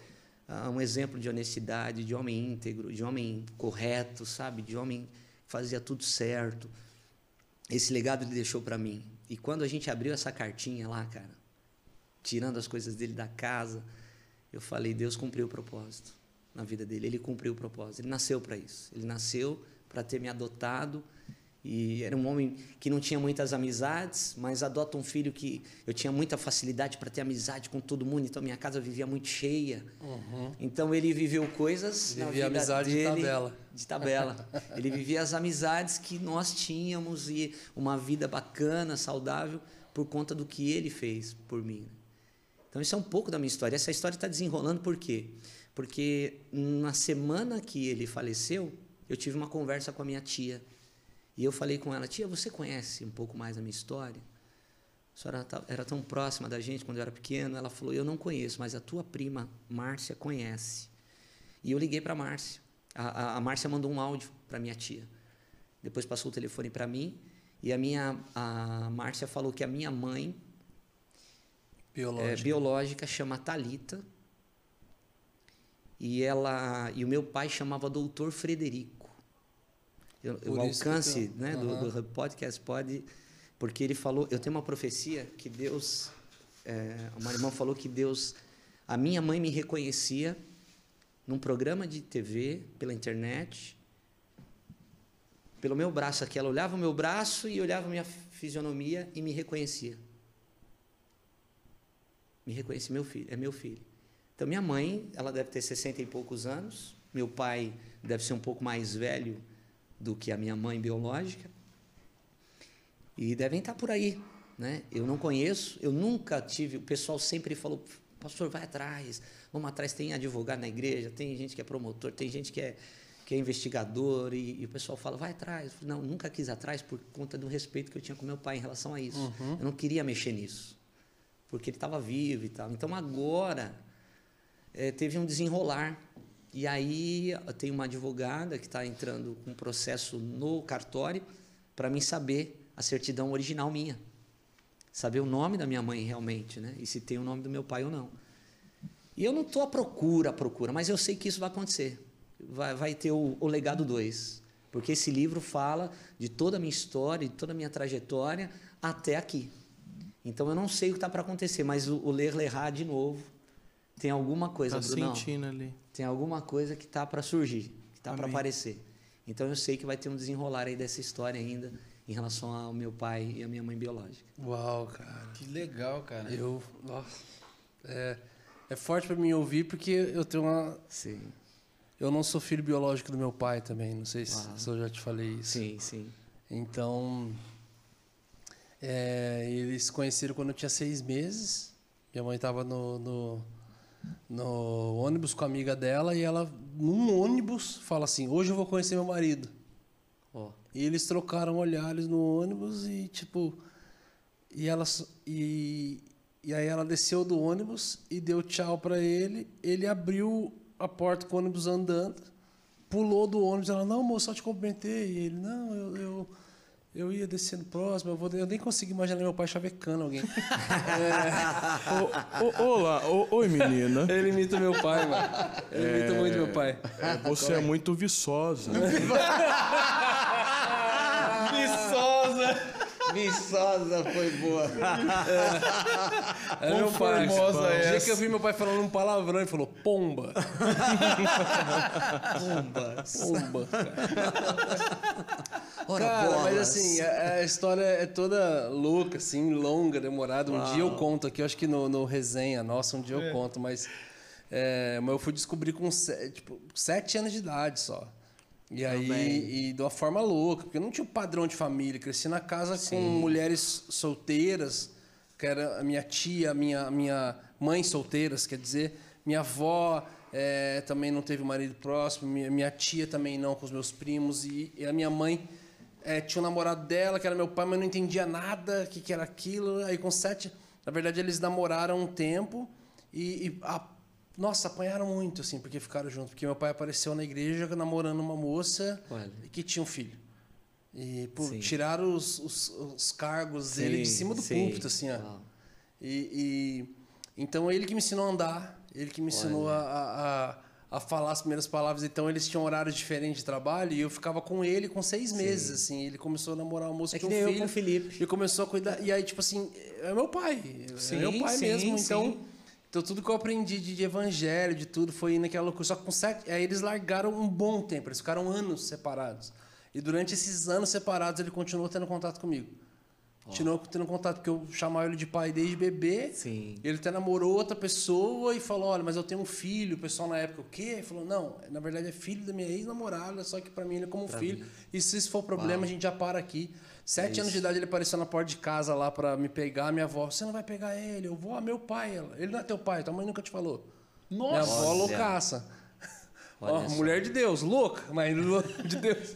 Ah, um exemplo de honestidade, de homem íntegro, de homem correto, sabe? De homem que fazia tudo certo. Esse legado ele deixou para mim. E quando a gente abriu essa cartinha lá, cara, tirando as coisas dele da casa, eu falei: Deus cumpriu o propósito na vida dele. Ele cumpriu o propósito. Ele nasceu para isso. Ele nasceu para ter me adotado. E era um homem que não tinha muitas amizades, mas adota um filho que eu tinha muita facilidade para ter amizade com todo mundo, então minha casa vivia muito cheia. Uhum. Então ele viveu coisas vivia na vida amizade dele, de tabela. De tabela. ele vivia as amizades que nós tínhamos e uma vida bacana, saudável por conta do que ele fez por mim. Então isso é um pouco da minha história. Essa história está desenrolando por quê? Porque na semana que ele faleceu, eu tive uma conversa com a minha tia. E eu falei com ela, tia, você conhece um pouco mais a minha história? A senhora tá, era tão próxima da gente quando eu era pequeno. Ela falou, eu não conheço, mas a tua prima, Márcia, conhece. E eu liguei para a Márcia. A Márcia mandou um áudio para minha tia. Depois passou o telefone para mim. E a minha a Márcia falou que a minha mãe biológica, é, biológica chama Talita e ela e o meu pai chamava Doutor Frederico. Eu, o alcance então, né, uhum. do, do, podcast pode porque ele falou, eu tenho uma profecia que Deus, é, uma irmã falou que Deus, a minha mãe me reconhecia num programa de TV pela internet, pelo meu braço aqui, ela olhava o meu braço e olhava minha fisionomia e me reconhecia. Me reconhece meu filho, é meu filho. Então, minha mãe, ela deve ter 60 e poucos anos. Meu pai deve ser um pouco mais velho do que a minha mãe biológica. E devem estar por aí. Né? Eu não conheço, eu nunca tive. O pessoal sempre falou: pastor, vai atrás, vamos atrás. Tem advogado na igreja, tem gente que é promotor, tem gente que é, que é investigador. E, e o pessoal fala: vai atrás. Não, nunca quis atrás por conta do respeito que eu tinha com meu pai em relação a isso. Uhum. Eu não queria mexer nisso, porque ele estava vivo e tal. Então agora é, teve um desenrolar. E aí tem uma advogada que está entrando com um processo no cartório para mim saber a certidão original minha. Saber o nome da minha mãe realmente, né? E se tem o nome do meu pai ou não. E eu não estou à procura, à procura, mas eu sei que isso vai acontecer. Vai, vai ter o, o legado 2. Porque esse livro fala de toda a minha história, de toda a minha trajetória até aqui. Então eu não sei o que está para acontecer, mas o, o ler lerrar de novo tem alguma coisa, tá Brunão, sentindo ali. Tem alguma coisa que tá para surgir, que tá para aparecer. Então eu sei que vai ter um desenrolar aí dessa história ainda em relação ao meu pai e a minha mãe biológica. Uau, cara. Que legal, cara. Eu, nossa, é, é forte para mim ouvir porque eu tenho uma Sim. Eu não sou filho biológico do meu pai também, não sei se, se eu já te falei isso. Sim, sim. Então, é, eles se conheceram quando eu tinha seis meses. Minha mãe estava no, no no ônibus com a amiga dela e ela, num ônibus, fala assim: Hoje eu vou conhecer meu marido. E eles trocaram olhares no ônibus e, tipo. E, ela, e, e aí ela desceu do ônibus e deu tchau para ele. Ele abriu a porta com o ônibus andando, pulou do ônibus. Ela: Não, moço, só te cumprimentei. E ele: Não, eu, eu eu ia descendo próximo, eu, vou, eu nem consegui imaginar meu pai chavecando alguém. é... olá, oi menina. Ele imita meu pai, mano. Ele é... imita muito meu pai. É, você é muito viçosa. viçosa! Foi boa. É meu pai. Formosa O dia essa. que eu vi meu pai falando um palavrão, ele falou, pomba. Bomba. Pomba. Ora, Cara, mas assim, a, a história é toda louca, assim, longa, demorada. Um dia eu conto aqui, eu acho que no, no resenha nossa, um dia eu conto, mas, é, mas eu fui descobrir com se- tipo, sete anos de idade só. E aí, e de uma forma louca, porque eu não tinha um padrão de família. Cresci na casa com mulheres solteiras, que era a minha tia, a minha, a minha mãe solteiras, quer dizer, minha avó eh, também não teve marido próximo, minha, minha tia também não, com os meus primos, e, e a minha mãe eh, tinha um namorado dela, que era meu pai, mas não entendia nada, o que, que era aquilo. Aí com sete, na verdade, eles namoraram um tempo. E, e a- nossa, apanharam muito, assim, porque ficaram juntos. Porque meu pai apareceu na igreja namorando uma moça Olha. que tinha um filho. E pô, Sim. tiraram os, os, os cargos dele de Sim, cima do sim. púlpito, assim, ó. Uau. E, e- então ele que me ensinou a andar, ele que me ensinou a, a, a- falar as primeiras palavras. Então eles tinham horários diferentes de trabalho e eu ficava com ele com seis meses, assim. Ele começou a namorar uma moça É que um filho. com o Felipe. E começou a cuidar. E aí, tipo assim, é meu pai. Sim, é meu pai sim, mesmo. sim. Então, então, tudo que eu aprendi de, de evangelho, de tudo, foi naquela loucura. Só que com sete. Aí eles largaram um bom tempo, eles ficaram anos separados. E durante esses anos separados, ele continuou tendo contato comigo. Continuou tendo contato, porque eu chamava ele de pai desde bebê. Sim. Ele até namorou outra pessoa e falou: Olha, mas eu tenho um filho. O pessoal na época, o quê? Ele falou: Não, na verdade é filho da minha ex-namorada, só que pra mim ele é como um filho. E se isso for problema, a gente já para aqui. Sete anos de idade ele apareceu na porta de casa lá pra me pegar. Minha avó: Você não vai pegar ele? Eu vou, ah, meu pai. Ela, ele não é teu pai, tua mãe nunca te falou. Nossa! Minha avó loucaça. Ó, mulher de Deus, louca, mas de Deus.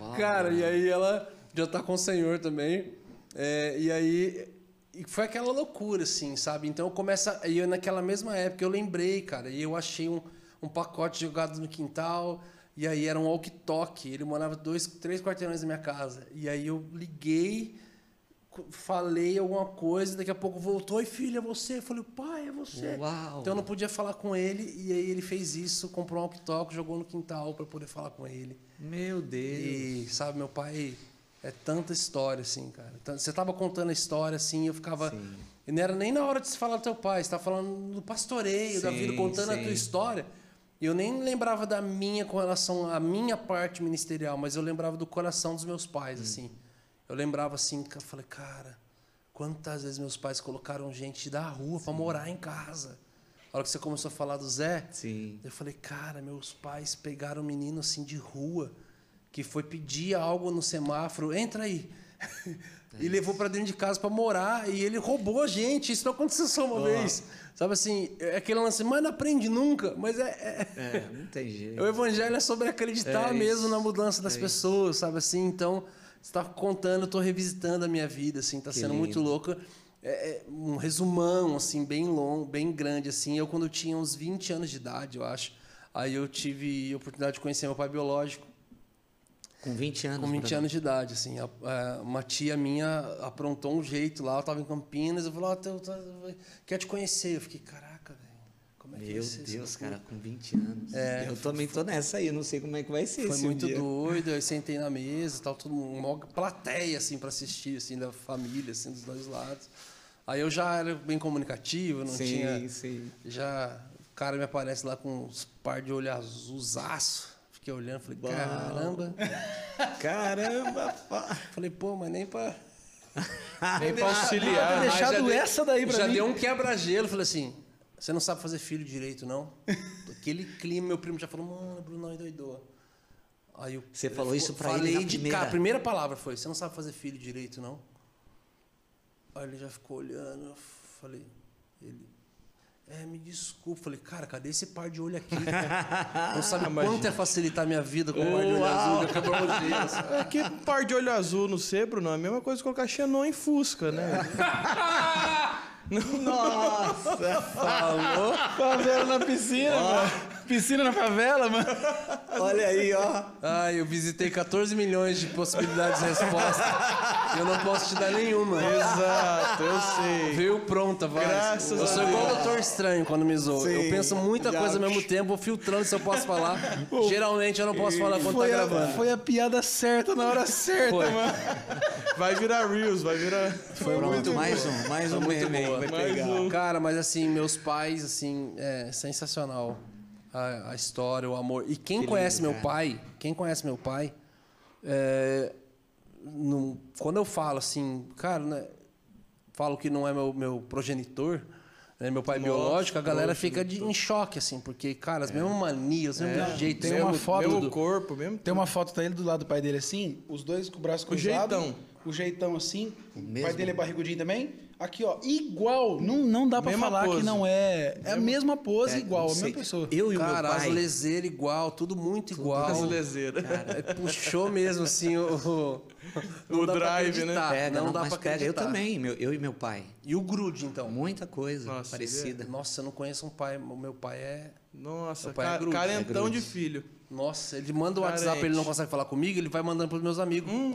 Uau. Cara, e aí ela já tá com o Senhor também. É, e aí e foi aquela loucura, assim, sabe? Então eu começo. a- E eu, naquela mesma época eu lembrei, cara, e eu achei um, um pacote jogado no quintal. E aí era um walkie-talkie. Ele morava dois, três quarteirões da minha casa. E aí eu liguei, falei alguma coisa, daqui a pouco voltou, e filha, é você? Eu falei, pai, é você. Uau. Então eu não podia falar com ele, e aí ele fez isso, comprou um walkie-talkie, jogou no quintal para poder falar com ele. Meu Deus. E, sabe, meu pai, é tanta história, assim, cara. Você tava contando a história, assim, eu ficava. Sim. E não era nem na hora de se falar do teu pai, você tava falando do pastoreio, da Sim, vida, contando a sim. tua história. E eu nem lembrava da minha com relação à minha parte ministerial, mas eu lembrava do coração dos meus pais, Hum. assim. Eu lembrava assim, eu falei, cara, quantas vezes meus pais colocaram gente da rua para morar em casa. A hora que você começou a falar do Zé, Sim. eu falei, cara, meus pais pegaram um menino assim de rua que foi pedir algo no semáforo, entra aí. e levou para dentro de casa para morar e ele roubou a gente. Isso não aconteceu só uma vez. Sabe assim, é aquele lance, mas não aprende nunca. Mas é, é- É, não tem jeito. o evangelho é sobre acreditar É mesmo na mudança das é pessoas, sabe assim? Então, você está contando, eu tô revisitando a minha vida, assim, tá Que sendo muito lindo. louco. É, é um resumão, assim, bem longo, bem grande, assim. Eu, quando eu tinha uns 20 anos de idade, eu acho, aí eu tive a oportunidade de conhecer meu pai biológico, Com 20 anos. com 20 Bruno. anos de idade, assim. A- a- uma tia minha aprontou um jeito lá, eu tava em Campinas, eu falei, ó, eu, quero te conhecer. Eu fiquei, caraca, velho, como é que vai Meu ser essa Deus, loucura?" cara, com 20 anos. É, eu também tô nessa aí, eu não sei como é que vai ser Foi muito dia. doido, eu sentei na mesa, tal, todo mundo, uma plateia assim para assistir assim da família assim dos dois lados. Aí eu já era bem comunicativo, não sim, tinha sim. já o cara me aparece lá com uns par de olho azulzaço. Fiquei olhando, falei, Bom. caramba. Caramba, pá. Falei, pô, mas nem pra Nem pra auxiliar. Deixa- deixado já dei- essa daí pra já mim. deu um quebra-gelo, falei assim, você não sabe fazer filho direito, não? Aquele clima, meu primo já falou, mano, Bruno doidou. Aí eu, Você ele falou isso pra ele na de primeira? cara, a primeira palavra foi, você não sabe fazer filho direito, não? Aí ele já ficou olhando, eu falei, ele, é, me desculpa. Falei, cara, cadê esse par de olho aqui? Não sabe quanto é facilitar a minha vida com um par de olho azul, de ver, assim. É que par de olho azul no C, Bruno, é a mesma coisa que colocar Xenon em Fusca, né? Nossa! Falou? Favela na piscina, mano. Piscina na favela, mano. Olha aí, ó. Ai, eu visitei 14 milhões de possibilidades de resposta. e eu não posso te dar nenhuma. Exato, eu sei. Veio pronta, vai. Graças eu a sou igual o Doutor Estranho quando me zoa. Eu penso muita já. coisa ao mesmo tempo, vou filtrando se eu posso falar. Geralmente eu não posso falar quando tá Foi a, gravando. foi a piada certa na hora certa, Foi. mano. Vai virar Reels, vai virar. Foi muito mais um, mais um Foi muito meme aí, boa. vai Mais pegar. um. Cara, mas assim, meus pais, assim, é sensacional. A, a história, o amor. E quem Que conhece lindo, meu cara. pai, quem conhece meu pai, é, não- quando eu falo assim, cara, né, falo que não é meu, meu progenitor, né, meu pai Nossa, biológico, a galera fica de, em choque, assim, porque, cara, as mesmas manias, mesmos É, jeitos, tem mesmo uma foto mesmo tudo. corpo, mesmo. Tem uma foto dele do lado do pai dele assim, os dois com o braço cruzado. jeitão. O jeitão assim. O pai mesmo. dele é barrigudinho também. Aqui, ó, igual. Não, não dá pra Mesma falar pose. que não é. É a mesma pose, É, igual, a não mesma pessoa. Eu e o meu Cara, as pai. leseiras igual, tudo muito igual. As leseiras. É, puxou mesmo, assim, o... O pra drive, acreditar, né? Pega, não, não, dá pra pega. Eu acreditar. também, meu, eu e meu pai. E o grude, então? Muita coisa Nossa, parecida. Nossa, eu não conheço um pai. O meu pai é. Nossa, Meu pai é ca- grude, carentão é de grude. filho. Nossa, ele manda o WhatsApp, Carente. ele não consegue falar comigo, ele vai mandando pros meus amigos. Ô,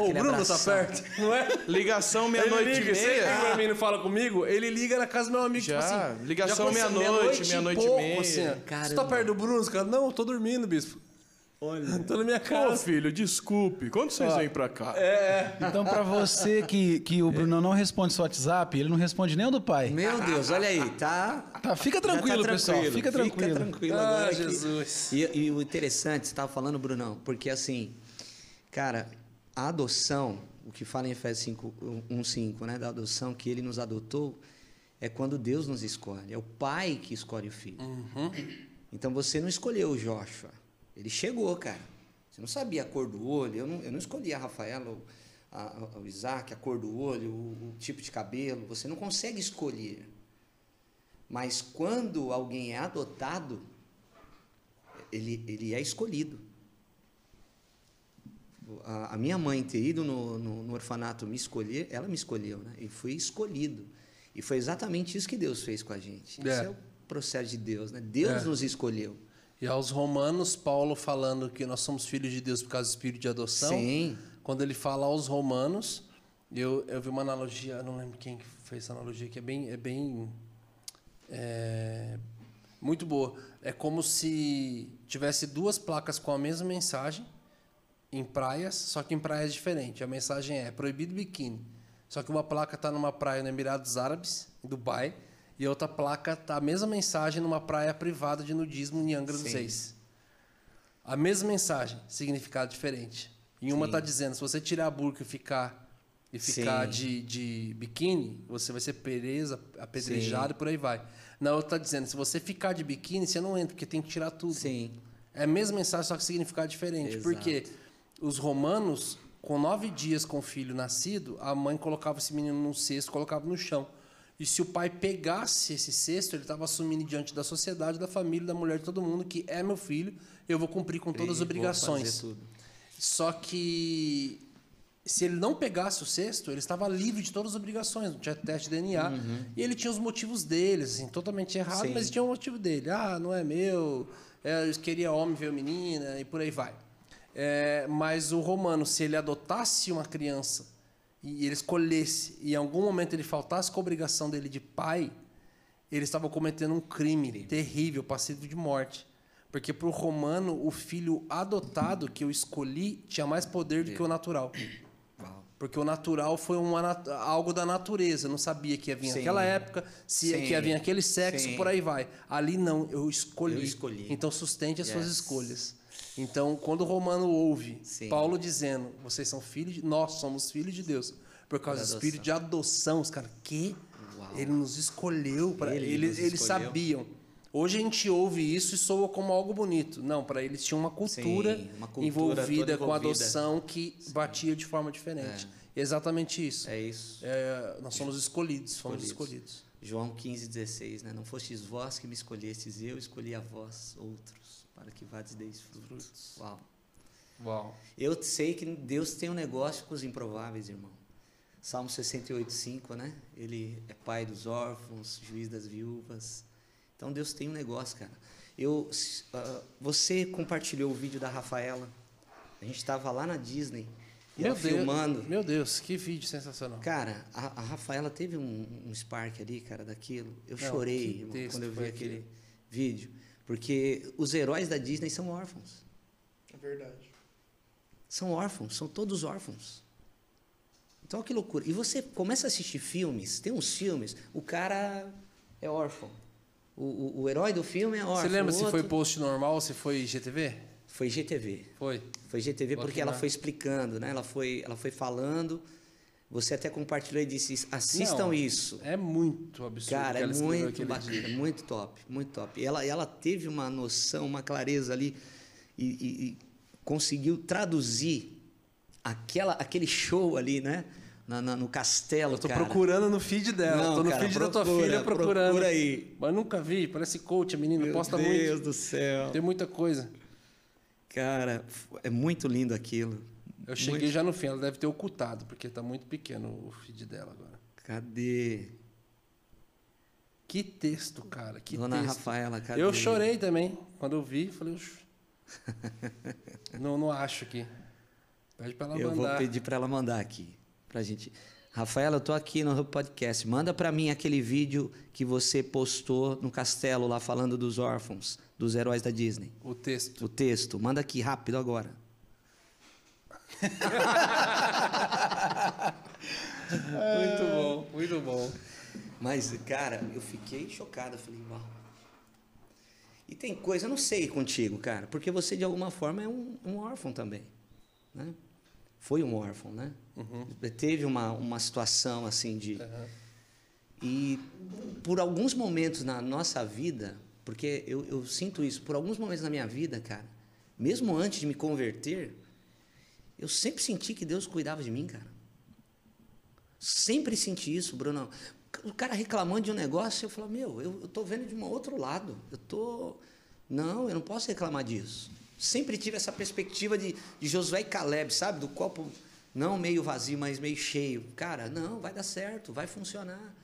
o Bruno abração. tá perto, não é? Ligação meia-noite e liga, sempre que meia. não fala comigo, ele liga na casa do meu amigo, Já, tipo assim. ligação meia-noite, meia-noite e meia. Assim, ó. Você Caramba. tá perto do Bruno? Os caras, não, eu tô dormindo, bispo. Olha. Tô na minha Ô, casa. filho, desculpe. Quando vocês vêm pra cá? Então, pra você que, que o Bruno não responde seu WhatsApp, ele não responde nem o do pai. Meu Deus, olha aí, tá. Tá, fica já tá tranquilo, pessoal. Fica tranquilo. Fica tranquilo Ah, agora. que- Jesus. E, e o interessante, você estava falando, Brunão, porque assim, cara, a adoção, o que fala em Efésios 5, 1,5, né, da adoção, que ele nos adotou, é quando Deus nos escolhe. É o pai que escolhe o filho. Então você não escolheu o Joshua. Ele chegou, cara. Você não sabia a cor do olho. Eu não, eu não escolhi a Rafaela, o, a, a- o Isaac, a cor do olho, o, o tipo de cabelo. Você não consegue escolher. Mas quando alguém é adotado, ele, ele é escolhido. A, a minha mãe ter ido no, no, no orfanato me escolher, ela me escolheu, né? E fui escolhido. E foi exatamente isso que Deus fez com a gente. É. Isso é o processo de Deus, né? Deus É. nos escolheu. E aos romanos, Paulo falando que nós somos filhos de Deus por causa do espírito de adoção. Sim. Quando ele fala aos romanos, eu, eu vi uma analogia, eu não lembro quem que fez essa analogia, que é bem, é bem é, muito boa. É como se tivesse duas placas com a mesma mensagem em praias, só que em praias diferentes. A mensagem é proibido biquíni. Só que uma placa está numa praia no Emirados Árabes, em Dubai, e a outra placa tá a mesma mensagem numa praia privada de nudismo em Angra dos. Reis. A mesma mensagem, significado diferente. Em uma está dizendo, se você tirar a burca e ficar e ficar Sim. de, de biquíni, você vai ser presa, apedrejado e por aí vai. Na outra está dizendo, se você ficar de biquíni, você não entra, porque tem que tirar tudo. Sim. É a mesma mensagem, só que significado diferente. Exato. Porque os romanos, com nove dias com o filho nascido, a mãe colocava esse menino num cesto, colocava no chão. E se o pai pegasse esse cesto, ele estava assumindo diante da sociedade, da família, da mulher, de todo mundo, que é meu filho, eu vou cumprir com todas as obrigações. Só que se ele não pegasse o cesto, ele estava livre de todas as obrigações, não tinha teste de DNA. E ele tinha os motivos dele, assim, totalmente errado, Sim. mas tinha um motivo dele. Ah, não é meu, é, eu queria homem ver menina, e por aí vai. É, mas o romano, se ele adotasse uma criança e ele escolhesse, e em algum momento ele faltasse com a obrigação dele de pai, ele estava cometendo um crime terrível, passivo de morte. Porque para o romano, o filho adotado que eu escolhi tinha mais poder do que o natural. Porque o natural foi uma algo da natureza. Eu não sabia que ia vir Sim. aquela época, se Sim. que ia vir aquele sexo, Sim. por aí vai. Ali não, eu escolhi. Eu escolhi. Então sustente as suas Yes. escolhas. Então, quando o romano ouve Sim. Paulo dizendo, vocês são filhos de nós somos filhos de Deus, por causa do espírito de adoção, os caras, que Uau. ele nos escolheu para Ele eles, eles sabiam. Hoje a gente ouve isso e soa como algo bonito. Não, para eles tinha uma cultura, Sim, uma cultura envolvida com adoção que batia de forma diferente. Exatamente isso. É isso. É, nós somos escolhidos, fomos Escolhidos. escolhidos. João 15, 16, né? Não fostes vós que me escolhestes, eu escolhi a vós, outros, para que vades deis frutos. Uau. Uau. Eu sei que Deus tem um negócio com os improváveis, irmão. Salmo 68, 5, né? Ele é pai dos órfãos, juiz das viúvas. Então Deus tem um negócio, cara. Eu, ah, você compartilhou o vídeo da Rafaela. A gente estava lá na Disney. E Meu ela Deus, filmando. meu Deus, que vídeo sensacional. Cara, a, a Rafaela teve um, um spark ali, cara, daquilo. Eu Não, chorei quando eu vi aquele? vídeo. Porque os heróis da Disney são órfãos. É verdade. São órfãos, são todos órfãos. Então, que loucura. E você começa a assistir filmes, tem uns filmes, o cara é órfão. O, o, o herói do filme é órfão. Você lembra o se foi post normal ou se foi GTV? Foi GTV. Foi. Foi GTV porque ela foi explicando, né? Ela foi, ela foi falando. Você até compartilhou e disse: assistam Não, isso. É muito absurdo. Cara, é muito bacana, dia. muito top, muito top. E ela, ela teve uma noção, uma clareza ali e, e- e conseguiu traduzir aquela, aquele show ali, né? Na, na- no castelo, Eu tô cara. procurando no feed dela. Não, tô no cara, feed da tua procura, filha procurando. procura aí. Mas nunca vi. Parece coach, a menina. Meu posta Deus muito. do céu. Tem muita coisa. Cara, é muito lindo aquilo. Eu cheguei já no fim. Ela deve ter ocultado, porque tá muito pequeno o feed dela agora. Cadê? Que texto, cara. Que Dona texto. Rafaela, cadê? Eu chorei também. Quando eu vi, falei... "Oxe, não, não acho aqui. Pede pra ela Eu vou mandar. pedir para ela mandar aqui, pra gente. Rafaela, eu tô aqui no Podcast. Manda para mim aquele vídeo que você postou no castelo lá falando dos órfãos, dos heróis da Disney. O texto. O texto, manda aqui rápido agora. Muito bom, muito bom. Mas, cara, eu fiquei chocado. Eu falei, uau. E tem coisa, eu não sei contigo, cara, porque você de alguma forma é um, um órfão também, né? Foi um órfão, né? Teve uma, uma situação assim de. E por alguns momentos na nossa vida, porque eu, eu sinto isso, por alguns momentos na minha vida, cara, mesmo antes de me converter, eu sempre senti que Deus cuidava de mim, cara. Sempre senti isso, Bruno. O cara reclamando de um negócio, eu falo, meu, eu, tô vendo de um outro lado. Eu tô. Não, eu não posso reclamar disso. Sempre tive essa perspectiva de, de Josué e Caleb, sabe? Do copo não meio vazio, mas meio cheio. Cara, não, vai dar certo, vai funcionar.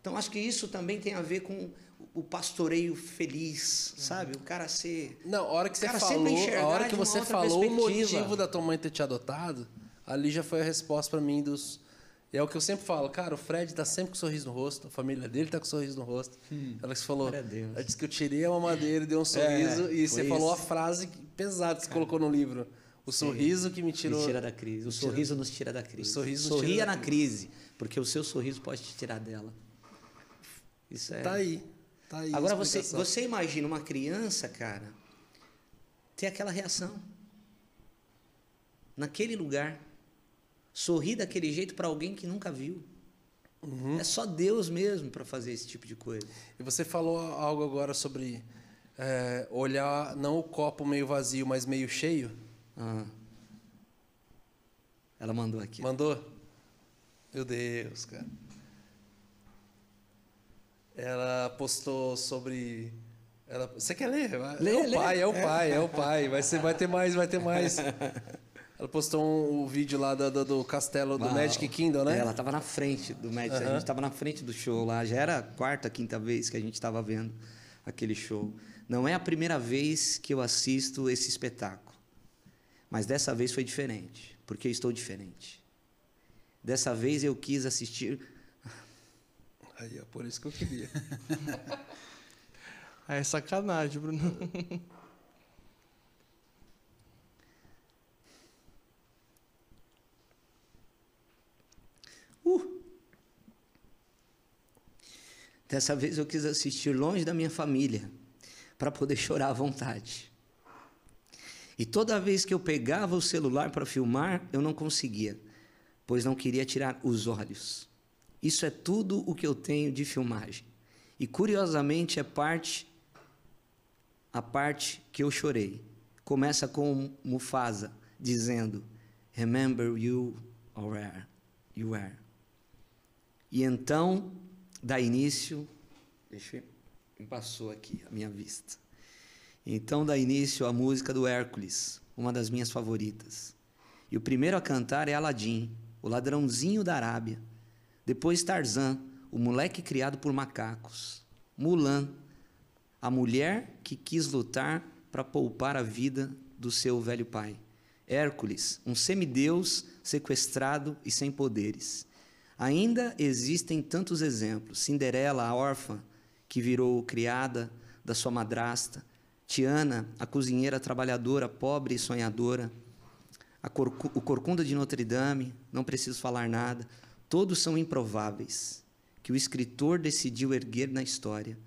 Então acho que isso também tem a ver com o pastoreio feliz, sabe? O cara ser. Não, a hora que O você cara falou, sempre enxergar a hora que você falou o motivo da tua mãe ter te adotado, ali já foi a resposta pra mim dos é o que eu sempre falo, cara, o Fred tá sempre com um sorriso no rosto, a família dele tá com um sorriso no rosto. Ela que falou, ela disse que eu tirei a mamadeira e dei um sorriso e você foi falou a isso. frase que- pesada que você colocou no livro. O sorriso que me tirou. Me tira da crise. O sorriso nos tira da crise. O sorriso nos Sorria tira da na crise, porque o seu sorriso pode te tirar dela. Isso é. Tá aí. Tá aí. Agora você, você imagina uma criança, cara, ter aquela reação. Naquele lugar. Sorrir daquele jeito para alguém que nunca viu. Uhum. É só Deus mesmo para fazer esse tipo de coisa. E você falou algo agora sobre é, olhar não o copo meio vazio, mas meio cheio. Ah. Ela mandou aqui. Mandou? Meu Deus, cara. Ela postou sobre. Ela... Você quer ler? Lê, é o lê. pai, é o pai, é o pai. Vai, ser, vai ter mais, vai ter mais. Ela postou um, um vídeo lá do, do, do castelo do Uau. Magic Kingdom, né? Ela estava na frente do Magic, a gente estava na frente do show lá. Já era a quarta, quinta vez que a gente estava vendo aquele show. Não é a primeira vez que eu assisto esse espetáculo. Mas dessa vez foi diferente, porque eu estou diferente. Dessa vez eu quis assistir. Aí, é por isso que eu queria. Ah, é sacanagem, Bruno. Uh! Dessa vez eu quis assistir longe da minha família, para poder chorar à vontade. E toda vez que eu pegava o celular para filmar, eu não conseguia, pois não queria tirar os olhos. Isso é tudo o que eu tenho de filmagem. E curiosamente é parte a parte que eu chorei. Começa com Mufasa dizendo: Remember you were, you were. E então dá início, deixa eu, passou aqui a minha vista. Então dá início a música do Hércules, uma das minhas favoritas. E o primeiro a cantar é Aladim, o ladrãozinho da Arábia. Depois Tarzan, o moleque criado por macacos. Mulan, a mulher que quis lutar para poupar a vida do seu velho pai. Hércules, um semideus sequestrado e sem poderes. Ainda existem tantos exemplos. Cinderela, a órfã, que virou criada da sua madrasta. Tiana, a cozinheira trabalhadora, pobre e sonhadora. Corcu o Corcunda de Notre Dame, não preciso falar nada. Todos são improváveis, que o escritor decidiu erguer na história.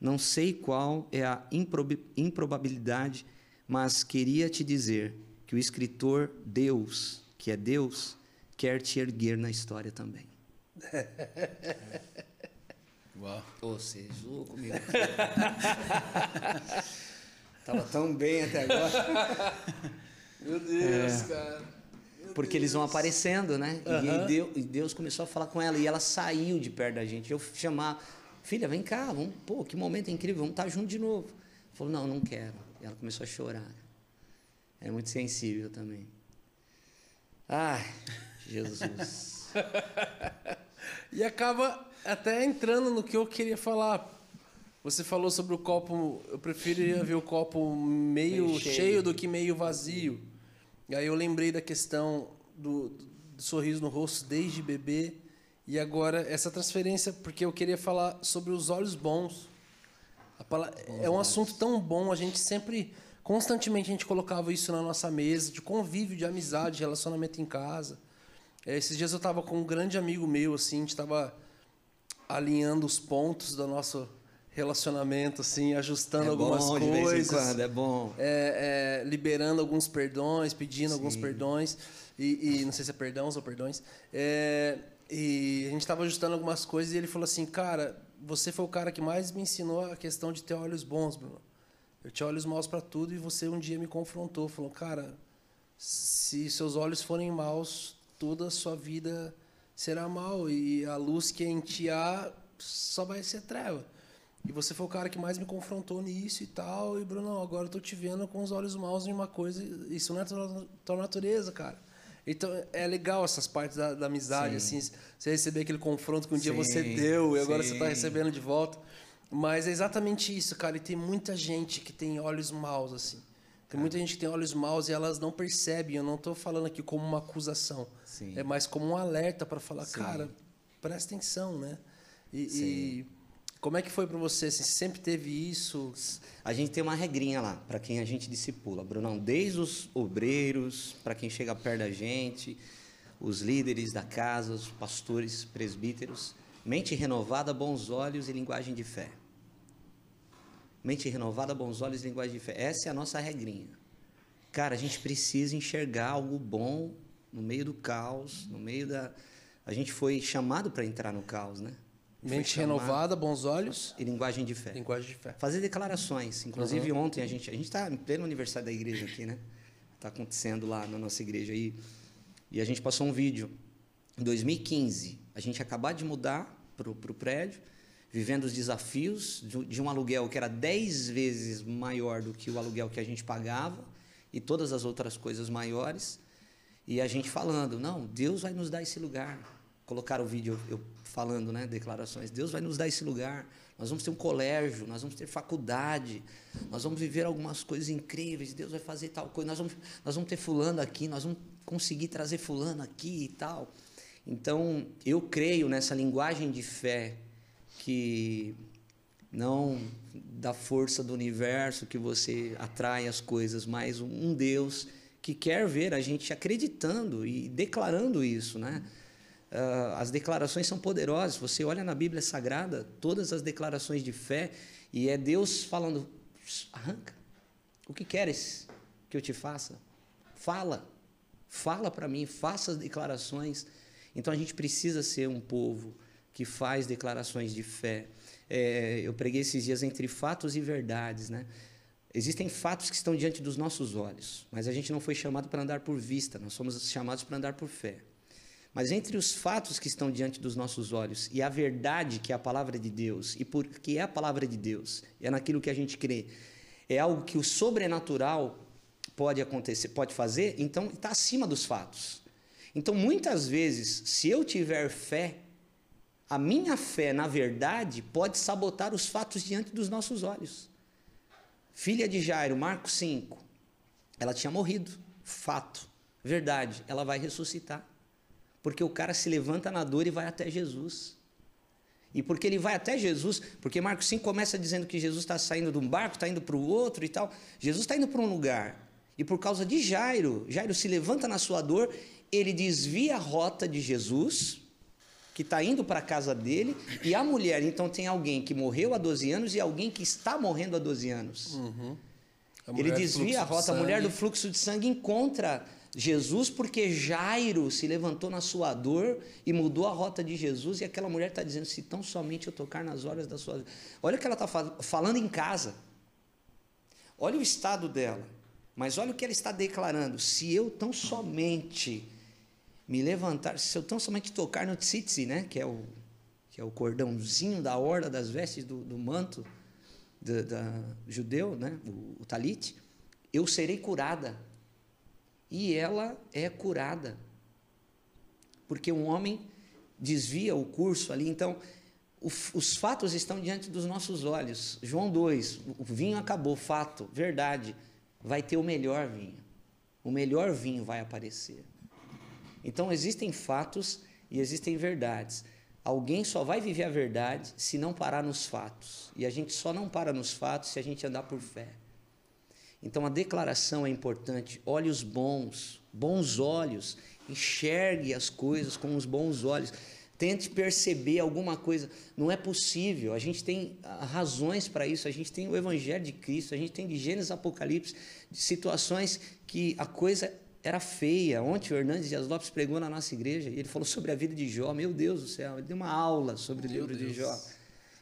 Não sei qual é a improb improbabilidade, mas queria te dizer que o escritor Deus, que é Deus, quer te erguer na história também. Uau. Você zoou comigo. Tava tão bem até agora. Meu Deus, cara. Porque eles vão aparecendo, né? E, Aham. aí Deus, e Deus começou a falar com ela e ela saiu de perto da gente. Eu chamar, filha, vem cá, vamos, pô, que momento incrível, vamos estar junto de novo. Falou, não, não quero. E ela começou a chorar. É muito sensível também. Ai, Jesus. E acaba até entrando no que eu queria falar. Você falou sobre o copo. Eu preferia ver o copo meio, Meio cheio. cheio. do que meio vazio. E aí eu lembrei da questão do, do sorriso no rosto desde bebê. E agora essa transferência, porque eu queria falar sobre os olhos bons. A pala- é um assunto tão bom, a gente sempre, constantemente a gente colocava isso na nossa mesa, de convívio, de amizade, de relacionamento em casa. É, esses dias eu estava com um grande amigo meu, assim, a gente estava alinhando os pontos do nosso relacionamento, assim, ajustando é algumas bom coisas quando, é bom. é, é, liberando alguns perdões, pedindo alguns Sim. perdões, e, e não sei se é perdões ou perdões. É, e a gente estava ajustando algumas coisas e ele falou assim, cara, você foi o cara que mais me ensinou a questão de ter olhos bons, Bruno. Eu tinha olhos maus para tudo e você um dia me confrontou, falou, cara, se seus olhos forem maus, toda a sua vida será mal e a luz que em ti há só vai ser treva. E você foi o cara que mais me confrontou nisso e tal. E, Bruno, agora eu tô te vendo com os olhos maus em uma coisa. Isso não é tua, tua natureza, cara. Então, é legal essas partes da, da amizade, assim. Você receber aquele confronto que um dia Sim, você deu e agora você sim. tá recebendo de volta. Mas é exatamente isso, cara. E tem muita gente que tem olhos maus, assim. Tem muita gente que tem olhos maus e elas não percebem. Eu não tô falando aqui como uma acusação. Sim. É mais como um alerta para falar, Sim. cara, presta atenção, né? E, Sim. e como é que foi para você? Você sempre teve isso? A gente tem uma regrinha lá para quem a gente discipula, Brunão, desde os obreiros, para quem chega perto da gente, os líderes da casa, os pastores, presbíteros, mente renovada, bons olhos e linguagem de fé. Mente renovada, bons olhos e linguagem de fé. Essa é a nossa regrinha. Cara, a gente precisa enxergar algo bom no meio do caos, no meio da. A gente foi chamado para entrar no caos, né? Mente chamado- renovada, bons olhos, E linguagem de fé linguagem de fé. fazer declarações. Inclusive ontem a gente a gente está em pleno aniversário da igreja aqui, né? Está acontecendo lá na nossa igreja aí e a gente passou um vídeo em 2015. A gente acabou de mudar para o prédio, vivendo os desafios de, de um aluguel que era 10 vezes maior do que o aluguel que a gente pagava e todas as outras coisas maiores. E a gente falando, não, Deus vai nos dar esse lugar. Colocaram o vídeo eu falando, né, declarações. Deus vai nos dar esse lugar. Nós vamos ter um colégio, nós vamos ter faculdade, nós vamos viver algumas coisas incríveis. Deus vai fazer tal coisa. Nós vamos, nós vamos ter fulano aqui, nós vamos conseguir trazer fulano aqui e tal. Então, eu creio nessa linguagem de fé que não da força do universo que você atrai as coisas, mas um Deus que quer ver a gente acreditando e declarando isso, né? Ah, as declarações são poderosas. Você olha na Bíblia Sagrada, todas as declarações de fé, e é Deus falando: arranca. O que queres que eu te faça? Fala. Fala para mim, faça as declarações. Então a gente precisa ser um povo que faz declarações de fé. É, eu preguei esses dias entre fatos e verdades, né? Existem fatos que estão diante dos nossos olhos, mas a gente não foi chamado para andar por vista, nós somos chamados para andar por fé. Mas entre os fatos que estão diante dos nossos olhos e a verdade que é a palavra de Deus, e porque é a palavra de Deus, é naquilo que a gente crê, é algo que o sobrenatural pode acontecer, pode fazer, então está acima dos fatos. Então, muitas vezes, se eu tiver fé, a minha fé, na verdade, pode sabotar os fatos diante dos nossos olhos. Filha de Jairo, Marcos 5. Ela tinha morrido. Fato. Verdade. Ela vai ressuscitar. Porque o cara se levanta na dor e vai até Jesus. E porque ele vai até Jesus, porque Marcos 5 começa dizendo que Jesus está saindo de um barco, está indo para o outro e tal. Jesus está indo para um lugar. E por causa de Jairo, Jairo se levanta na sua dor, ele desvia a rota de Jesus, que está indo para a casa dele, e a mulher, então tem alguém que morreu há 12 anos e alguém que está morrendo há 12 anos. Uhum. Ele desvia a fluxo de rota, a mulher do fluxo de sangue encontra Jesus porque Jairo se levantou na sua dor e mudou a rota de Jesus e aquela mulher está dizendo, se tão somente eu tocar nas horas da sua. Olha o que ela está falando em casa. Olha o estado dela. Mas olha o que ela está declarando. Se eu tão somente me levantar, se eu tão somente tocar no tzitzi, né, que é o, que é o cordãozinho da orla das vestes do, do manto da, da judeu, né, o, o talit, eu serei curada. E ela é curada. Porque um homem desvia o curso ali, então o, os fatos estão diante dos nossos olhos. João 2, o vinho acabou, fato, verdade. Vai ter o melhor vinho. O melhor vinho vai aparecer. Então existem fatos e existem verdades. Alguém só vai viver a verdade se não parar nos fatos. E a gente só não para nos fatos se a gente andar por fé. Então a declaração é importante. Olhos bons, bons olhos. Enxergue as coisas com os bons olhos. Tente perceber alguma coisa. Não é possível. A gente tem ah, razões para isso. A gente tem o Evangelho de Cristo. A gente tem de Gênesis Apocalipse, de situações que a coisa era feia. Ontem o Hernandes Dias Lopes pregou na nossa igreja e ele falou sobre a vida de Jó. Meu Deus do céu, ele deu uma aula sobre o Meu livro de Deus. Jó.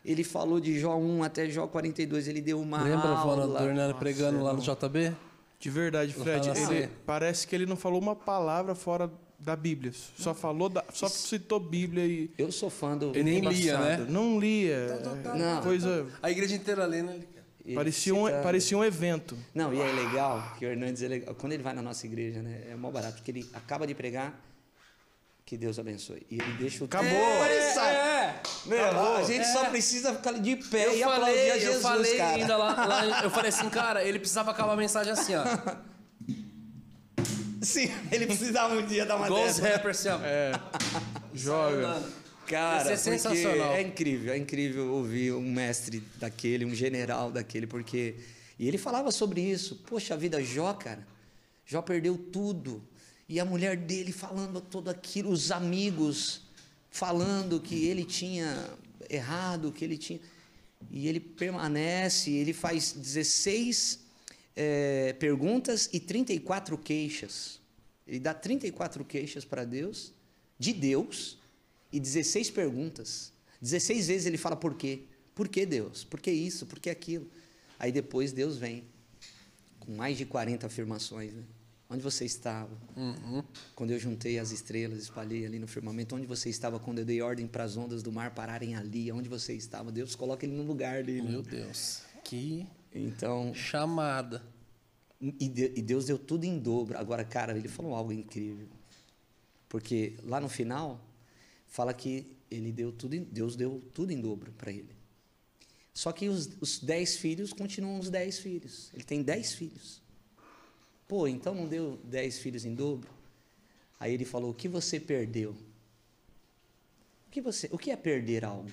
Ele falou de Jó 1 até Jó 42, ele deu uma Lembra, aula. Vona, do Hernani pregando lá no JB? De verdade, Fred, ele, assim. parece que ele não falou uma palavra fora da Bíblia. Só falou, da, só citou Bíblia e Eu sou fã do. Ele nem lia, né? Não lia. Não. Coisa A igreja inteira lendo. ele- ele parecia um, parecia um evento. Não, e é legal que o Hernandes é legal. Quando ele vai na nossa igreja, né? É mó barato, porque ele acaba de pregar. Que Deus abençoe. E ele deixa o. Acabou. É, sai. é. Meu, a gente só precisa ficar de pé Eu e aplaudir falei, a Jesus, eu falei cara. ainda lá, lá, eu falei assim, cara, ele precisava acabar a mensagem assim, ó. Sim, ele precisava um dia dar uma Igual os dessa. rappers, assim, ó. É. Joga. Cara, ser porque sensacional. é incrível, é incrível ouvir um mestre daquele, um general daquele, porque. E ele falava sobre isso. Poxa vida, Jó, cara. Jó perdeu tudo. E a mulher dele falando tudo aquilo, os amigos falando que ele tinha errado, que ele tinha. E ele permanece, ele faz 16 eh, perguntas e 34 queixas. Ele dá 34 queixas para Deus, de Deus, e 16 perguntas. 16 vezes ele fala por quê? Por que Deus? Por que isso? Por que aquilo? Aí depois Deus vem com mais de 40 afirmações. Né? Onde você estava? Quando eu juntei as estrelas, espalhei ali no firmamento. Onde você estava quando eu dei ordem para as ondas do mar pararem ali? Onde você estava? Deus coloca ele no lugar dele. Meu Deus. Que Então, chamada. e, e Deus deu tudo em dobro. Agora, cara, ele falou algo incrível. Porque lá no final, fala que ele deu tudo em, Deus deu tudo em dobro para ele. Só que os, os dez filhos continuam os dez filhos. Ele tem dez filhos. Pô, então não deu dez filhos em dobro? Aí ele falou: o que você perdeu? O que, você, o que é perder algo?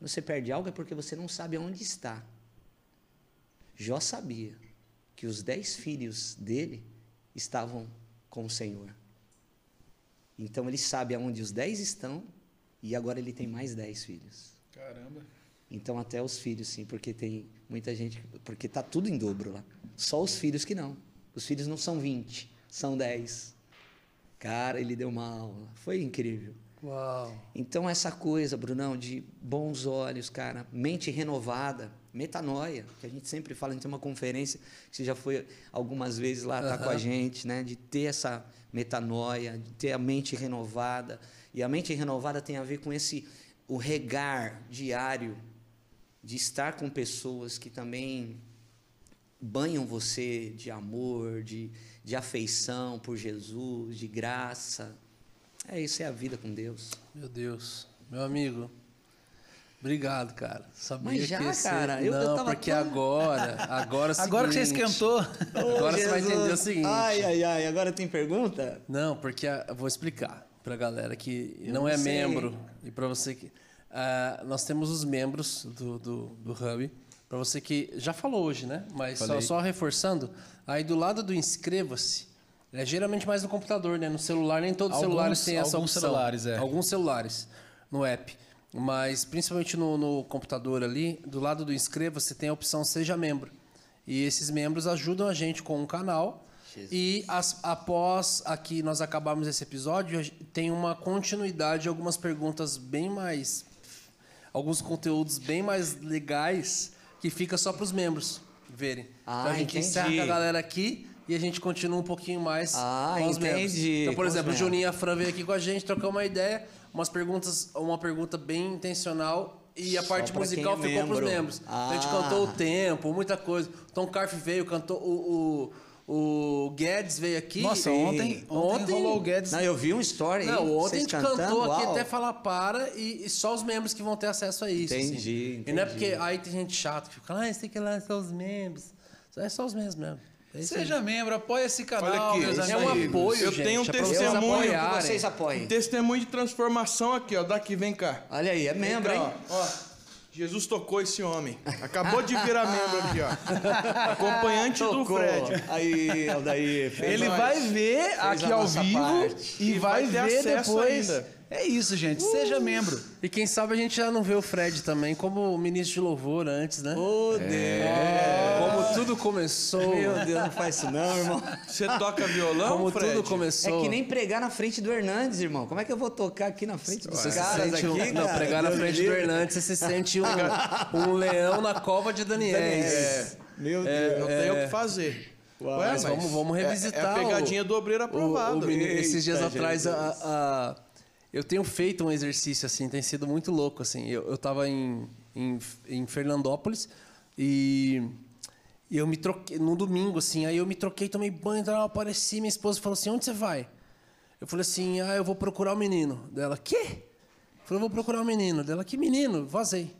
Você perde algo é porque você não sabe aonde está. Jó sabia que os dez filhos dele estavam com o Senhor. Então ele sabe aonde os dez estão e agora ele tem mais dez filhos. Caramba. Então até os filhos sim, porque tem muita gente, porque tá tudo em dobro lá. Só os filhos que não. Os filhos não são 20, são 10. Cara, ele deu uma aula. Foi incrível. Uau. Então, essa coisa, Brunão, de bons olhos, cara, mente renovada, metanoia, que a gente sempre fala, a gente tem uma conferência, que você já foi algumas vezes lá, tá com a gente, né? De ter essa metanoia, de ter a mente renovada. E a mente renovada tem a ver com esse, o regar diário, de estar com pessoas que também banham você de amor, de, de afeição por Jesus, de graça. É isso, é a vida com Deus. Meu Deus. Meu amigo. Obrigado, cara. Sabia Mas já, que esse... cara, eu- Não, eu tava porque tão- agora, agora é o Agora que você seguinte. esquentou. Agora você vai Jesus. entender o seguinte. Ai, ai, ai, agora tem pergunta? Não, porque eu vou explicar pra galera que Eu não é sei. membro e pra você que ah, nós temos os membros do, do, do Hub. Pra você que já falou hoje, né? Mas só, só reforçando, aí do lado do inscreva-se, é geralmente mais no computador, né? No celular, nem todos os celulares têm essa alguns opção. celulares, é. Alguns celulares no app. Mas principalmente no, no computador ali, do lado do inscreva-se tem a opção Seja Membro. E esses membros ajudam a gente com um canal. Jesus. E as- após aqui nós acabarmos esse episódio, tem uma continuidade, algumas perguntas bem mais. Alguns conteúdos bem mais legais que fica só para os membros verem. Ah, então a gente entendi. encerra com a galera aqui e a gente continua um pouquinho mais Ah, com os membros. entendi, Então, por com exemplo, o membros. Juninho e a Fran veio aqui com a gente, trocou uma ideia, umas perguntas, uma pergunta bem intencional. E a parte musical é ficou para os membro. membros. Então, a gente Ah. cantou o tempo, muita coisa. Tom Carf veio, cantou o, o, o Guedes veio aqui. Nossa, ontem, ontem, Ontem- rolou o Guedes. Não, eu vi um story aí, Não, ontem a vocês gente cantando, cantou aqui uau. até falar para e, e só os membros que vão ter acesso a isso. Entendi, assim. entendi. E não é porque aí tem gente chata que fica, ah, você tem que ir lá só os membros. É só os membros mesmo. É isso aí. Seja membro, apoie esse canal, Olha aqui, meus é É um apoio, Eu gente. tenho um é vocês testemunho apoiarem. vocês apoiem. Testemunho de transformação aqui, ó. Daqui, vem cá. Olha aí, é membro, cá, hein? ó. Ó, Jesus tocou esse homem. Acabou de virar membro aqui, ó. Acompanhante do Tocou. Fred. Aí, Aldair. fez Ele nós. vai ver Fez aqui ao vivo parte. e, E vai, vai ter ver acesso depois. ainda. É isso, gente. Seja membro. E quem sabe a gente já não vê o Fred também como ministro de louvor antes, né? Ô, Deus. Como tudo começou. Meu Deus, não faz isso não, irmão. Você toca violão, Como Fred? tudo começou. É que nem pregar na frente do Hernandes, irmão. Como é que eu vou tocar aqui na frente dos Você se caras sente aqui, um, não, cara? pregar na Deus frente do livre. Hernandes, você se sente um, um leão na cova de Daniel. É, Meu Deus. não tem o que fazer. Uau. Ué, Mas vamos- vamos é- É, revisitar a pegadinha o- do obreiro O- aprovado. o meni- esses dias Eita, atrás, a- a- eu tenho feito um exercício assim, tem sido muito louco assim. Eu, eu tava em, em, em Fernandópolis e eu me troquei no domingo assim, aí eu me troquei, tomei banho, então eu apareci, minha esposa falou assim: "Onde você vai?" Eu falei assim: "Ah, eu vou procurar o menino". Dela: "Quê?" Eu falei: "Eu vou procurar o menino". Dela: "Que menino?" Vazei.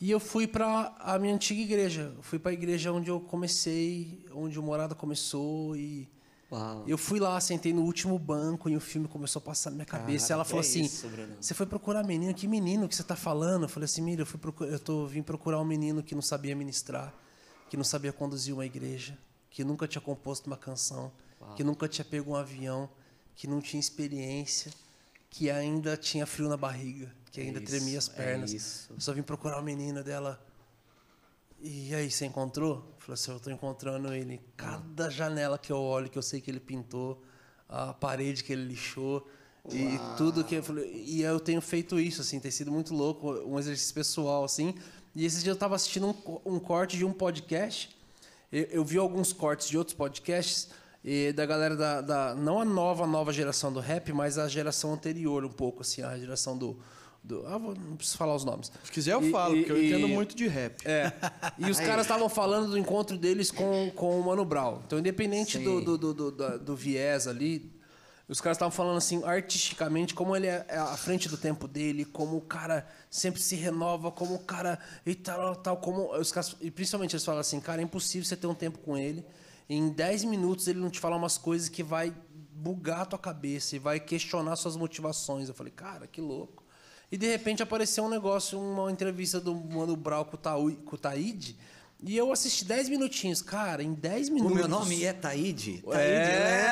E eu fui para a minha antiga igreja. Eu fui para a igreja onde eu comecei, onde o morada começou e Uau. eu fui lá, sentei no último banco e o filme começou a passar na minha cabeça. E ela falou é assim: isso? Você foi procurar menino? Que menino que você tá falando? Eu falei assim: Mira, eu, fui procurar, eu tô, vim procurar um menino que não sabia ministrar, que não sabia conduzir uma igreja, que nunca tinha composto uma canção, que nunca tinha pego um avião, que não tinha experiência, que ainda tinha frio na barriga, que É ainda isso, tremia as é pernas. isso. Eu só vim procurar o menino dela. E aí, você encontrou? Eu falei assim, eu tô encontrando ele. Cada janela que eu olho, que eu sei que ele pintou, a parede que ele lixou, e tudo que eu falei. E eu tenho feito isso, assim, tem sido muito louco, um exercício pessoal, assim. E esses dias eu tava assistindo um, um corte de um podcast. Eu, eu vi alguns cortes de outros podcasts e da galera da, da- Não a nova, nova geração do rap, mas a geração anterior, um pouco, assim, a geração do. Do ah, vou- não preciso falar os nomes. Se quiser eu E- falo, e- porque eu e- entendo muito de rap. é. E os caras estavam falando do encontro deles com, com o Mano Brown. Então, independente do, do, do, do, do viés ali, os caras estavam falando assim, artisticamente, como ele é à frente do tempo dele, como o cara sempre se renova, como o cara. E tal, tal, como. Os caras, e principalmente eles falam assim, cara, é impossível você ter um tempo com ele. Em 10 minutos ele não te falar umas coisas que vai bugar a tua cabeça e vai questionar suas motivações. Eu falei, cara, que louco. E de repente apareceu um negócio, uma entrevista do Mano Brown com o Taú- com o Taíde. E eu assisti 10 minutinhos. Cara, em 10 O minutos. meu nome é Taíde. Taíde, É.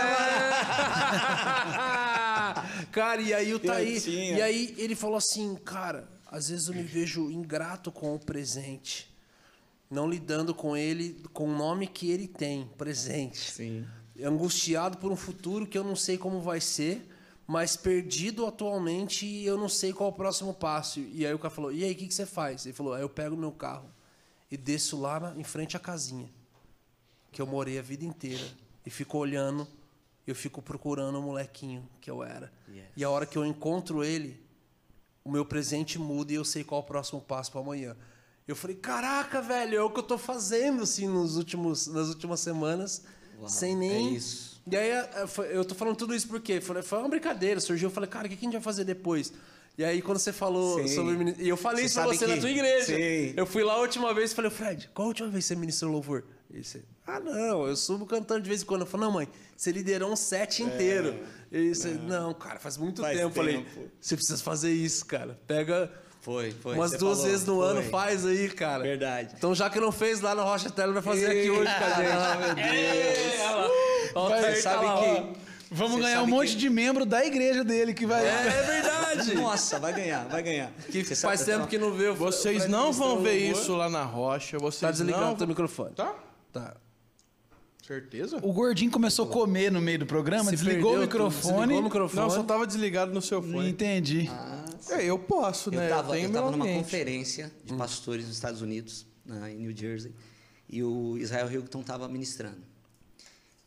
cara, e aí o Taí, tinha. e aí ele falou assim, cara, às vezes eu me vejo ingrato com o presente, não lidando com ele, com o nome que ele tem, presente. Sim. Angustiado por um futuro que eu não sei como vai ser, mas perdido atualmente e eu não sei qual é o próximo passo. E aí o cara falou: "E aí, o que que você faz?" Ele falou: "Aí eu pego meu carro e desço lá na- em frente à casinha que eu morei a vida inteira e fico olhando, eu fico procurando o molequinho que eu era. Yes. E a hora que eu encontro ele, o meu presente muda e eu sei qual é o próximo passo para amanhã. Eu falei, caraca, velho, é o que eu tô fazendo assim nos últimos, nas últimas semanas, Uau, sem nem. é isso. E aí eh, foi- eu tô falando tudo isso porque foi, foi uma brincadeira, surgiu, eu falei, cara, o que a gente vai fazer depois? E aí, quando você falou Sim. sobre. E eu falei Você isso pra você na que- tua igreja. Sim. Eu fui lá a última vez e falei, Fred, qual a última vez que você ministrou louvor? E você, ah, não, eu subo cantando de vez em quando. Eu falei, não, mãe, você liderou um set inteiro. E você, não, cara, faz muito Faz tempo. Eu falei, tempo. você precisa fazer isso, cara. Pega Foi, foi. umas você duas falou, vezes no ano, foi. faz aí, cara. Verdade. Então, já que não fez lá na Rocha Tela, vai fazer aqui hoje com a gente. Ah, meu Deus. Ó, tá aí, Você tá sabe lá, ó. que... Vamos ganhar um monte que- de membro da igreja dele que vai. É, é verdade. Nossa, vai ganhar, vai ganhar. Que Você faz sabe- tempo que não vê o Vocês não vão ver isso lá na rocha. Vocês Tá desligado não... o teu microfone. Tá? Tá. Certeza? O gordinho começou a comer no meio do programa, Se desligou o perdeu microfone. Desligou o microfone. Não, só tava desligado no seu Não fone. entendi. É, eu posso, Eu né? estava tenho meu numa ambiente. conferência de pastores nos Estados Unidos, na, em New Jersey, e o Israel Hilton estava ministrando.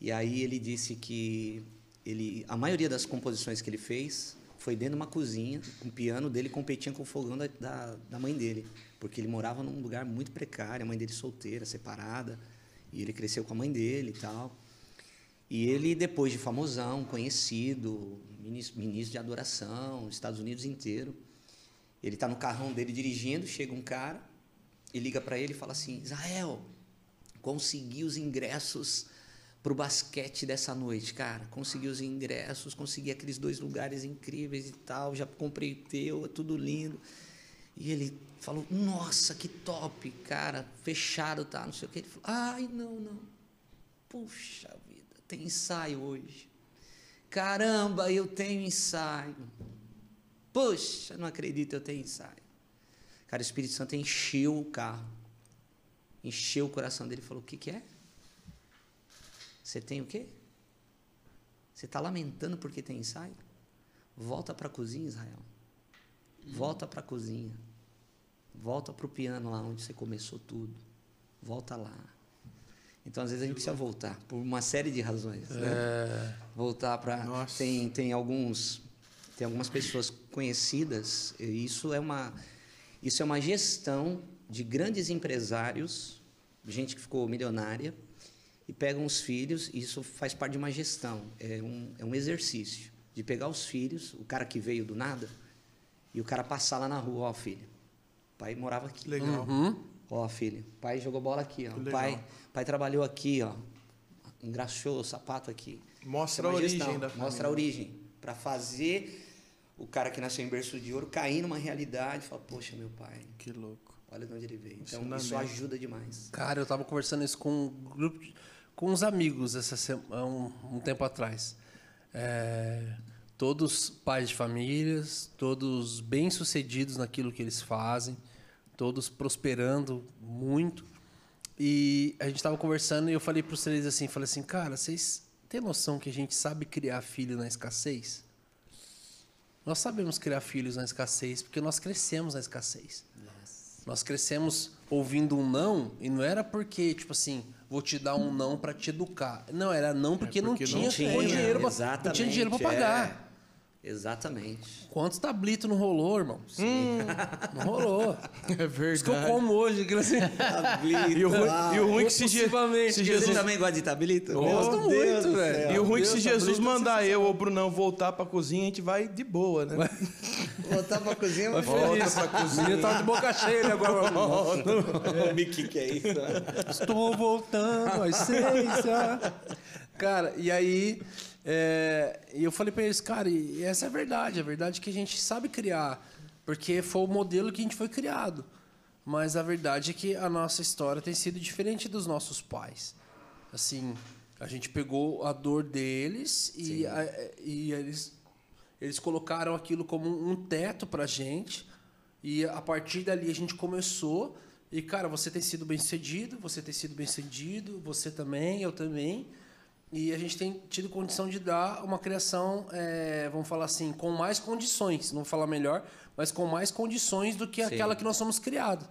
E aí ele disse que ele, a maioria das composições que ele fez foi dentro de uma cozinha, um piano dele competia com o fogão da, da, da mãe dele, porque ele morava num lugar muito precário, a mãe dele solteira, separada, e ele cresceu com a mãe dele e tal. E ele, depois de famosão, conhecido, ministro, de adoração, Estados Unidos inteiro, ele está no carrão dele dirigindo, chega um cara e liga para ele e fala assim: Israel, consegui os ingressos para o basquete dessa noite, cara. Consegui os ingressos, consegui aqueles dois lugares incríveis e tal. Já comprei o teu, é tudo lindo. E ele falou: Nossa, que top, cara. Fechado, tá? Não sei o que. Ele falou: Ai, não, não. Puxa vida, tem ensaio hoje. Caramba, eu tenho ensaio. Puxa, não acredito, eu tenho ensaio. Cara, o Espírito Santo encheu o carro. Encheu o coração dele e falou: O que, que é? Você tem o quê? Você está lamentando porque tem ensaio? Volta para a cozinha, Israel. Volta para a cozinha. Volta para o piano lá onde você começou tudo. Volta lá. Então, às vezes, a gente precisa voltar, por uma série de razões. Né? Voltar para. Nossa. Tem, tem alguns. Tem algumas pessoas conhecidas, e isso é uma. Isso é uma gestão de grandes empresários, gente que ficou milionária, e pegam os filhos, e isso faz parte de uma gestão, é um, é um exercício de pegar os filhos, o cara que veio do nada, e o cara passar lá na rua, ó, filho, o pai morava aqui. Legal. Uhum. Ó, filho, o pai jogou bola aqui, ó. Legal. pai, pai trabalhou aqui, ó. Engraxou o sapato aqui. Mostra Isso é a origem gestão, da Mostra a origem. Para fazer o cara que nasceu em berço de ouro cair numa realidade e falar, poxa, meu pai, Que louco. olha de onde ele veio. Então, Ensinamento. isso ajuda demais. Cara, eu tava conversando isso com um grupo, de- com uns amigos essa semana, um, um tempo atrás. É, todos pais de famílias, todos bem-sucedidos naquilo que eles fazem, todos prosperando muito. E a gente estava conversando e eu falei para os três assim, falei assim, cara, vocês têm noção que a gente sabe criar filho na escassez? Nós sabemos criar filhos na escassez porque nós crescemos na escassez. Nós crescemos ouvindo um não e não era porque, tipo assim, vou te dar um não para te educar. Não, era não porque, porque não, não tinha, tinha, dinheiro pra, não tinha dinheiro para pagar. é. Exatamente. Quantos tablitos não rolou, irmão? Não rolou. É Por isso que eu verdade. como hoje. aquilo assim. E o ruim, e o ruim que se, Je- se Jesus Você também gosta de tablito? Eu gosto muito, velho. E o ruim é que se Deus, Jesus tablito é mandar eu ou o Brunão voltar pra cozinha, a gente vai de boa, né? Voltar pra cozinha, Vai mas feliz. O menino tava de boca cheia agora. o que que é isso? Estou voltando à essência. Cara, e aí é, e eu falei pra eles, cara, e essa é a verdade. A verdade é que a gente sabe criar, porque foi o modelo que a gente foi criado. Mas a verdade é que a nossa história tem sido diferente dos nossos pais. Assim, a gente pegou a dor deles e, a- e eles, eles colocaram aquilo como um teto pra gente. E a partir dali a gente começou. E, cara, você tem sido bem sucedido, você tem sido bem sucedido, você também, eu também. E a gente tem tido condição de dar uma criação, é, vamos falar assim, com mais condições. Não vou falar melhor, mas com mais condições do que Sim. aquela que nós somos criados.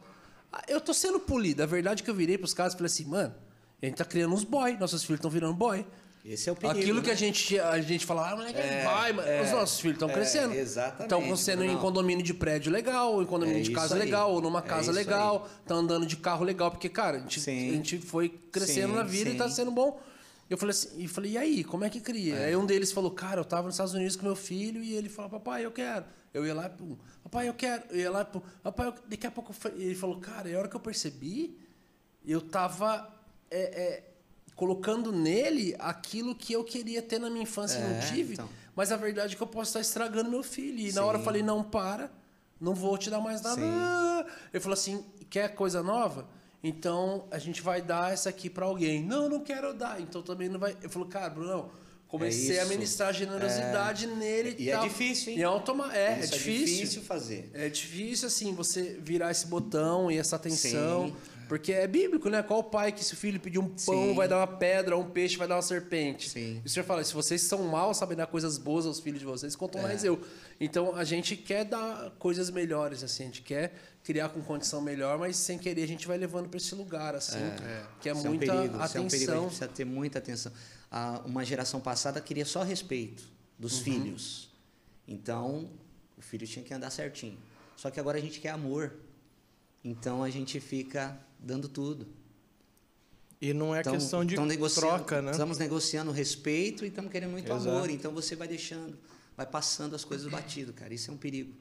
Ah, Eu tô sendo polido. A verdade é que eu virei pros caras e falei assim, mano, a gente tá criando uns boy, nossos filhos estão virando boy. Esse é o perigo. Aquilo que né? a gente, a gente fala, ah, moleque, vai, mas os nossos filhos estão é, crescendo. exatamente, Estão sendo em Bruno. condomínio de prédio legal, ou em condomínio É de casa aí. legal, ou numa É casa legal, tá andando de carro legal, porque, cara, a gente, a gente foi crescendo Sim, na vida e sim. tá sendo bom. Eu falei assim, e falei, e aí, como é que cria? Aí um deles falou, cara, eu tava nos Estados Unidos com meu filho e ele falou, papai, eu quero. Eu ia lá, pum, papai, eu quero. Eu ia lá, pum, papai, eu... daqui a pouco. Ele falou, cara, e a hora que eu percebi, eu tava é, é, colocando nele aquilo que eu queria ter na minha infância e não É, tive. então. Mas a verdade é que eu posso estar estragando meu filho. E na hora eu Sim. falei, não, para, não vou te dar mais nada. Sim. Ele falou assim, quer coisa nova? Então a gente vai dar essa aqui pra alguém. Não, não quero dar. Então também não vai. Eu falei, cara, Brunão, comecei É a ministrar generosidade nele. E é tal. difícil, hein? E é, automa... é, Isso é difícil. difícil fazer. É difícil, assim, você virar esse botão e essa atenção. Sim. Porque é bíblico, né? Qual pai que se o filho pedir um pão Sim. vai dar uma pedra, um peixe vai dar uma serpente? Sim. E o senhor fala, se vocês são maus, sabem dar coisas boas aos filhos de vocês, quanto É. mais eu. Então, a gente quer dar coisas melhores, assim. A gente quer criar com condição melhor, mas sem querer a gente vai levando para esse lugar, assim. Que é Isso muita um perigo, isso é um perigo, a gente atenção. precisa ter muita atenção. Ah, uma geração passada queria só respeito dos Uhum. filhos. Então, o filho tinha que andar certinho. Só que agora a gente quer amor. Então a gente fica dando tudo. E não é Então, questão de então troca, né? Estamos negociando respeito e estamos querendo muito Exato. amor. Então você vai deixando, vai passando as coisas batido, cara. Isso é um perigo.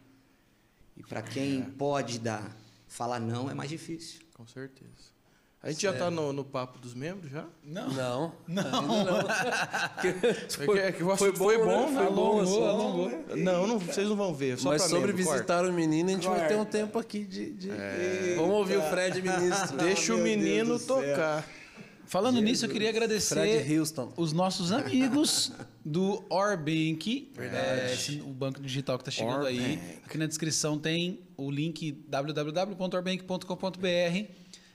E para quem pode dar, falar não é mais difícil. Com certeza. A gente já tá no, no papo dos membros já? Não. Não, não. Não. Foi, é que o assunto foi foi bom, bom, né? Foi bom, alongou, assim. alongou. Não, não, vocês não vão ver. Só Mas sobre membro, corta. visitar o menino, a gente vai ter um tempo aqui de. de- Vamos ouvir o Fred ministro. Deixa o menino tocar. Falando nisso, eu queria agradecer os nossos amigos do Orbank, é, esse- o banco digital que está chegando aí. Aqui na descrição tem o link www.orbank.com.br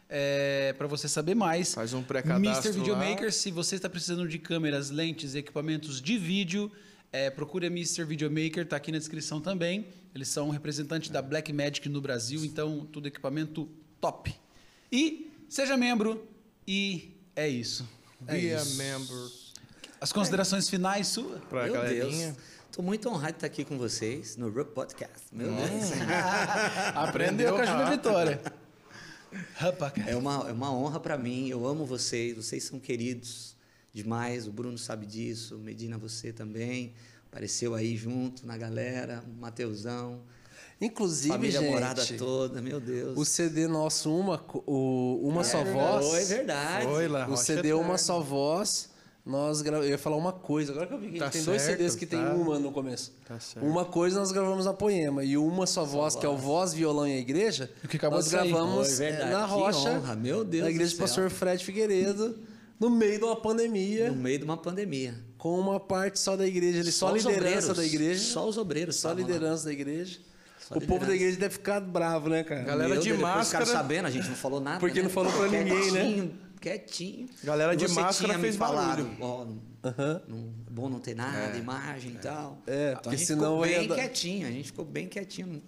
é, para você saber mais. Faz um pré-cadastro Mr. lá. Videomaker, se você está precisando de câmeras, lentes, equipamentos de vídeo, é, procure a Mr. Videomaker, está aqui na descrição também. Eles são representantes da Blackmagic no Brasil, então tudo equipamento top. E seja membro e é isso. Be a member. As considerações finais suas? Pra Meu galerinha. Deus. Estou muito honrado de estar aqui com vocês no Rup Podcast. Meu Deus. Aprendeu com a Júlia Vitória. É uma, é uma honra para mim. Eu amo vocês. Vocês são queridos demais. O Bruno sabe disso. Medina, você também. Apareceu aí junto na galera. Mateusão. Inclusive, família gente, morada toda. Meu Deus. o CD nosso, Uma, o, uma Só Voz. Foi verdade. Foi lá, O CD. Uma Só Voz. Nós gra... Eu ia falar uma coisa, agora que eu vi que Tá tem dois certo, CDs que tem tá. uma no começo. Tá certo. Uma coisa nós gravamos na Poema e uma só voz, que é o Voz, Violão e a Igreja, O que acabou nós gravamos na Rocha, honra, meu Deus na Igreja do. Pastor Fred Figueiredo, no meio de uma pandemia, No meio de uma pandemia. com uma parte só da igreja, ali, só, a os liderança obreiros, da igreja, Só os obreiros. só a estavam lá. liderança da igreja. O povo da liderança. igreja deve ficar bravo, né, cara? Galera Meu de Deus, depois máscara. ficaram sabendo, a gente não falou nada. Porque né? não falou pra ninguém, né? Quietinho, Quietinho. Galera E de você máscara fez falado, barulho. ó, não, não- é bom não ter nada, imagem e tal. É, Então porque a gente senão ficou bem dar- quietinho, a gente ficou bem quietinho, não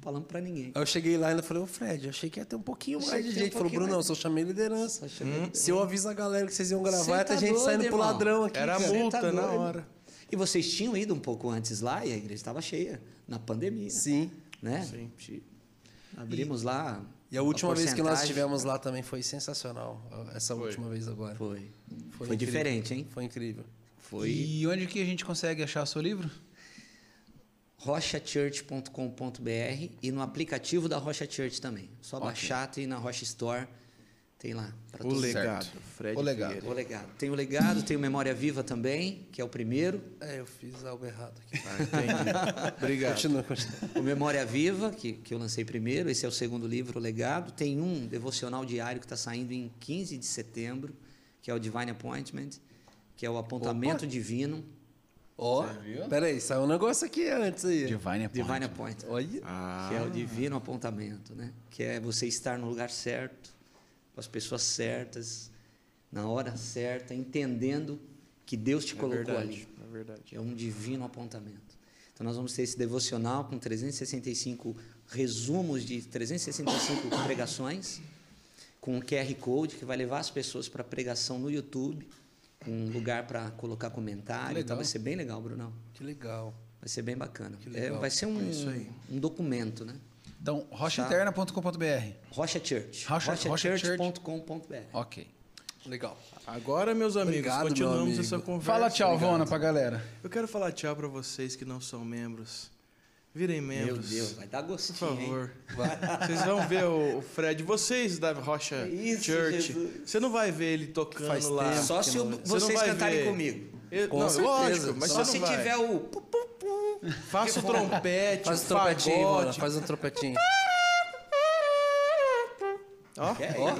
falando pra ninguém. Aí eu cheguei lá e ainda falei, ô Fred, achei que ia ter um pouquinho Achei mais de ter um gente. Falou, Bruno, não, mais. eu só chamei liderança. Só chamei Se eu aviso a galera que vocês iam gravar, tá gente doido, saindo pro irmão. ladrão aqui. Era cara. multa tá na hora. E vocês tinham ido um pouco antes lá e a igreja estava cheia, na pandemia. Sim. Né? Sim. Abrimos lá. E a última vez que nós estivemos lá também foi sensacional. Essa última vez agora. Foi. Foi, incrível. diferente, hein? Foi incrível. Foi. E onde que a gente consegue achar o seu livro? rochachurch.com.br e no aplicativo da Rocha Church também. Só baixar e ir na Rocha Store. Tem lá. pra O todos. legado. Fred O legado. Figueiredo. O legado. Tem o legado, tem o Memória Viva também, que é o primeiro. É, eu fiz algo errado aqui. Ah, entendi. Obrigado. Continua, continua. O Memória Viva, que, que eu lancei primeiro. Esse é o segundo livro, o legado. Tem um devocional diário que está saindo em 15 de setembro, que é o Divine Appointment, que é o apontamento divino. Ó, peraí, saiu um negócio aqui antes aí. Divine Appointment. Divine Appointment. Olha. Ah, que é o divino apontamento, né? Que é você estar no lugar certo, com as pessoas certas, na hora certa, entendendo que Deus te é colocou verdade. ali. É verdade. É um divino apontamento. Então nós vamos ter esse devocional com 365 resumos de 365 pregações, com um QR Code que vai levar as pessoas para pregação no YouTube, com um lugar para colocar comentário. Então vai ser bem legal, Brunão. Que legal. Vai ser bem bacana. É, vai ser um, É um documento, né? Então, rochaeterna.com.br. Rocha Church. Rocha- rochachurch. rochachurch.com.br. Ok. Legal. Agora, meus amigos, Obrigado, meu continuamos amigo. essa conversa. Fala tchau, obrigado. Vona, pra galera. Eu quero falar tchau pra vocês que não são membros. Virem Meu membros. Deus, vai dar Por gostinho, favor. Vocês vão ver o Fred, vocês da Rocha Isso, Church. Jesus. Você não vai ver ele tocando Faz lá. Só se vocês cantarem ver. comigo. Eu- Com não, certeza. lógico, mas Só você se não vai. tiver o... Faça o trompete, Faz o um trompetinho, mano. Faz um trompetinho. Ó, é Ó.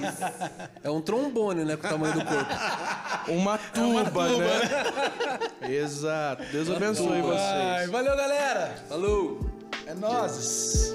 É um trombone, né? Com o tamanho do corpo. uma tuba, né? Exato. Deus abençoe Ai, vocês. valeu, galera. Falou! É nozes.